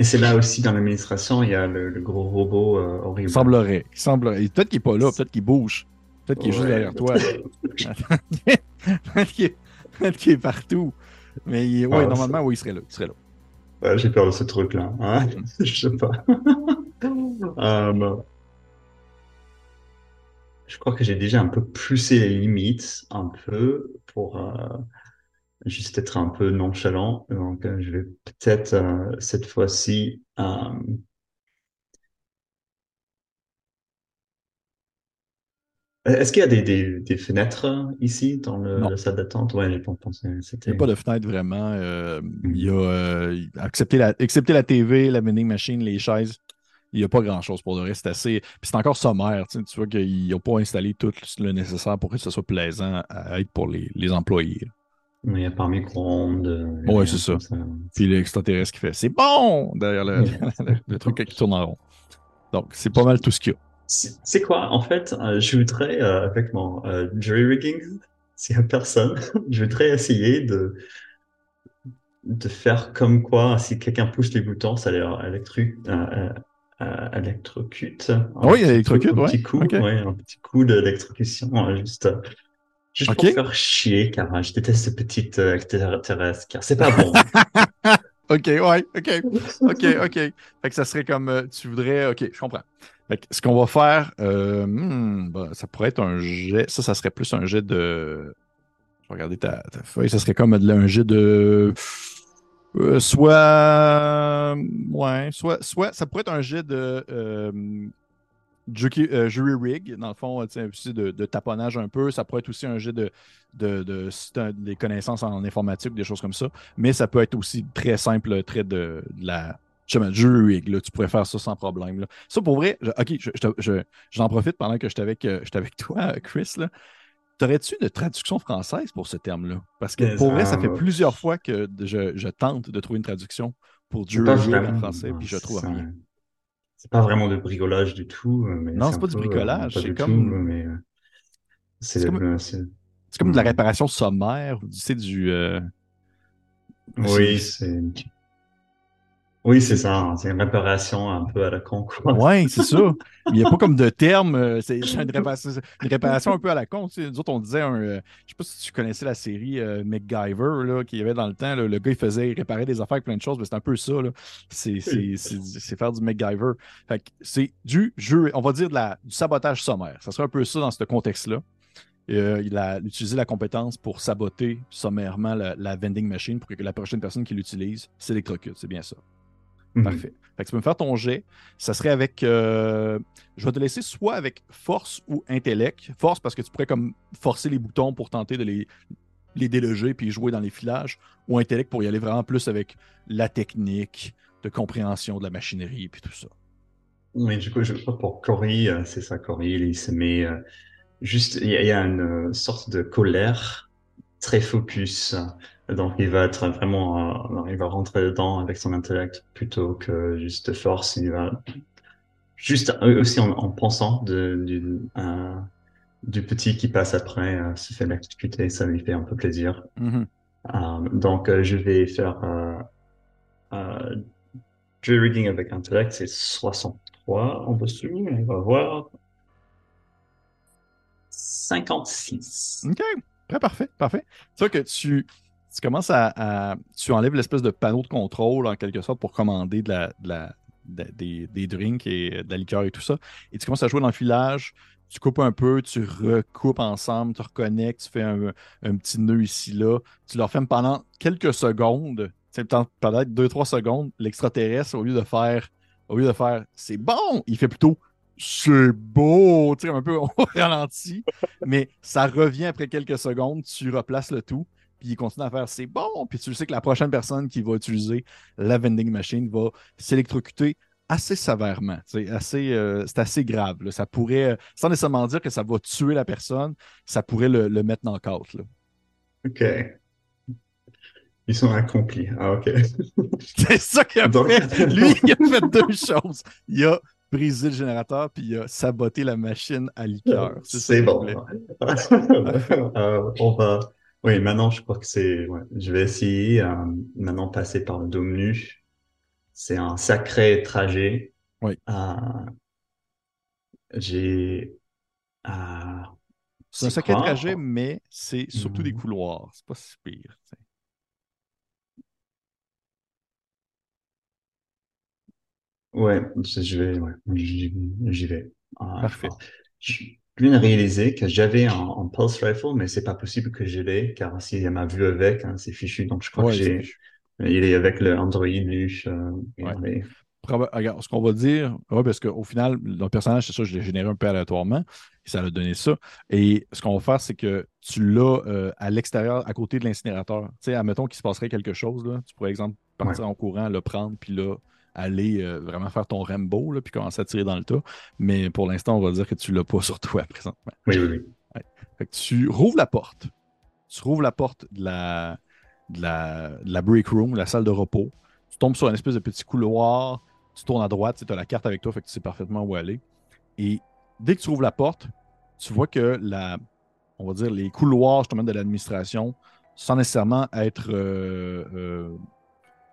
B: Et c'est là aussi dans l'administration, il y a le, gros robot euh, horrible.
A: Il semblerait. Il semblerait. Peut-être qu'il n'est pas là, peut-être qu'il bouge. Peut-être qu'il est juste derrière toi. peut-être qu'il est, partout. Mais ouais, ah, normalement, oui, il serait là. Il serait là.
B: Ouais, j'ai peur de ce truc-là. Hein? Je sais pas. um, je crois que j'ai déjà un peu poussé les limites, un peu, pour euh, juste être un peu nonchalant. Donc, euh, je vais peut-être euh, cette fois-ci. Est-ce qu'il y a des, des, fenêtres ici dans le, la salle d'attente? Ouais, j'ai pas pensé.
A: Il n'y a pas de fenêtre vraiment. Il y a, accepter, la, accepter la TV, la vending machine, les chaises il n'y a pas grand-chose pour le reste. C'est assez. Puis c'est encore sommaire. Tu, vois qu'ils n'ont pas installé tout le nécessaire pour que ce soit plaisant à être pour les, employés.
B: Il a pas micro-ondes. Euh,
A: oui, c'est ça. Puis l'extraterrestre qui fait C'est bon derrière le, truc qui tourne en rond. Donc, c'est pas mal tout ce qu'il y a.
B: C'est quoi? En fait, euh, je voudrais, euh, avec mon jury rigging, s'il n'y a personne, je voudrais essayer de de faire comme quoi, si quelqu'un pousse les boutons, ça a l'air électrique, euh, électrocute.
A: Oui, électrocute,
B: un Petit coup, ouais, un petit coup d'électrocution, hein, juste, euh, juste pour faire chier, car je déteste ces petites euh, extraterrestres, car c'est pas bon.
A: ok, ouais, ok, ok, ok. Fait que ça serait comme, tu voudrais, ok, je comprends. Fait que ce qu'on va faire, hmm, ça pourrait être un jet, ça, ça serait plus un jet de, je vais regarder ta, ta feuille, ça serait comme un jet de euh, soit, ouais, soit, soit, ça pourrait être un jet de euh, euh, jury rig, dans le fond, aussi de, de, taponnage un peu. Ça pourrait être aussi un jet de, de, de, des connaissances en informatique, des choses comme ça. Mais ça peut être aussi très simple, très de, la jury rig. Là, tu pourrais faire ça sans problème. Là. Ça, pour vrai, ok, j'en je, je, profite pendant que j'étais avec, avec toi, Chris. Là. T'aurais-tu une traduction française pour ce terme-là? Parce que pour vrai, ça fait plusieurs fois que je, tente de trouver une traduction pour Dieu en français, puis je trouve rien.
B: C'est pas vraiment de bricolage du tout. Mais
A: non, c'est pas du bricolage. c'est comme. c'est comme, de la réparation sommaire, ou c'est du. Euh,
B: oui, c'est. Oui, c'est ça. Hein. C'est une réparation un peu à la con.
A: Oui, c'est ça. Il n'y a pas comme de terme. Euh, c'est une réparation, un peu à la con. Tu sais, nous autres, on disait un. Euh, je ne sais pas si tu connaissais la série euh, MacGyver là, qu'il y avait dans le temps. le gars, il faisait, il réparait des affaires, plein de choses, mais c'est un peu ça. C'est faire du MacGyver. Fait c'est du jeu, on va dire de la, du sabotage sommaire. Ça serait un peu ça dans ce contexte-là. il a utilisé la compétence pour saboter sommairement la, la vending machine pour que la prochaine personne qui l'utilise s'électrocute. C'est bien ça. Mhm. Parfait. Fait que tu peux me faire ton jet. Ça serait avec. Euh, je vais te laisser soit avec force ou intellect. Force parce que tu pourrais comme forcer les boutons pour tenter de les, les déloger puis jouer dans les filages. Ou intellect pour y aller vraiment plus avec la technique de compréhension de la machinerie puis tout ça.
B: Oui, du coup, je crois pour Cory, euh, c'est ça, Cory, il se met. Euh, juste, il y, a une sorte de colère très focus donc il va être vraiment, euh, il va rentrer dedans avec son intellect plutôt que juste force. Il va juste aussi en, pensant de, du, euh, du petit qui passe après euh, se fait l'exécuter, ça lui fait un peu plaisir. Mm-hmm. donc je vais faire du reading avec intellect, c'est 63 en dessous. On va voir 56.
A: Ok, parfait, parfait. C'est vrai que tu tu commences à, tu enlèves l'espèce de panneau de contrôle en quelque sorte pour commander de la, des, des, drinks et de la liqueur et tout ça. Et tu commences à jouer dans le filage, tu coupes un peu, tu recoupes ensemble, tu reconnectes, tu fais un, petit nœud ici, là. Tu leur fermes pendant quelques secondes, peut-être deux, trois secondes, l'extraterrestre, au lieu de faire, au lieu de faire c'est bon, il fait plutôt c'est beau, tu sais, un peu au ralenti, mais ça revient après quelques secondes, tu replaces le tout puis il continue à faire c'est bon, puis tu sais que la prochaine personne qui va utiliser la vending machine va s'électrocuter assez sévèrement. C'est assez, euh, assez grave. Ça pourrait, sans nécessairement dire que ça va tuer la personne, ça pourrait le, mettre dans le cadre.
B: OK. Ils sont accomplis. Ah, OK.
A: C'est ça qu'il a fait. Lui, il a fait deux choses. Il a brisé le générateur puis il a saboté la machine à liqueur.
B: C'est bon. Euh, on va. Oui, maintenant, je crois que c'est. Je vais essayer euh, maintenant passer par le dôme nu. C'est un sacré trajet.
A: Oui.
B: Euh, j'ai.
A: c'est un sacré trajet, mais c'est surtout des mhm. couloirs. C'est pas si pire.
B: Ouais, je vais, ouais, j'y vais.
A: Ah, Parfait.
B: Je viens de réaliser que j'avais un, Pulse Rifle, mais c'est pas possible que je l'ai, car si elle m'a vu avec, hein, c'est fichu. Donc, je crois que j'ai, il est avec le Android Luche. Euh,
A: ce qu'on va dire, parce qu'au final, le personnage, c'est ça, je l'ai généré un peu aléatoirement, et ça a donné ça. Et ce qu'on va faire, c'est que tu l'as euh, à l'extérieur, à côté de l'incinérateur. Tu sais, admettons qu'il se passerait quelque chose, là, tu pourrais, exemple, partir en courant, le prendre, puis là, aller euh, vraiment faire ton Rambo, là, puis commencer à tirer dans le tas. Mais pour l'instant, on va dire que tu l'as pas sur toi présentement.
B: Oui, oui, oui.
A: tu rouvres la porte. Tu rouvres la porte de la, de la, de la break room, la salle de repos. Tu tombes sur un espèce de petit couloir. Tu tournes à droite, tu as la carte avec toi, fait que tu sais parfaitement où aller. Et dès que tu ouvres la porte, tu vois que la, on va dire, les couloirs justement de l'administration, sans nécessairement être euh, euh,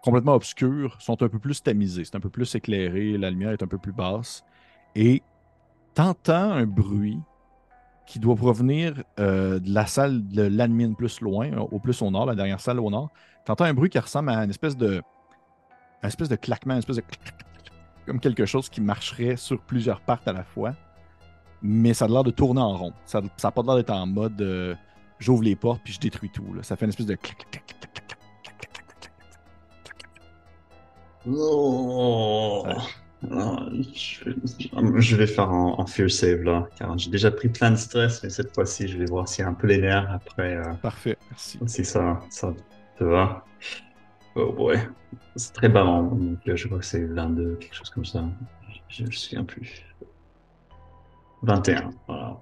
A: complètement obscurs sont un peu plus tamisés, c'est un peu plus éclairé, la lumière est un peu plus basse. Et t'entends un bruit qui doit provenir euh, de la salle de l'admin plus loin, au plus au nord, la dernière salle au nord. T'entends un bruit qui ressemble à une espèce de, une espèce de claquement, une espèce de comme quelque chose qui marcherait sur plusieurs parts à la fois. Mais ça a l'air de tourner en rond. Ça n'a pas l'air d'être en mode euh, j'ouvre les portes puis je détruis tout. Ça fait une espèce de clac, clac, clac,
B: Oh. Je vais faire un, fear save là, car j'ai déjà pris plein de stress, mais cette fois-ci, je vais voir s'il y a un peu les nerfs après. Euh,
A: Parfait, merci.
B: Si ça, ça te va. Oh boy. C'est très bas, donc je crois que c'est 22, quelque chose comme ça. Je ne me souviens plus. 21, voilà.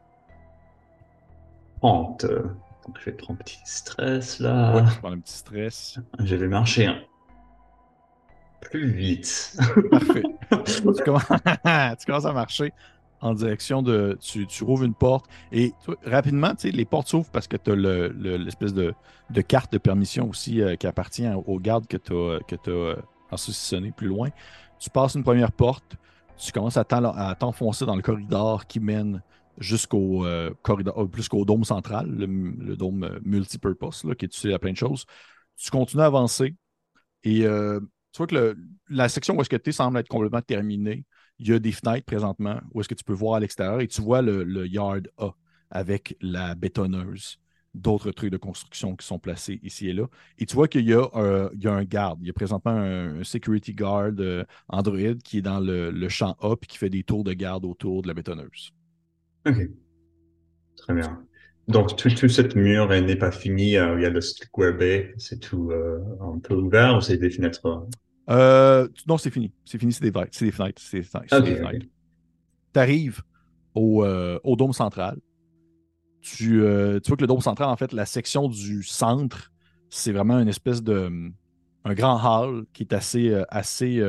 B: 30. Donc je vais prendre un petit stress là.
A: Ouais, je prends un petit stress.
B: Je vais marcher. Hein plus vite.
A: Parfait. tu, commences... à marcher en direction de. Tu, tu rouvres une porte et rapidement, les portes s'ouvrent parce que tu as l'espèce de, carte de permission aussi euh, qui appartient aux gardes que tu as, que euh, plus loin. Tu passes une première porte, tu commences à t'enfoncer dans le corridor qui mène jusqu'au euh, corridor, plus qu'au dôme central, le, dôme multipurpose, là, qui est utilisé à plein de choses. Tu continues à avancer et tu vois que la section où est-ce que tu semble être complètement terminée. Il y a des fenêtres présentement où est-ce que tu peux voir à l'extérieur et tu vois le, yard A avec la bétonneuse, d'autres trucs de construction qui sont placés ici et là. Et tu vois qu'il y, a un garde. Il y a présentement un, security guard euh, Android qui est dans le, champ A et qui fait des tours de garde autour de la bétonneuse.
B: OK. Très bien. Donc, tout, tout cette mur n'est pas fini. Euh, il y a le Square Bay. C'est tout euh, un peu ouvert ou c'est des fenêtres
A: euh, non, c'est fini. C'est fini, c'est des, c'est des fenêtres. C'est des fenêtres. Tu arrives au, euh, au, dôme central. Tu, euh, tu, vois que le dôme central, en fait, la section du centre, c'est vraiment une espèce de. un grand hall qui est assez, assez,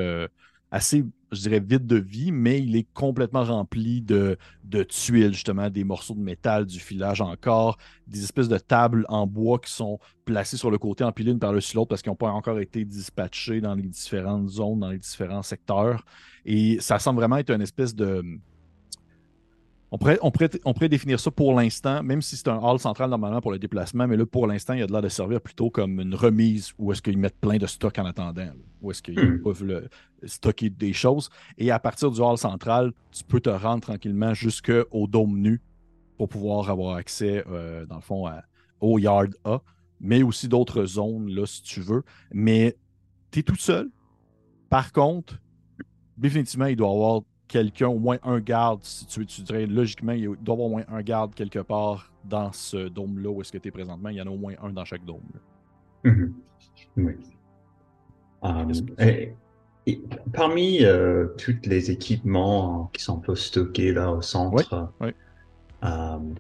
A: assez je dirais, vide de vie, mais il est complètement rempli de, de tuiles, justement, des morceaux de métal, du filage encore, des espèces de tables en bois qui sont placées sur le côté, empilées une par-dessus l'autre parce qu'ils n'ont pas encore été dispatchés dans les différentes zones, dans les différents secteurs. Et ça semble vraiment être une espèce de on pourrait, on, pourrait, définir ça pour l'instant, même si c'est un hall central normalement pour le déplacement, mais là, pour l'instant, il y a de l'air de servir plutôt comme une remise où est-ce qu'ils mettent plein de stocks en attendant, où est-ce qu'ils hmm. peuvent stocker des choses. Et à partir du hall central, tu peux te rendre tranquillement jusqu'au dôme nu pour pouvoir avoir accès, euh, dans le fond, au yard A, mais aussi d'autres zones, là, si tu veux. Mais tu es tout seul. Par contre, définitivement, il doit y avoir quelqu'un, au moins un garde, si tu, tu dirais logiquement, il doit y avoir au moins un garde quelque part dans ce dôme-là où est-ce que tu es présentement. Il y en a au moins un dans chaque dôme.
B: Mm-hmm. Oui. Um, et, parmi euh, tous les équipements qui sont un peu stockés là au centre, um,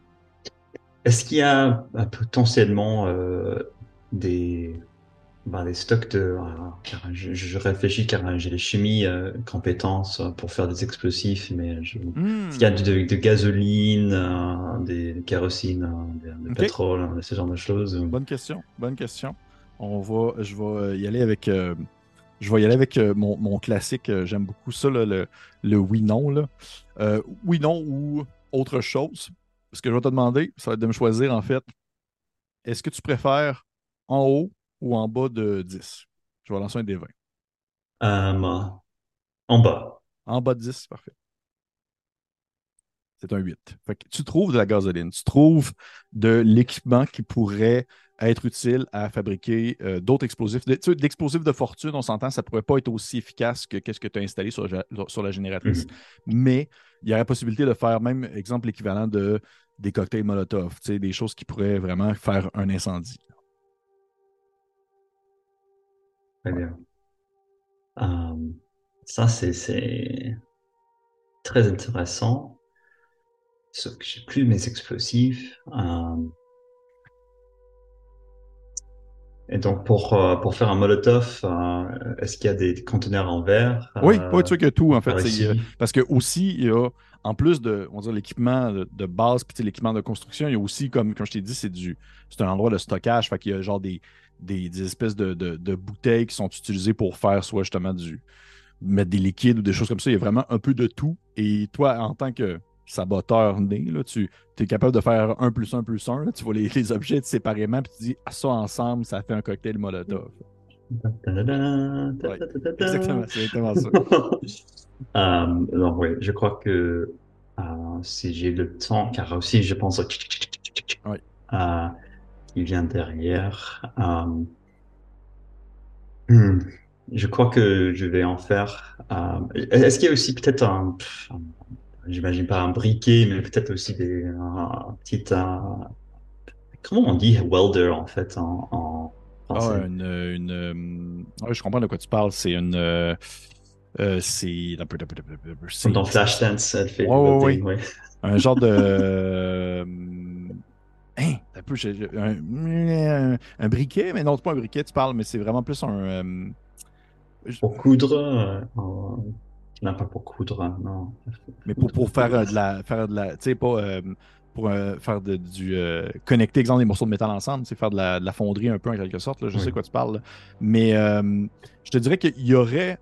B: est-ce qu'il y a euh, potentiellement euh, des bah, les stocks de. euh, je, je réfléchis car j'ai les chimies euh, compétences pour faire des explosifs, mais je,
A: Hmm,
B: il y a de, de gasoline, euh, des kérosines, euh, des, des
A: Ok.
B: pétrole, euh, ce genre de choses.
A: Bonne question. Bonne question. On va, je vais euh, y aller avec, euh, je vais y aller avec euh, mon, mon classique. euh, J'aime beaucoup ça, là, le, le oui-non. Euh, oui-non ou autre chose. Ce que je vais te demander, ça va être de me choisir, en fait, est-ce que tu préfères en haut ou en bas de 10? Je vais lancer un des 20.
B: Euh, en bas.
A: En bas de 10, c'est parfait. C'est un 8. Fait que tu trouves de la gasoline, tu trouves de l'équipement qui pourrait être utile à fabriquer euh, d'autres explosifs. De, tu sais, l'explosif de fortune, on s'entend, ça ne pourrait pas être aussi efficace que ce que tu as installé sur, la- sur la génératrice.
B: Mhm.
A: Mais il y aurait possibilité de faire même, exemple, l'équivalent de des cocktails Molotov, tu sais, des choses qui pourraient vraiment faire un incendie.
B: Très bien. Euh, ça, c'est, c'est très intéressant. Sauf que j'ai plus mes explosifs. Euh, et donc, pour, euh, pour faire un molotov, euh, est-ce qu'il y a des conteneurs en verre?
A: Oui,
B: euh,
A: oui, tu sais que tout, en fait. euh, parce que aussi, il y a, en plus de, on l'équipement de, de base, puis l'équipement de construction, il y a aussi, comme, comme je t'ai dit, c'est du c'est un endroit de stockage. Fait qu'il y a genre des, des, des espèces de, de- de bouteilles qui sont utilisées pour faire soit justement du mettre des liquides ou des choses comme ça. Il y a vraiment un peu de tout. Et toi, en tant que saboteur né, là, tu es capable de faire un plus un plus un. là. tu vois les, les objets séparément, puis tu dis ah, ça ensemble, ça fait un cocktail Molotov. Ouais. Exactement, c'est exactement ça.
B: Euh, donc, oui, je crois que euh, si j'ai le temps, car aussi je pense
A: Oui.
B: euh, qui vient derrière. euh, hmm, je crois que je vais en faire. euh, est-ce qu'il y a aussi peut-être un, j'imagine pas un briquet, mais peut-être aussi des un, petit un- comment on dit welder en fait en, en
A: Ah,
B: français?
A: une, une, euh, je comprends de quoi tu parles. C'est une. euh, c'est.
B: Dans Flashdance, elle fait
A: Ouais, un genre de. hein, un peu. Un, un- un briquet, mais non, c'est pas un briquet, tu parles, mais c'est vraiment plus un. euh, je-
B: Pour coudre, euh, non pas pour coudre, hein, non.
A: mais pour, pour faire euh, de la. Faire de la tu sais, pas. euh, pour euh, faire de- du. euh, connecter, exemple, des morceaux de métal ensemble, c'est faire de la, de la fonderie un peu en quelque sorte. là, je
B: Oui.
A: sais quoi tu parles. là. Mais je te dirais qu'il y aurait.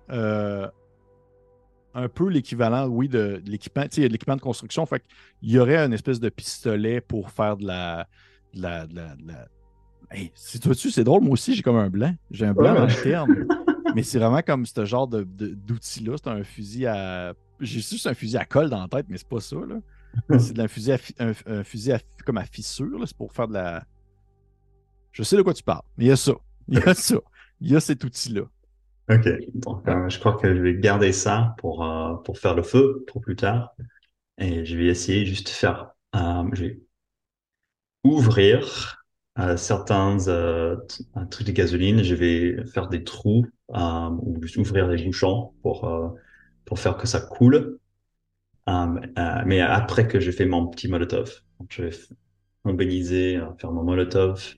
A: un peu l'équivalent, oui, de, de l'équipement. Tu sais, il y a de l'équipement de construction. Fait qu'il y aurait une espèce de pistolet pour faire de la. De la, de la, de la- Hey, si tu vois-tu, c'est drôle, moi aussi, j'ai comme un blanc. J'ai un blanc
B: Ouais.
A: dans le terme. Mais c'est vraiment comme ce genre de- d'outil-là. C'est un fusil à. J'ai juste un fusil à colle dans la tête, mais c'est pas ça, là. C'est la fusil à fi- un, un fusil à, comme à fissure. C'est pour faire de la. Je sais de quoi tu parles. Mais il y a ça. Il y a ça. Il y a cet outil-là.
B: Ok, donc euh, je crois que je vais garder ça pour, euh, pour faire le feu pour plus tard. Et je vais essayer juste de faire, euh, je vais ouvrir euh, certains euh, t- un truc de gasoline. Je vais faire des trous euh, ou juste ouvrir les bouchons pour, euh, pour faire que ça coule. Mais après que je fais mon petit molotov, donc je vais euh, faire mon molotov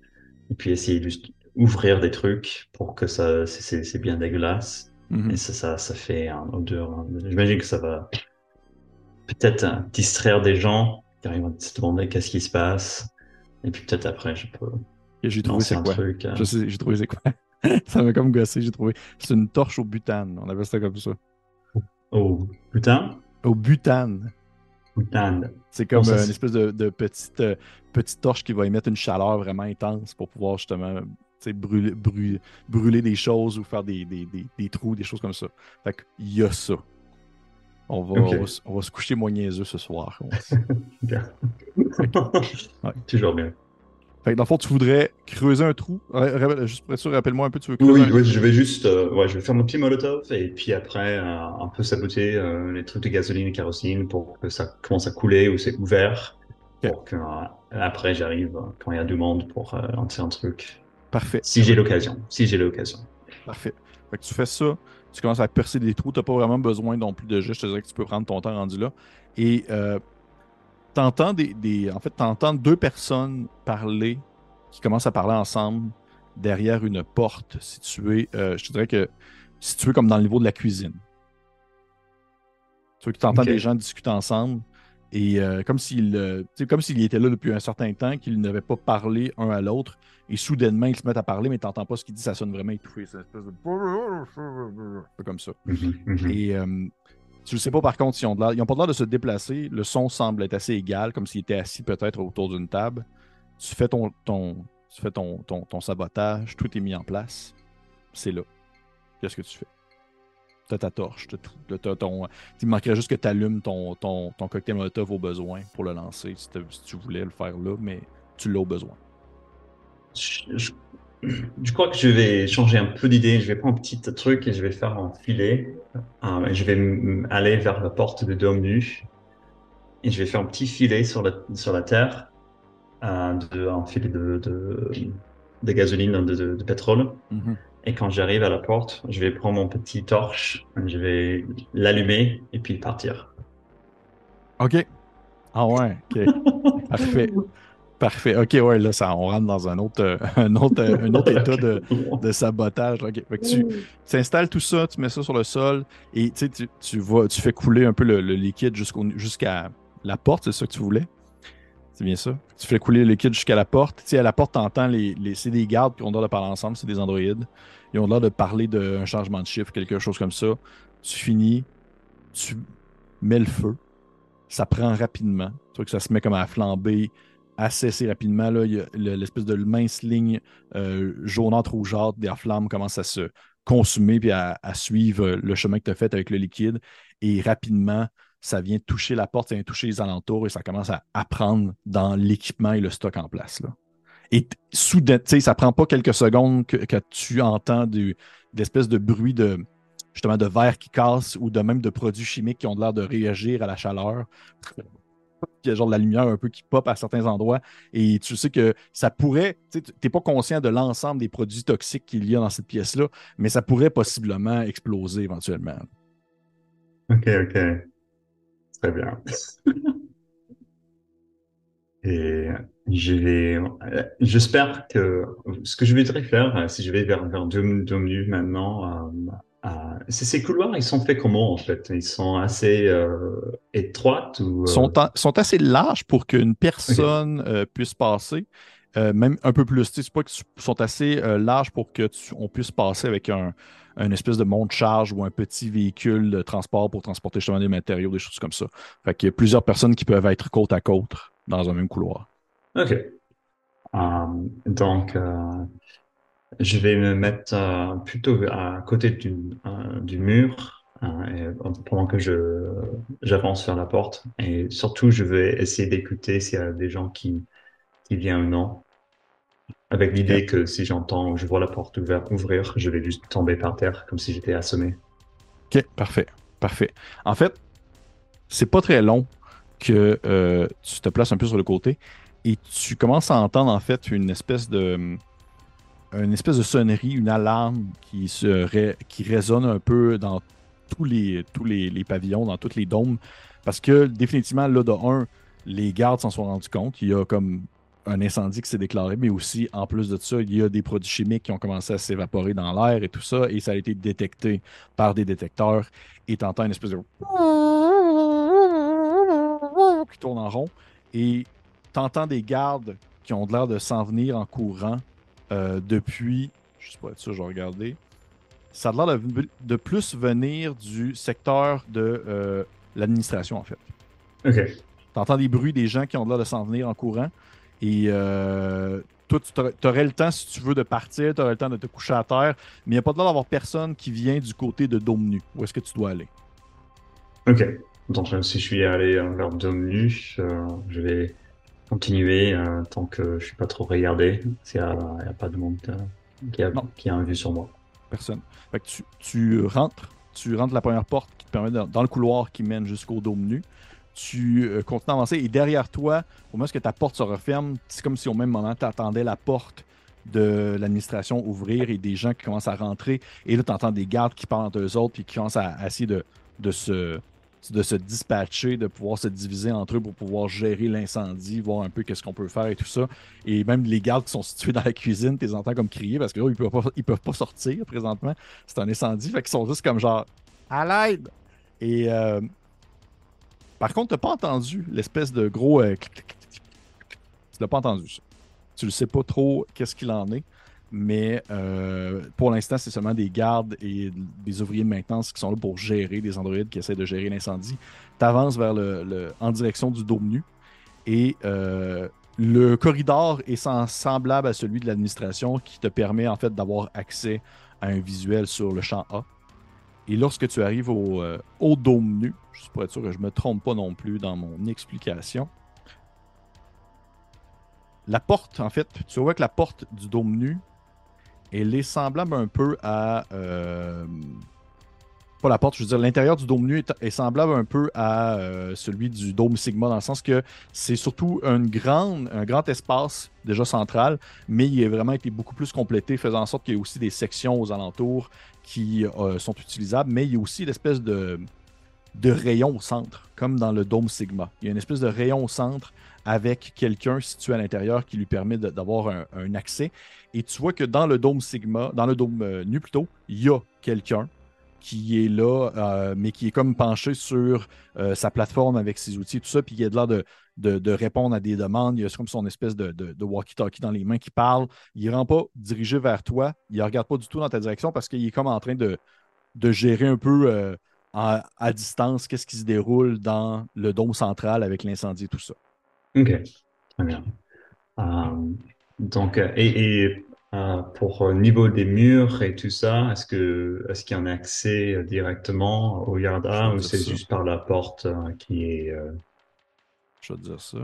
B: et puis essayer juste ouvrir des trucs pour que ça, c'est- bien dégueulasse.
A: Mhm.
B: Et ça, ça, ça fait un odeur. J'imagine que ça va peut-être distraire des gens car ils vont se demander qu'est-ce qui se passe. Et puis peut-être après, je peux
A: j'ai trouvé c'est quoi?
B: truc. euh,
A: Je sais, j'ai trouvé c'est quoi? ça m'a comme gossé, j'ai trouvé. C'est une torche au butane. On appelle ça comme ça.
B: Oh, putain,
A: Au butane.
B: putain.
A: C'est comme
B: Bon,
A: euh, une espèce de, de petite, euh, petite torche qui va émettre une chaleur vraiment intense pour pouvoir justement brûler, brûler, brûler des choses ou faire des, des, des, des trous, des choses comme ça. Fait qu'il y a ça. On va, on, va, se- on va se coucher moins niaiseux ce soir.
B: Toujours bien.
A: Fait que dans le fond, tu voudrais creuser un trou? Ra- ra- Juste pour être sûr, rappelle-moi un peu, tu veux creuser
B: Oui,
A: un
B: oui, je vais juste, euh, ouais, je vais faire mon petit molotov et puis après euh, un peu saboter euh, les trucs de gasoline et kérosine pour que ça commence à couler ou c'est ouvert. Pour que euh, après j'arrive quand il y a du monde pour lancer un truc.
A: Parfait.
B: Si j'ai l'occasion, si j'ai l'occasion.
A: Parfait. Fait que tu fais ça, tu commences à percer des trous, tu n'as pas vraiment besoin non plus de jeu. Je te dirais que tu peux prendre ton temps rendu là. Et euh, t'entends des, des. En fait, t'entends deux personnes parler qui commencent à parler ensemble derrière une porte située, euh, je te dirais que située comme dans le niveau de la cuisine. Tu vois que tu entends des gens discuter ensemble et euh, comme s'il euh, comme s'il était là depuis un certain temps, qu'ils n'avaient pas parlé un à l'autre et soudainement ils se mettent à parler mais tu n'entends pas ce qu'ils disent, ça sonne vraiment étouffé, c'est une espèce de comme ça.
B: Mhm, mhm.
A: Et tu ne sais pas par contre s'ils ont de l'air. Ils n'ont pas l'air de se déplacer. Le son semble être assez égal, comme s'ils étaient assis peut-être autour d'une table. Tu fais ton, ton, tu fais ton, ton, sabotage, tout est mis en place. C'est là. Qu'est-ce que tu fais? Tu as ta torche, t'as ton. Il manquerait juste que tu allumes ton, ton, ton, cocktail Molotov au besoin pour le lancer, si, tu voulais le faire là, mais tu l'as au besoin.
B: Je crois que je vais changer un peu d'idée. Je vais prendre un petit truc et je vais faire un filet. Je vais aller vers la porte de Dôme nu. Et je vais faire un petit filet sur la, sur la terre. Euh, de, un filet de, de, de gasoline, de, de pétrole.
A: Mm-hmm.
B: Et quand j'arrive à la porte, je vais prendre mon petit torche. Je vais l'allumer et puis partir.
A: OK. Ah ouais, OK. Parfait. Parfait. OK, ouais, là, ça, on rentre dans un autre, euh, un autre, euh, un autre état de, de sabotage. OK. Fait que tu, installes tout ça, tu mets ça sur le sol et tu, tu, tu fais couler un peu le, liquide jusqu'à la porte, c'est ça que tu voulais? C'est bien ça? Tu fais couler le liquide jusqu'à la porte. Tu sais, à la porte, tu entends les, les c'est des gardes qui ont l'air de parler ensemble, c'est des androïdes. Ils ont l'air de parler d'un changement de chiffre, quelque chose comme ça. Tu finis, tu mets le feu. Ça prend rapidement. Tu vois que ça se met comme à flamber assez, rapidement. Là, il y a l'espèce de mince ligne euh, jaunâtre rougeâtre des flammes commence à se consumer puis à, suivre le chemin que tu as fait avec le liquide. Et rapidement, ça vient toucher la porte, ça vient toucher les alentours et ça commence à, prendre dans l'équipement et le stock en place. Là. Et soudain, ça prend pas quelques secondes que, tu entends d'espèces de bruit de justement de verre qui casse ou de même de produits chimiques qui ont l'air de réagir à la chaleur. Il y a genre de la lumière un peu qui pop à certains endroits. Et tu sais que ça pourrait, tu n'es pas conscient de l'ensemble des produits toxiques qu'il y a dans cette pièce-là, mais ça pourrait possiblement exploser éventuellement.
B: Ok, ok. Très bien. Et j'espère que ce que je voudrais faire, si je vais vers, vers deux, minutes maintenant, euh, ah, ces couloirs, ils sont faits comment en fait? Ils sont assez euh, étroites ou
A: euh? sont, sont assez larges pour qu'une personne euh, puisse passer, même un peu plus. C'est pas qu'ils sont assez larges pour qu'on puisse passer avec un, espèce de monte-charge ou un petit véhicule de transport pour transporter justement des matériaux, des choses comme ça. Fait qu'il y a plusieurs personnes qui peuvent être côte à côte dans un même couloir.
B: OK. donc, je vais me mettre euh, plutôt à côté du, euh, du mur euh, pendant que j'avance vers la porte. Et surtout, je vais essayer d'écouter s'il y a des gens qui, qui viennent ou non. Avec l'idée que si j'entends, je vois la porte ouvrir, je vais juste tomber par terre comme si j'étais assommé.
A: Ok, parfait, parfait. En fait, c'est pas très long que tu te places un peu sur le côté et tu commences à entendre en fait une espèce de une espèce de sonnerie, une alarme qui, se qui résonne un peu dans tous les, tous les, pavillons, dans tous les dômes. Parce que définitivement, là, de un, les gardes s'en sont rendus compte. Il y a comme un incendie qui s'est déclaré, mais aussi, en plus de ça, il y a des produits chimiques qui ont commencé à s'évaporer dans l'air et tout ça, et ça a été détecté par des détecteurs. Et t'entends une espèce de... qui tourne en rond. Et t'entends des gardes qui ont l'air de s'en venir en courant euh, depuis, je sais pas être sûr, je vais regarder. Ça a l'air de, plus venir du secteur de euh, l'administration, en fait.
B: OK.
A: Tu entends des bruits des gens qui ont l'air de s'en venir en courant. Et euh, toi, tu aurais le temps, si tu veux, de partir, tu aurais le temps de te coucher à terre, mais il n'y a pas de l'air d'avoir personne qui vient du côté de Dôme Nu. Où est-ce que tu dois aller?
B: OK. Donc, si je suis allé vers Dôme Nu, je vais continuer euh, tant que je suis pas trop regardé. S'il n'y a, a, pas de monde euh, qui, a, qui a un vue sur moi.
A: Personne. Fait que tu, tu, rentres, tu rentres la première porte qui te permet dans, le couloir qui mène jusqu'au dôme nu. Tu euh, continues à avancer et derrière toi, au moment où ta porte se referme, c'est comme si au même moment tu attendais la porte de l'administration ouvrir et des gens qui commencent à rentrer. Et là, tu entends des gardes qui parlent entre eux autres et qui commencent à, essayer de, de se de se dispatcher, de pouvoir se diviser entre eux pour pouvoir gérer l'incendie, voir un peu qu'est-ce qu'on peut faire et tout ça. Et même les gardes qui sont situés dans la cuisine, tu les entends comme crier parce que là, ils peuvent pas, ils peuvent pas sortir présentement. C'est un incendie, fait qu'ils sont juste comme genre à l'aide. Et euh, par contre, tu n'as pas entendu l'espèce de gros euh, Tu l'as pas entendu ça. Tu ne sais pas trop qu'est-ce qu'il en est. Mais euh, pour l'instant, c'est seulement des gardes et des ouvriers de maintenance qui sont là pour gérer, des androïdes qui essaient de gérer l'incendie. Tu avances vers le, en direction du dôme nu et euh, le corridor est semblable à celui de l'administration qui te permet en fait d'avoir accès à un visuel sur le champ A. Et lorsque tu arrives au, euh, au dôme nu, je suis être sûr que je me trompe pas non plus dans mon explication, la porte, en fait, tu vois que la porte du dôme nu elle est semblable un peu à. Euh, pas la porte, je veux dire, l'intérieur du dôme nu est, semblable un peu à euh, celui du dôme Sigma, dans le sens que c'est surtout un grand espace déjà central, mais il a vraiment été beaucoup plus complété, faisant en sorte qu'il y ait aussi des sections aux alentours qui euh, sont utilisables, mais il y a aussi l'espèce de, de rayon au centre, comme dans le dôme Sigma. Il y a une espèce de rayon au centre avec quelqu'un situé à l'intérieur qui lui permet d'avoir un, accès. Et tu vois que dans le dôme Sigma, dans le dôme euh, nu plutôt, il y a quelqu'un qui est là, euh, mais qui est comme penché sur euh, sa plateforme avec ses outils, tout ça, puis il a de l'air de, de, répondre à des demandes. Il a comme son espèce de, de walkie-talkie dans les mains qui parle. Il ne rend pas dirigé vers toi. Il ne regarde pas du tout dans ta direction parce qu'il est comme en train de, gérer un peu à, distance qu'est-ce qui se déroule dans le dôme central avec l'incendie et tout ça.
B: Ok, très bien. Euh, donc, euh, et euh, pour niveau des murs et tout ça, est-ce que est-ce qu'il y a un accès directement au Yarda ou c'est juste par la porte qui est.
A: Je vais te dire ça.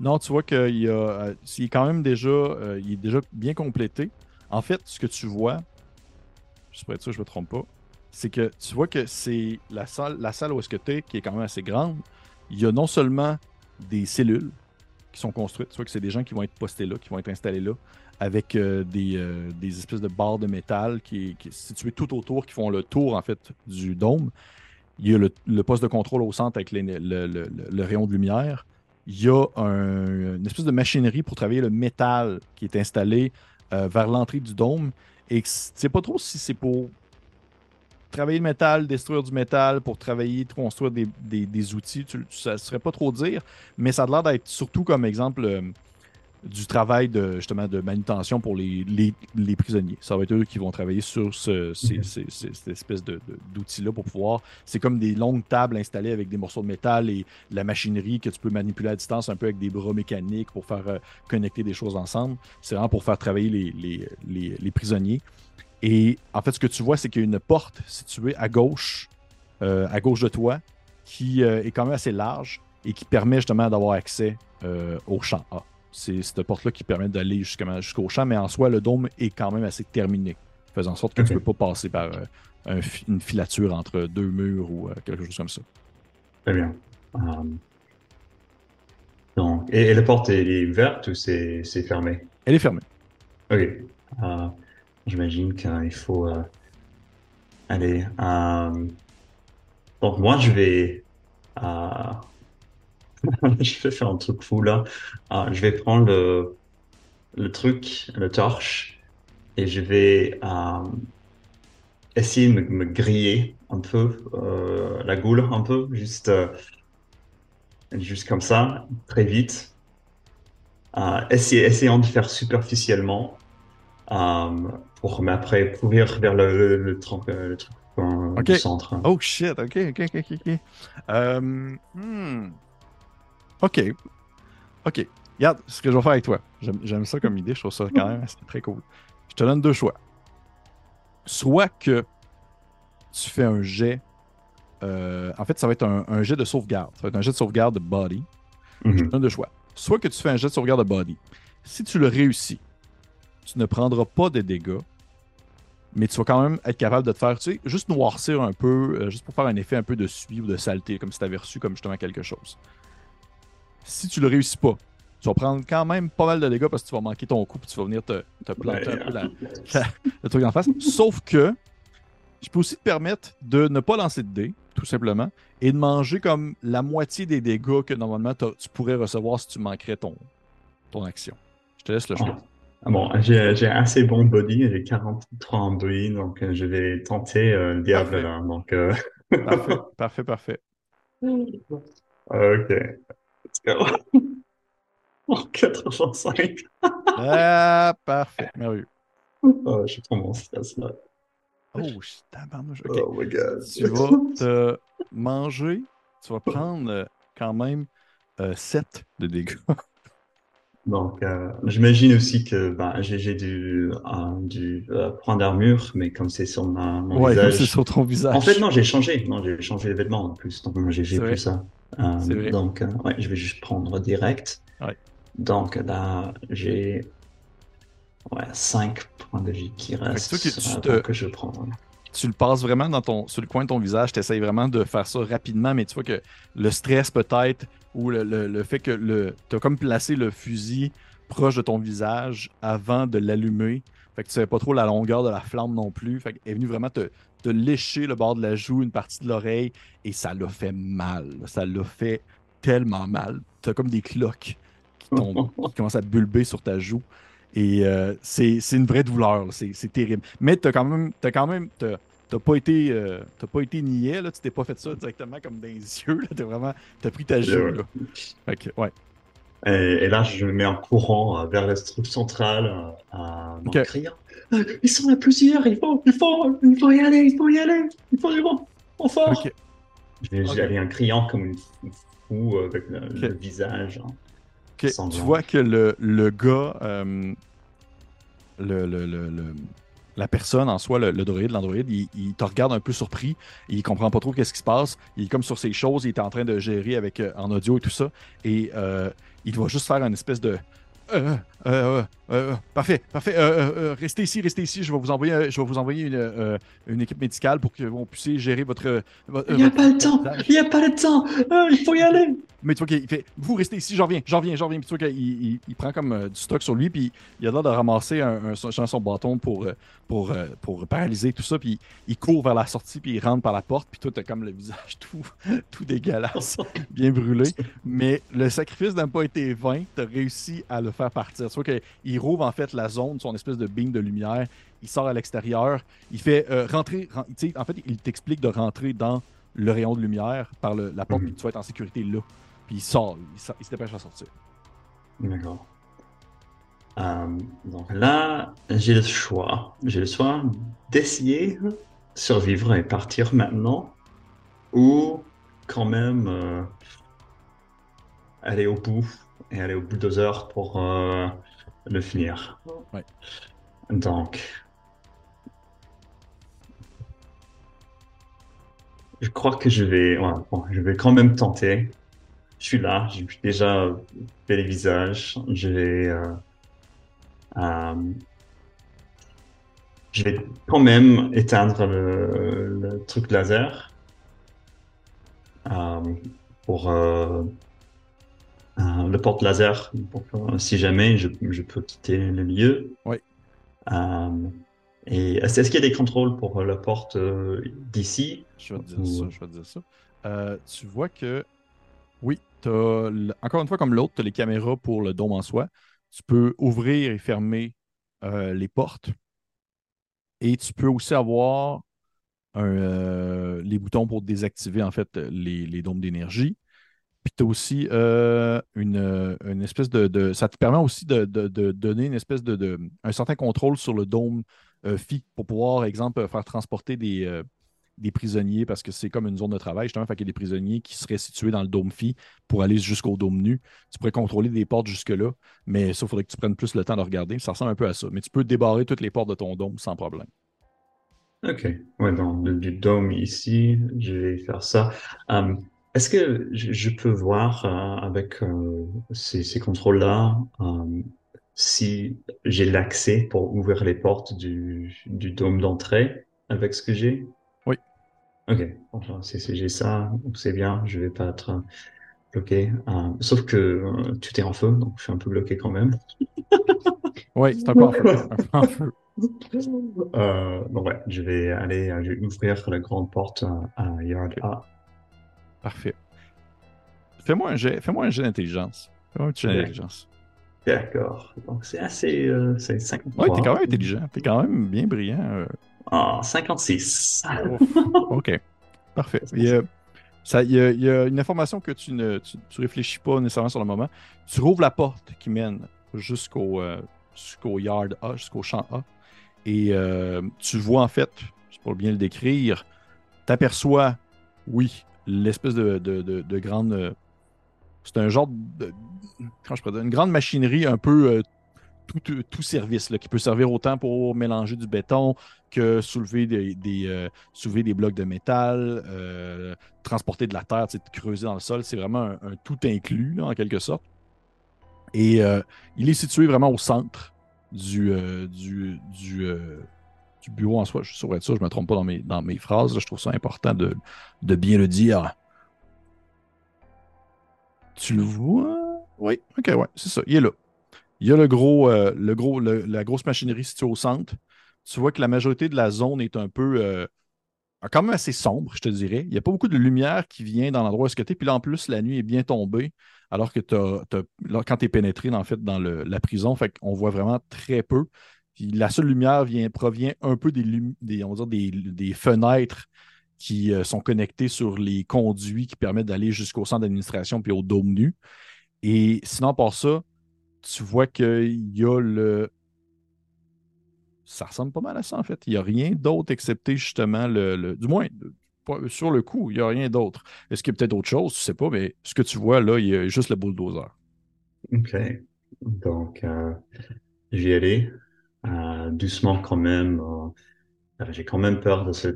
A: Non, tu vois qu'il y a, est quand même déjà, il est déjà bien complété. En fait, ce que tu vois, je être sûr, je me trompe pas, c'est que tu vois que c'est la salle, la salle où est-ce que tu es, qui est quand même assez grande, il y a non seulement des cellules qui sont construites, vois que c'est des gens qui vont être postés là, qui vont être installés là, avec euh, euh, des, espèces de barres de métal qui, qui sont situées tout autour, qui font le tour en fait du dôme. Il y a le, poste de contrôle au centre avec le, rayon de lumière. Il y a une espèce de machinerie pour travailler le métal qui est installé euh, vers l'entrée du dôme. Et sais pas trop si c'est pour travailler le métal, détruire du métal, pour travailler, construire des, des, outils, tu, ça ne serait pas trop dire, mais ça a l'air d'être surtout comme exemple euh, du travail de, justement de manutention pour les, les, prisonniers. Ça va être eux qui vont travailler sur ce, cette espèce d'outils-là pour pouvoir. C'est comme des longues tables installées avec des morceaux de métal et la machinerie que tu peux manipuler à distance, un peu avec des bras mécaniques pour faire euh, connecter des choses ensemble. C'est vraiment pour faire travailler les, les prisonniers. Et en fait, ce que tu vois, c'est qu'il y a une porte située à gauche, euh, à gauche de toi, qui euh, est quand même assez large et qui permet justement d'avoir accès euh, au champ A. C'est cette porte-là qui permet d'aller jusqu'au champ, mais en soi, le dôme est quand même assez terminé, faisant en sorte que tu ne peux pas passer par une filature entre deux murs ou quelque chose comme ça.
B: Très bien. Donc, et, la porte est ouverte ou c'est fermé?
A: Elle est fermée.
B: Ok. J'imagine qu'il faut euh, aller. Euh, donc moi, je vais, euh, je vais faire un truc fou là. je vais prendre le, truc, le torche, et je vais essayer de me, griller un peu la goule, un peu, juste, juste comme ça, très vite. essayer, essayant de faire superficiellement pour mais après courir vers le, le, truc, le truc du centre.
A: Oh shit, ok, ok, ok, ok. Euh, hmm. Ok. Ok. Regarde ce que je vais faire avec toi. J'aime ça comme idée, je trouve ça quand même très cool. Je te donne deux choix. Soit que tu fais un jet. Euh, en fait, ça va être un, jet de sauvegarde. Ça va être un jet de sauvegarde de body. Je te mhm. donne deux choix. Soit que tu fais un jet de sauvegarde de body. Si tu le réussis, tu ne prendras pas de dégâts, mais tu vas quand même être capable de te faire, tu sais, juste noircir un peu, euh, juste pour faire un effet un peu de suie ou de saleté, comme si tu avais reçu comme justement quelque chose. Si tu le réussis pas, tu vas prendre quand même pas mal de dégâts parce que tu vas manquer ton coup et tu vas venir te, planter un peu la, le truc en face. Sauf que je peux aussi te permettre de ne pas lancer de dés, tout simplement, et de manger comme la moitié des dégâts que normalement tu pourrais recevoir si tu manquerais ton, ton action. Je te laisse le choix.
B: Ah bon, j'ai assez bon body, j'ai 43 en body, donc euh, je vais tenter euh, le diable là. Donc, euh,
A: Parfait, parfait, parfait.
B: Ok. Let's go. Oh, 85.
A: Ah, parfait, merveilleux.
B: Oh, je suis trop mon stress là.
A: Oh, je tabarnouche. Ok.
B: Oh my god.
A: Tu vas te manger, tu vas prendre euh, quand même 7 de dégâts.
B: Donc, euh, j'imagine aussi que ben, j'ai dû, euh, dû euh, prendre armure, mais comme c'est sur ma, mon
A: Ouais,
B: visage.
A: c'est sur ton visage.
B: En fait, non, j'ai changé. Non, j'ai changé les vêtements en plus. Donc, j'ai plus ça. Euh, donc, euh, ouais, je vais juste prendre direct.
A: Ouais.
B: Donc, là, j'ai ouais, 5 points de vie qui restent
A: que tu te-
B: que je prends.
A: Tu le passes vraiment dans ton, sur le coin de ton visage, tu essayes vraiment de faire ça rapidement, mais tu vois que le stress peut-être, ou le, le- le fait que le, tu as comme placé le fusil proche de ton visage avant de l'allumer, fait que tu savais pas trop la longueur de la flamme non plus, fait qu'elle est venue vraiment te, te lécher le bord de la joue, une partie de l'oreille, et ça l'a fait mal, ça l'a fait tellement mal. Tu as comme des cloques qui, tombent, qui commencent à bulber sur ta joue. Et euh, c'est une vraie douleur, c'est terrible. Mais t'as quand même, t'as quand même, t'as t'as pas été, euh, t'as pas été niais là, tu t'es pas fait ça directement comme dans les yeux là, t'as vraiment, t'as pris ta joue
B: Ouais.
A: là. Fait que, ouais.
B: Et, et là, je me mets en courant euh, vers la structure centrale euh, en
A: Ok.
B: criant Euh, Ils sont là plusieurs, il faut, il faut, il faut y aller, il faut y aller, il faut y aller, en fort.
A: Ok.
B: Je vais
A: Ok.
B: j'y aller en criant comme une fou avec le, le visage. hein.
A: Tu vois que le, le gars, euh, le, le- le- le- la personne en soi, le, le droïde, l'androïde, il, il te regarde un peu surpris. Il comprend pas trop qu'est-ce qui se passe. Il est comme sur ses choses. Il est en train de gérer avec euh, en audio et tout ça. Et euh, il doit juste faire une espèce de. Euh, parfait, parfait. Euh, euh, restez ici, restez ici. Je vais vous envoyer, je vais vous envoyer une, une équipe médicale pour que vous puissiez gérer votre. votre-
B: Il n'y a pas le temps, il n'y a pas le temps, il faut y aller.
A: Mais tu vois qu'il fait Vous restez ici, j'en reviens, j'en reviens, j'en reviens. Puis tu vois qu'il il, il prend comme du stock sur lui, puis il a l'air de ramasser un, un- son, son bâton pour, pour, pour paralyser tout ça, puis il court vers la sortie, puis il rentre par la porte, puis toi, t'as comme le visage tout, tout dégueulasse, bien brûlé. Mais le sacrifice n'a pas été vain, t'as réussi à le faire partir. Tu vois qu'il rouvre en fait la zone, son espèce de beam de lumière, il sort à l'extérieur, il fait euh, rentrer, en fait, il t'explique de rentrer dans le rayon de lumière par la porte, puis tu vas être en sécurité là. Puis il sort, il, il se dépêche à sortir.
B: D'accord. Euh, donc là, j'ai le choix. J'ai le choix d'essayer de survivre et partir maintenant, ou quand même euh, aller au bout et aller au bulldozer pour euh, le finir.
A: Ouais.
B: Donc, je crois que je vais, ouais, bon, je vais quand même tenter. Je suis là, j'ai déjà fait les visages. Je vais, euh, euh, je vais quand même éteindre le, le truc laser pour euh, le porte laser. pour que, si jamais je, je peux quitter le lieu.
A: Oui.
B: Euh, et est-ce qu'il y a des contrôles pour la porte euh, d'ici?
A: Je vais te dire
B: Ou-
A: ça, je vais te dire ça. Tu vois que, oui, t'as l- encore une fois, comme l'autre, tu as les caméras pour le dôme en soi. Tu peux ouvrir et fermer les portes. Et tu peux aussi avoir un, les boutons pour désactiver, en fait, les, les dômes d'énergie. Puis tu as aussi euh, une, euh, une espèce de, Ça te permet aussi de, de- donner une espèce de, un certain contrôle sur le dôme euh, phi pour pouvoir, exemple, faire transporter des, euh, des prisonniers parce que c'est comme une zone de travail, justement. Fait qu'il y a des prisonniers qui seraient situés dans le dôme phi pour aller jusqu'au dôme nu. Tu pourrais contrôler des portes jusque-là, mais ça, il faudrait que tu prennes plus le temps de regarder. Ça ressemble un peu à ça. Mais tu peux débarrer toutes les portes de ton dôme sans problème.
B: Ok, ouais, le du dôme ici, je vais faire ça. Euh, est-ce que je, peux voir euh, avec euh, ces, ces contrôles-là euh, si j'ai l'accès pour ouvrir les portes du, du dôme d'entrée avec ce que j'ai?
A: Oui.
B: Ok, enfin, si, si j'ai ça, c'est bien, je vais pas être bloqué. Sauf que tout est en feu, donc je suis un peu bloqué quand même.
A: Oui, c'est un peu en feu.
B: Ouais, je vais aller, je vais ouvrir la grande porte à Yard A.
A: Parfait. Fais-moi un jet, fais-moi un jet d'intelligence. Fais-moi un petit jet d'intelligence.
B: D'accord. Donc, c'est assez. euh, c'est 53.
A: Ouais, t'es quand même intelligent. T'es quand même bien brillant. euh.
B: Ah, 56.
A: OK. Parfait. Il y a, ça, il y a- il y a une information que tu ne tu, tu réfléchis pas nécessairement sur le moment. Tu rouvres la porte qui mène jusqu'au euh, jusqu'au yard A, jusqu'au champ A. Et euh, tu vois en fait, pour bien le décrire, t'aperçois, oui, l'espèce de, de, de- de grande. euh, c'est un genre de. Comment je pourrais Une grande machinerie un peu euh, tout, tout- tout service, là, qui peut servir autant pour mélanger du béton que soulever des, euh, soulever des blocs de métal, euh, transporter de la terre, creuser dans le sol. C'est vraiment un, tout inclus, en quelque sorte. Et euh, il est situé vraiment au centre du, euh, du, euh, du bureau en soi. Je être ça, je ne me trompe pas dans mes, dans mes phrases. là. je trouve ça important de, de bien le dire. Tu le vois? Oui, ok, ouais, c'est ça. Il est là. Il y a le gros, euh, le gros, le- la grosse machinerie située au centre. Tu vois que la majorité de la zone est un peu, euh, quand même assez sombre, je te dirais. Il n'y a pas beaucoup de lumière qui vient dans l'endroit où tu es. Puis là, en plus, la nuit est bien tombée, alors que t'as- là, quand tu es pénétré, en fait, dans le- la prison, fait qu'on voit vraiment très peu. La seule lumière vient, provient un peu des, fenêtres qui euh, sont connectées sur les conduits qui permettent d'aller jusqu'au centre d'administration puis au dôme nu. Et sinon, par ça, tu vois qu'il y a le. Ça ressemble pas mal à ça, en fait. Il n'y a rien d'autre excepté justement le. Du moins, sur le coup, il n'y a rien d'autre. Est-ce qu'il y a peut-être autre chose? Je sais pas, mais ce que tu vois là, il y a juste le bulldozer.
B: Ok. Donc, euh, je vais y aller euh, doucement quand même. euh, euh, j'ai quand même peur de ce,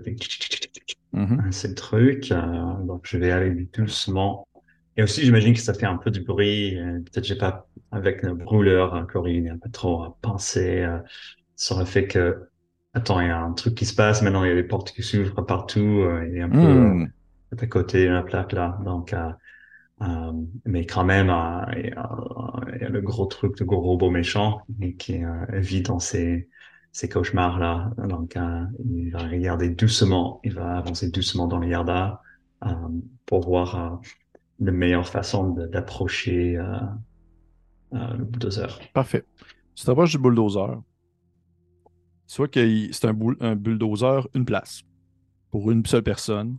A: Mhm.
B: ce truc. euh, donc, je vais aller doucement. Et aussi, j'imagine que ça fait un peu du bruit. euh, Peut-être j'ai pas, avec le brûleur, euh, Corinne, un peu trop euh, pensé euh, sur le fait que, attends, il y a un truc qui se passe. Maintenant, il y a des portes qui s'ouvrent partout. euh, il est un peu euh,
A: Hmm.
B: à côté de la plaque là. Donc, euh, euh, mais quand même, euh, il y, a, il y a le gros truc, le gros robot méchant qui euh, vit dans ses, ses cauchemars là. Donc, euh, il va regarder doucement, il va avancer doucement dans le Yarda euh, pour voir euh, la meilleure façon de- d'approcher euh, euh, le bulldozer.
A: Parfait. Tu t'approches du bulldozer. Vois que c'est un bulldozer, une place, pour une seule personne.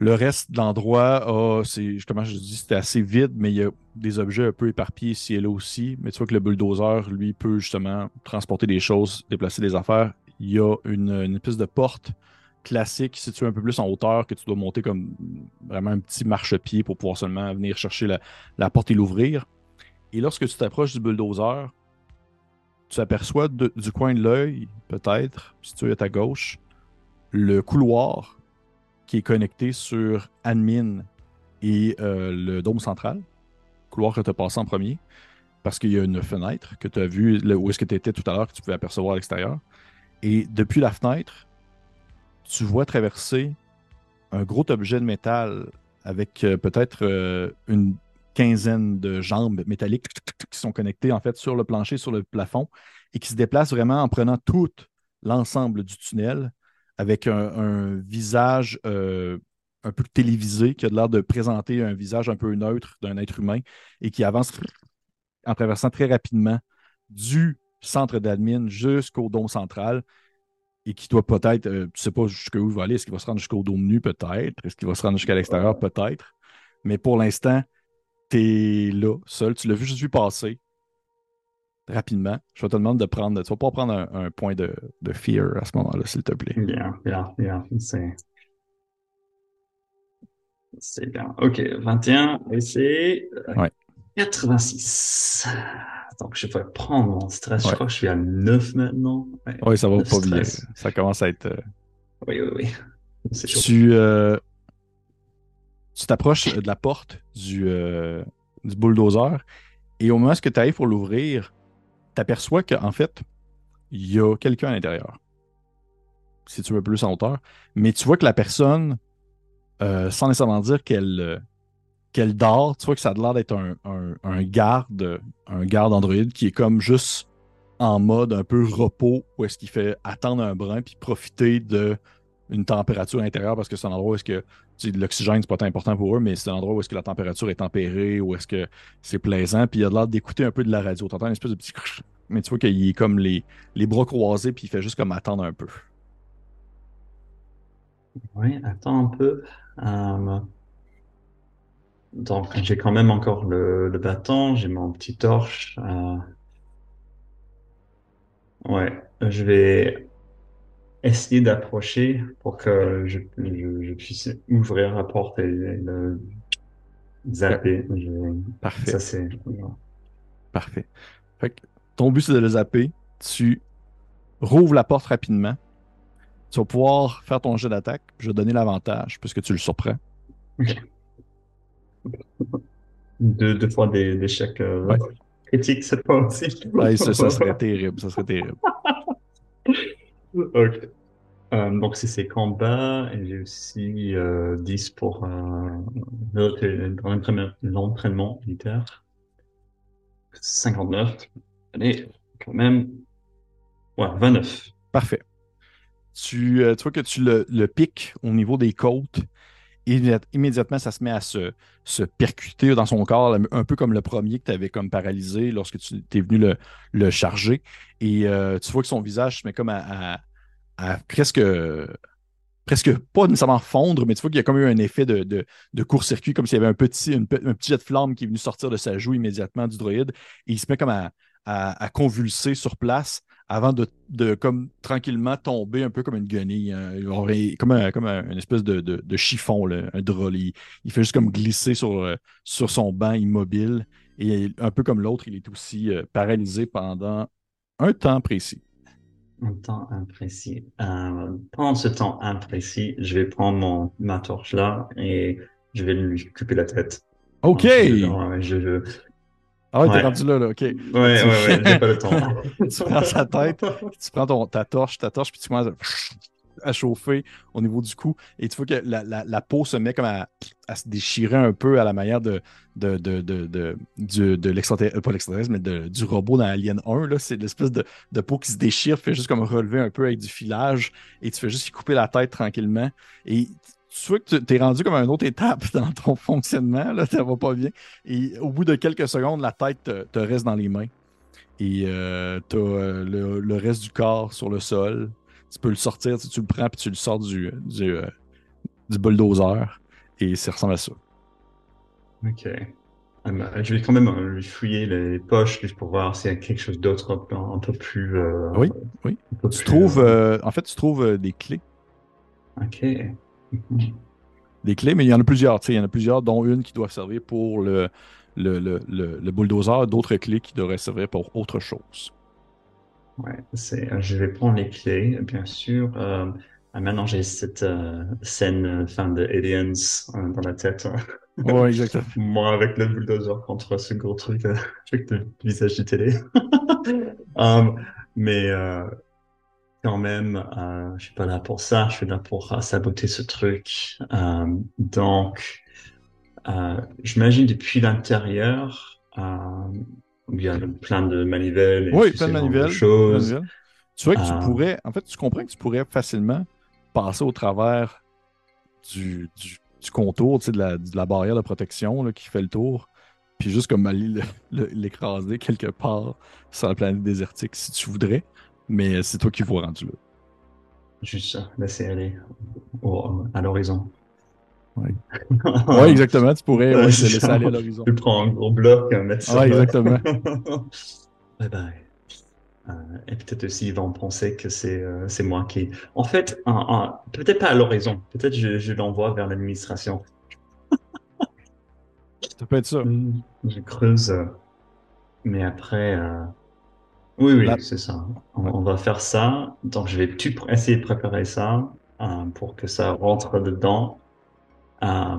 A: Le reste de l'endroit, a- c'est, comment je dis, c'était assez vide, mais il y a des objets un peu éparpillés ici et là aussi. Mais tu vois que le bulldozer, lui, peut justement transporter des choses, déplacer des affaires. Il y a une, une de porte classique située un peu plus en hauteur que tu dois monter comme vraiment un petit marchepied pour pouvoir seulement venir chercher la, porte et l'ouvrir. Et lorsque tu t'approches du bulldozer, tu aperçois du coin de l'œil, peut-être, si tu es à ta gauche, le couloir qui est connecté sur admin et euh, le dôme central, couloir que tu as passé en premier, parce qu'il y a une fenêtre que tu as vue où est-ce que tu étais tout à l'heure, que tu pouvais apercevoir à l'extérieur. Et depuis la fenêtre, tu vois traverser un gros objet de métal avec euh, peut-être euh, une quinzaine de jambes métalliques qui sont connectées en fait sur le plancher, sur le plafond, et qui se déplacent vraiment en prenant tout l'ensemble du tunnel avec un, visage euh, un peu télévisé qui a l'air de présenter un visage un peu neutre d'un être humain et qui avance en traversant très rapidement du centre d'admin jusqu'au dôme central et qui doit peut-être, euh, tu sais pas jusqu'où il va aller, est-ce qu'il va se rendre jusqu'au dôme nu peut-être, est-ce qu'il va se rendre jusqu'à l'extérieur peut-être, mais pour l'instant, tu es là, seul, tu l'as vu juste vu passer rapidement. Je vais te demander de prendre, tu vas pas prendre un, un point de, de fear à ce moment-là, s'il te plaît.
B: Bien, bien, bien. C'est, c'est bien. Ok, 21 et c'est euh,
A: Ouais.
B: 86. Donc, je vais prendre mon stress. Je crois que je suis à 9 maintenant. Ouais.
A: Oui, ça va pas bien. Ça commence à être. euh,
B: Oui, oui, oui. C'est
A: tu euh, tu t'approches de la porte du, euh, du bulldozer et au moment où tu arrives pour l'ouvrir, tu aperçois qu'en fait, il y a quelqu'un à l'intérieur. Si tu veux plus en hauteur. Mais tu vois que la personne, euh, sans nécessairement dire qu'elle euh, qu'elle dort, tu vois que ça a l'air d'être un, un- un garde, un garde androïde qui est comme juste en mode un peu repos où est-ce qu'il fait attendre un brin puis profiter de une température intérieure parce que c'est un endroit où est-ce que l'oxygène, c'est pas tant important pour eux, mais c'est un endroit où est-ce que la température est tempérée, où est-ce que c'est plaisant, puis il a l'air d'écouter un peu de la radio. T'entends une espèce de petit mais tu vois qu'il est comme les, les bras croisés, puis il fait juste comme attendre un peu.
B: Oui, attends un peu. Euh, donc, j'ai quand même encore le, le bâton, j'ai mon petit torche. Euh, Ouais, je vais essayer d'approcher pour que je, je, puisse ouvrir la porte et, le zapper.
A: Parfait.
B: Ça, c'est.
A: Parfait. Fait que ton but, c'est de le zapper. Tu rouvres la porte rapidement. Tu vas pouvoir faire ton jeu d'attaque. Je vais donner l'avantage puisque tu le surprends.
B: deux, deux fois des, des chèques euh, critiques cette fois aussi.
A: ça, ça serait terrible. Ça serait terrible.
B: Ok. Euh, donc, c'est ces combats, et j'ai aussi euh, 10 pour euh, l'entraînement militaire. 59. Allez, quand même. Ouais, 29.
A: Parfait. Tu, euh, tu vois que tu le, le piques au niveau des côtes immédiatement, ça se met à se, percuter dans son corps, un peu comme le premier que tu avais comme paralysé lorsque tu es venu le, charger. Et euh, tu vois que son visage se met comme à, presque, presque pas nécessairement fondre, mais tu vois qu'il y a comme eu un effet de, court-circuit, comme s'il y avait un petit, petit jet de flamme qui est venu sortir de sa joue immédiatement du droïde. Et il se met comme à convulser sur place avant de, comme tranquillement tomber un peu comme une guenille, hein. comme, un, comme une espèce de, chiffon, un drôle. Il, fait juste comme glisser sur, euh, sur son banc immobile. Et un peu comme l'autre, il est aussi euh, paralysé pendant un temps précis.
B: Un temps imprécis. Euh, pendant ce temps imprécis, je vais prendre mon, ma torche là et je vais lui couper la tête.
A: OK.
B: je,
A: ah ouais, t'es rendu là, là, OK.
B: Ouais, ouais, ouais, j'ai pas le temps.
A: tu prends sa tête, tu prends ton, ta torche, ta torche, puis tu commences à, chauffer au niveau du cou. Et tu vois que la, la, la peau se met comme à, à, se déchirer un peu à la manière de, de, de, de, de, de, de l'extraterrestre, euh, pas l'extraterrestre, mais de, du robot dans Alien 1. Là. C'est l'espèce de, de peau qui se déchire, fait juste comme relever un peu avec du filage. Et tu fais juste y couper la tête tranquillement. Et tu vois que tu es rendu comme à une autre étape dans ton fonctionnement, là, ça va pas bien. Et au bout de quelques secondes, la tête te, reste dans les mains. Et euh, tu as euh, le, reste du corps sur le sol. Tu peux le sortir, tu, le prends puis tu le sors du, du, euh, bulldozer. Et ça ressemble à ça.
B: Ok. Ah, bah, je vais quand même lui fouiller les poches juste pour voir s'il y a quelque chose d'autre un, peu plus.
A: oui, oui. Tu trouves, en fait, tu trouves des clés.
B: Ok.
A: Des clés, mais il y en a plusieurs. Il y en a plusieurs, dont une qui doit servir pour le, le, le, le, bulldozer, d'autres clés qui devraient servir pour autre chose.
B: Ouais, c'est, euh, je vais prendre les clés, bien sûr. Euh, ah, maintenant, j'ai cette euh, scène fin de Aliens dans la tête.
A: Oui, exactement.
B: Moi, avec le bulldozer contre ce gros truc avec le visage de télé. mais quand même, euh, je suis pas là pour ça, je suis là pour euh, saboter ce truc. Euh, donc, euh, j'imagine depuis l'intérieur, il y a plein de manivelles.
A: Et oui, plein de manivelles. Choses. Tu vois que tu pourrais, en fait, tu comprends que tu pourrais facilement passer au travers du, du, du contour, tu sais, de la, de la barrière de protection là, qui fait le tour, puis juste comme aller l'écraser quelque part sur la planète désertique si tu voudrais. Mais c'est toi qui vois rendu là.
B: Juste ça, laisser aller à l'horizon.
A: Oui. ouais, exactement. Tu pourrais ouais, laisser aller à l'horizon.
B: Tu prends un gros bloc, mettre ça.
A: Ouais, exactement.
B: bye bye. Euh, et peut-être aussi ils vont penser que c'est euh, c'est moi qui. En fait, peut-être pas à l'horizon. Peut-être je, je l'envoie vers l'administration.
A: ça peut être ça.
B: Je creuse. Euh, mais après, euh, oui, oui, c'est ça. On, va faire ça. Donc, je vais essayer de préparer ça euh, pour que ça rentre dedans. Euh,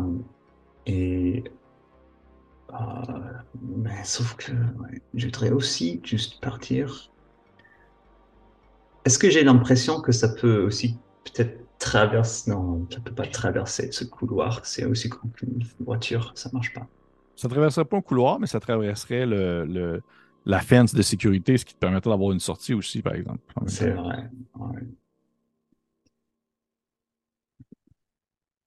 B: et euh, mais sauf que je voudrais aussi juste partir. Est-ce que j'ai l'impression que ça peut aussi peut-être traverser Non, ça peut pas traverser ce couloir. C'est aussi comme une voiture, ça marche pas.
A: Ça traverserait pas un couloir, mais ça traverserait le la fence de sécurité, ce qui te permettait d'avoir une sortie aussi, par exemple.
B: C'est vrai.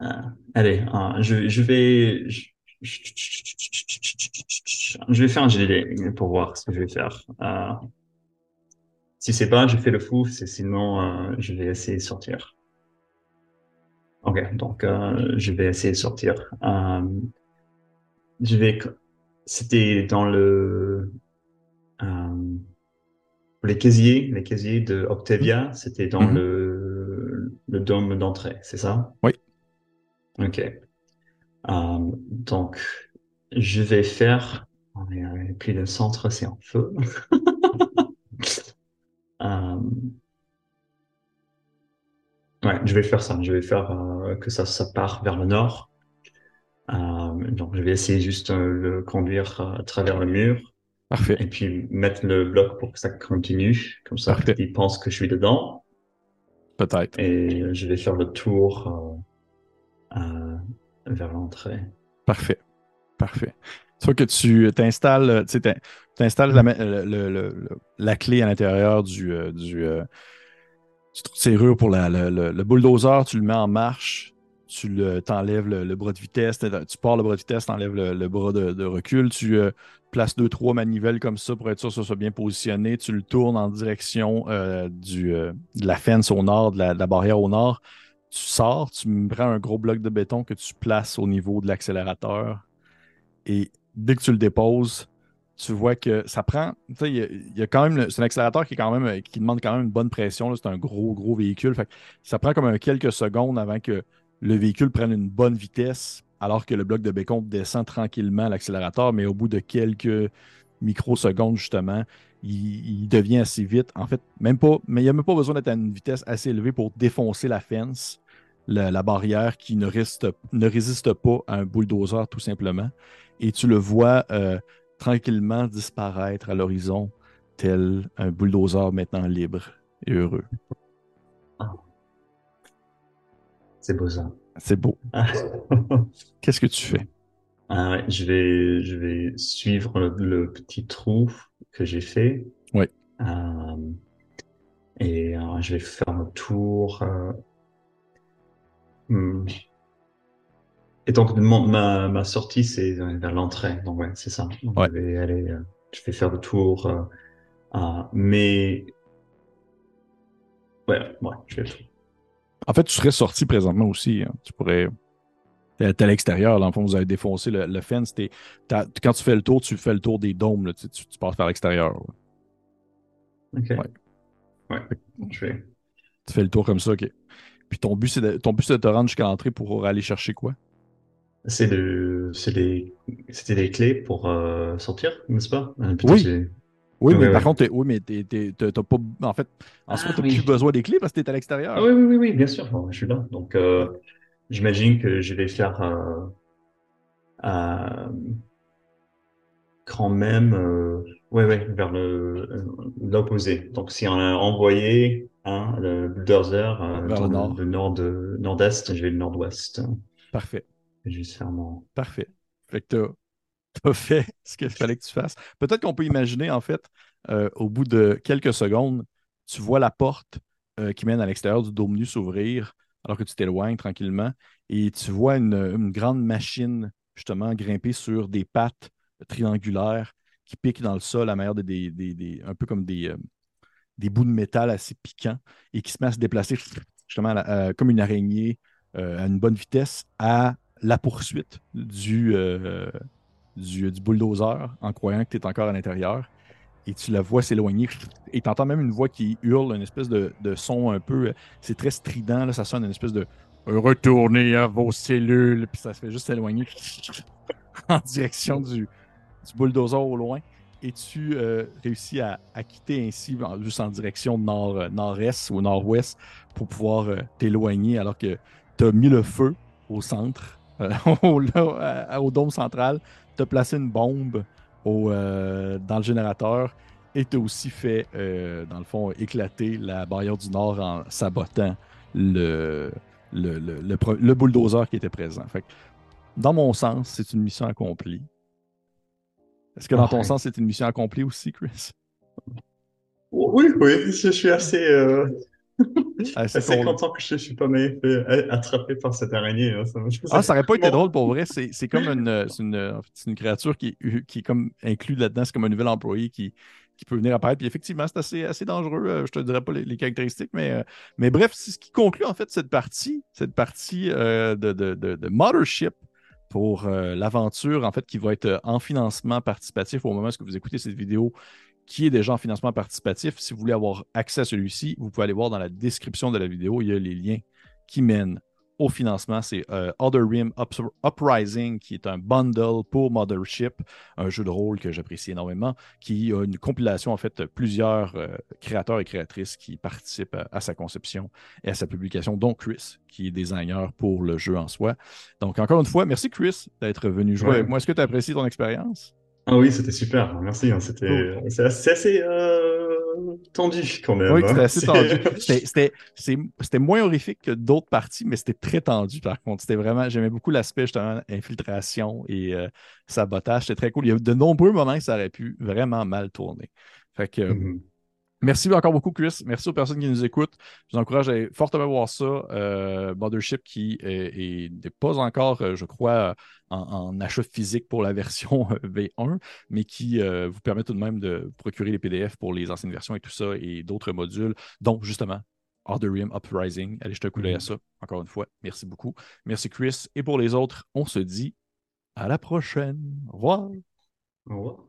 B: Ah, allez, ah, je, je, vais. Je, je, vais faire un GD pour voir ce que je vais faire. Euh, si c'est pas, je fais le fou, sinon euh, je vais essayer de sortir. Ok, donc euh, je vais essayer de sortir. Euh, je vais. C'était dans le euh, les casiers, les casiers de Octavia, c'était dans mm-hmm. le, le dôme d'entrée, c'est ça?
A: Oui.
B: Ok. Euh, donc, je vais faire. Et puis le centre, c'est en feu. euh... Ouais, je vais faire ça. Je vais faire euh, que ça, ça part vers le nord. Donc, je vais essayer juste de le conduire à travers le mur.
A: Parfait.
B: Et puis mettre le bloc pour que ça continue. Comme ça, il pense que je suis dedans.
A: Peut-être.
B: Et je vais faire le tour euh, vers l'entrée.
A: Parfait. Parfait. Soit que tu t'installes, tu installes la, le, la, clé à l'intérieur du, euh, du, euh, du serrure pour la, le, bulldozer, tu le mets en marche, tu le, t'enlèves le, bras de vitesse, tu pars le bras de vitesse, tu enlèves le, bras de, recul, tu euh, places deux, trois manivelles comme ça pour être sûr que ça soit bien positionné, tu le tournes en direction du, de la fence au nord, de la, barrière au nord, tu sors, tu prends un gros bloc de béton que tu places au niveau de l'accélérateur et dès que tu le déposes, tu vois que ça prend. Il y, a quand même. C'est un accélérateur qui, est quand même, qui demande quand même une bonne pression. C'est un gros, gros véhicule. ça prend comme quelques secondes avant que le véhicule prenne une bonne vitesse, alors que le bloc de béton descend tranquillement l'accélérateur, mais au bout de quelques microsecondes, justement, il, devient assez vite. En fait, même pas, mais il n'y a même pas besoin d'être à une vitesse assez élevée pour défoncer la fence, la, barrière qui ne résiste, ne résiste pas à un bulldozer, tout simplement. Et tu le vois euh, tranquillement disparaître à l'horizon, tel un bulldozer maintenant libre et heureux.
B: C'est beau ça.
A: C'est beau. Qu'est-ce que tu fais?
B: Ah je vais, je vais suivre le petit trou que j'ai fait.
A: Oui.
B: Euh, et euh, je vais faire le tour. Euh, hmm. Et donc, ma, ma sortie, c'est vers l'entrée. Donc, ouais, c'est ça. Je vais aller, je vais faire le tour. mais, ouais, ouais, je vais le tour.
A: En fait, tu serais sorti présentement aussi. Hein. Tu pourrais T'es à l'extérieur, là, fond, vous avez défoncé le, le fence. quand tu fais le tour, tu fais le tour des dômes, tu, passes par l'extérieur.
B: OK. Ouais. ouais. Je vais.
A: Tu fais le tour comme ça, OK. Puis ton but, c'est de, ton but, c'est de te rendre jusqu'à l'entrée pour aller chercher quoi?
B: C'est de, c'est des, c'était des clés pour euh, sortir, n'est-ce pas?
A: Oui. Oui, mais par contre, oui, mais t'as pas. En fait, en soi, t'as ah, plus besoin des clés parce que t'es à l'extérieur.
B: Ah, oui, oui, oui, oui, bien sûr. je suis là. Donc, euh, J'imagine que je vais faire euh, euh, quand même, euh, ouais, ouais, vers le l'opposé. Donc, si on a envoyé hein, le bulldozer euh, vers le nord, le nord de nord-est, je vais le nord-ouest.
A: Parfait.
B: Juste faire mon.
A: Parfait. Fait que t'as as fait ce qu'il fallait que tu fasses. Peut-être qu'on peut imaginer, en fait, euh, au bout de quelques secondes, tu vois la porte euh, qui mène à l'extérieur du dôme nu s'ouvrir alors que tu t'éloignes tranquillement et tu vois une, grande machine justement grimper sur des pattes triangulaires qui piquent dans le sol à manière de des, un peu comme des, euh, des bouts de métal assez piquants et qui se met à se déplacer justement comme une araignée à une bonne vitesse à la poursuite du, du, bulldozer en croyant que tu es encore à l'intérieur et tu la vois s'éloigner. Et tu entends même une voix qui hurle, une espèce de, son un peu. C'est très strident, là, ça sonne une espèce de retournez à vos cellules, puis ça se fait juste s'éloigner en direction du, bulldozer au loin. Et tu euh, réussis à, quitter ainsi, juste en direction nord, euh, nord-est ou nord-ouest, pour pouvoir euh, t'éloigner alors que tu as mis le feu au centre, au, au, dôme central, tu as placé une bombe euh, dans le générateur et tu aussi fait, euh, dans le fond, éclater la barrière du Nord en sabotant le, le, bulldozer qui était présent. Fait dans mon sens, c'est une mission accomplie. Est-ce que dans ton sens, c'est une mission accomplie aussi, Chris?
B: Oui, oui, je suis assez, euh, assez content que je ne suis pas fait attraper par cette araignée. Hein,
A: ça, ah, ça aurait pas été drôle pour vrai. C'est comme une, une, une, créature qui, qui est comme inclue là-dedans. C'est comme un nouvel employé qui, qui peut venir apparaître. Puis effectivement, c'est assez, assez dangereux. Euh, je te dirais pas les, caractéristiques, mais, euh, mais bref, c'est ce qui conclut en fait cette partie, cette partie de, de, de, Mothership pour l'aventure, en fait, qui va être en financement participatif au moment où vous écoutez cette vidéo qui est déjà en financement participatif. Si vous voulez avoir accès à celui-ci, vous pouvez aller voir dans la description de la vidéo, il y a les liens qui mènent au financement. C'est euh, Other Rim Uprising, qui est un bundle pour Mothership, un jeu de rôle que j'apprécie énormément, qui a une compilation, en fait, plusieurs euh, créateurs et créatrices qui participent à, sa conception et à sa publication, dont Chris, qui est designer pour le jeu en soi. Donc, encore une fois, merci Chris d'être venu jouer avec moi. Est-ce que tu as apprécié ton expérience?
B: Ah oui, c'était super, merci. Hein, c'était c'est assez, euh, tendu quand même.
A: Oui, c'était hein. assez tendu. C'était moins horrifique que d'autres parties, mais c'était très tendu par contre. C'était vraiment, j'aimais beaucoup l'aspect justement infiltration et euh, sabotage. C'était très cool. Il y a de nombreux moments que ça aurait pu vraiment mal tourner. Fait que. Mm-hmm. Merci encore beaucoup, Chris. Merci aux personnes qui nous écoutent. Je vous encourage à fortement voir ça. Euh, Mothership qui n'est pas encore, euh, je crois, en, achat physique pour la version V1, mais qui euh, vous permet tout de même de procurer les PDF pour les anciennes versions et tout ça et d'autres modules, dont justement Other Rim Uprising. Allez jeter un coup d'œil à mm-hmm. ça. Encore une fois, merci beaucoup. Merci, Chris. Et pour les autres, on se dit à la prochaine. Au revoir.
B: Au revoir.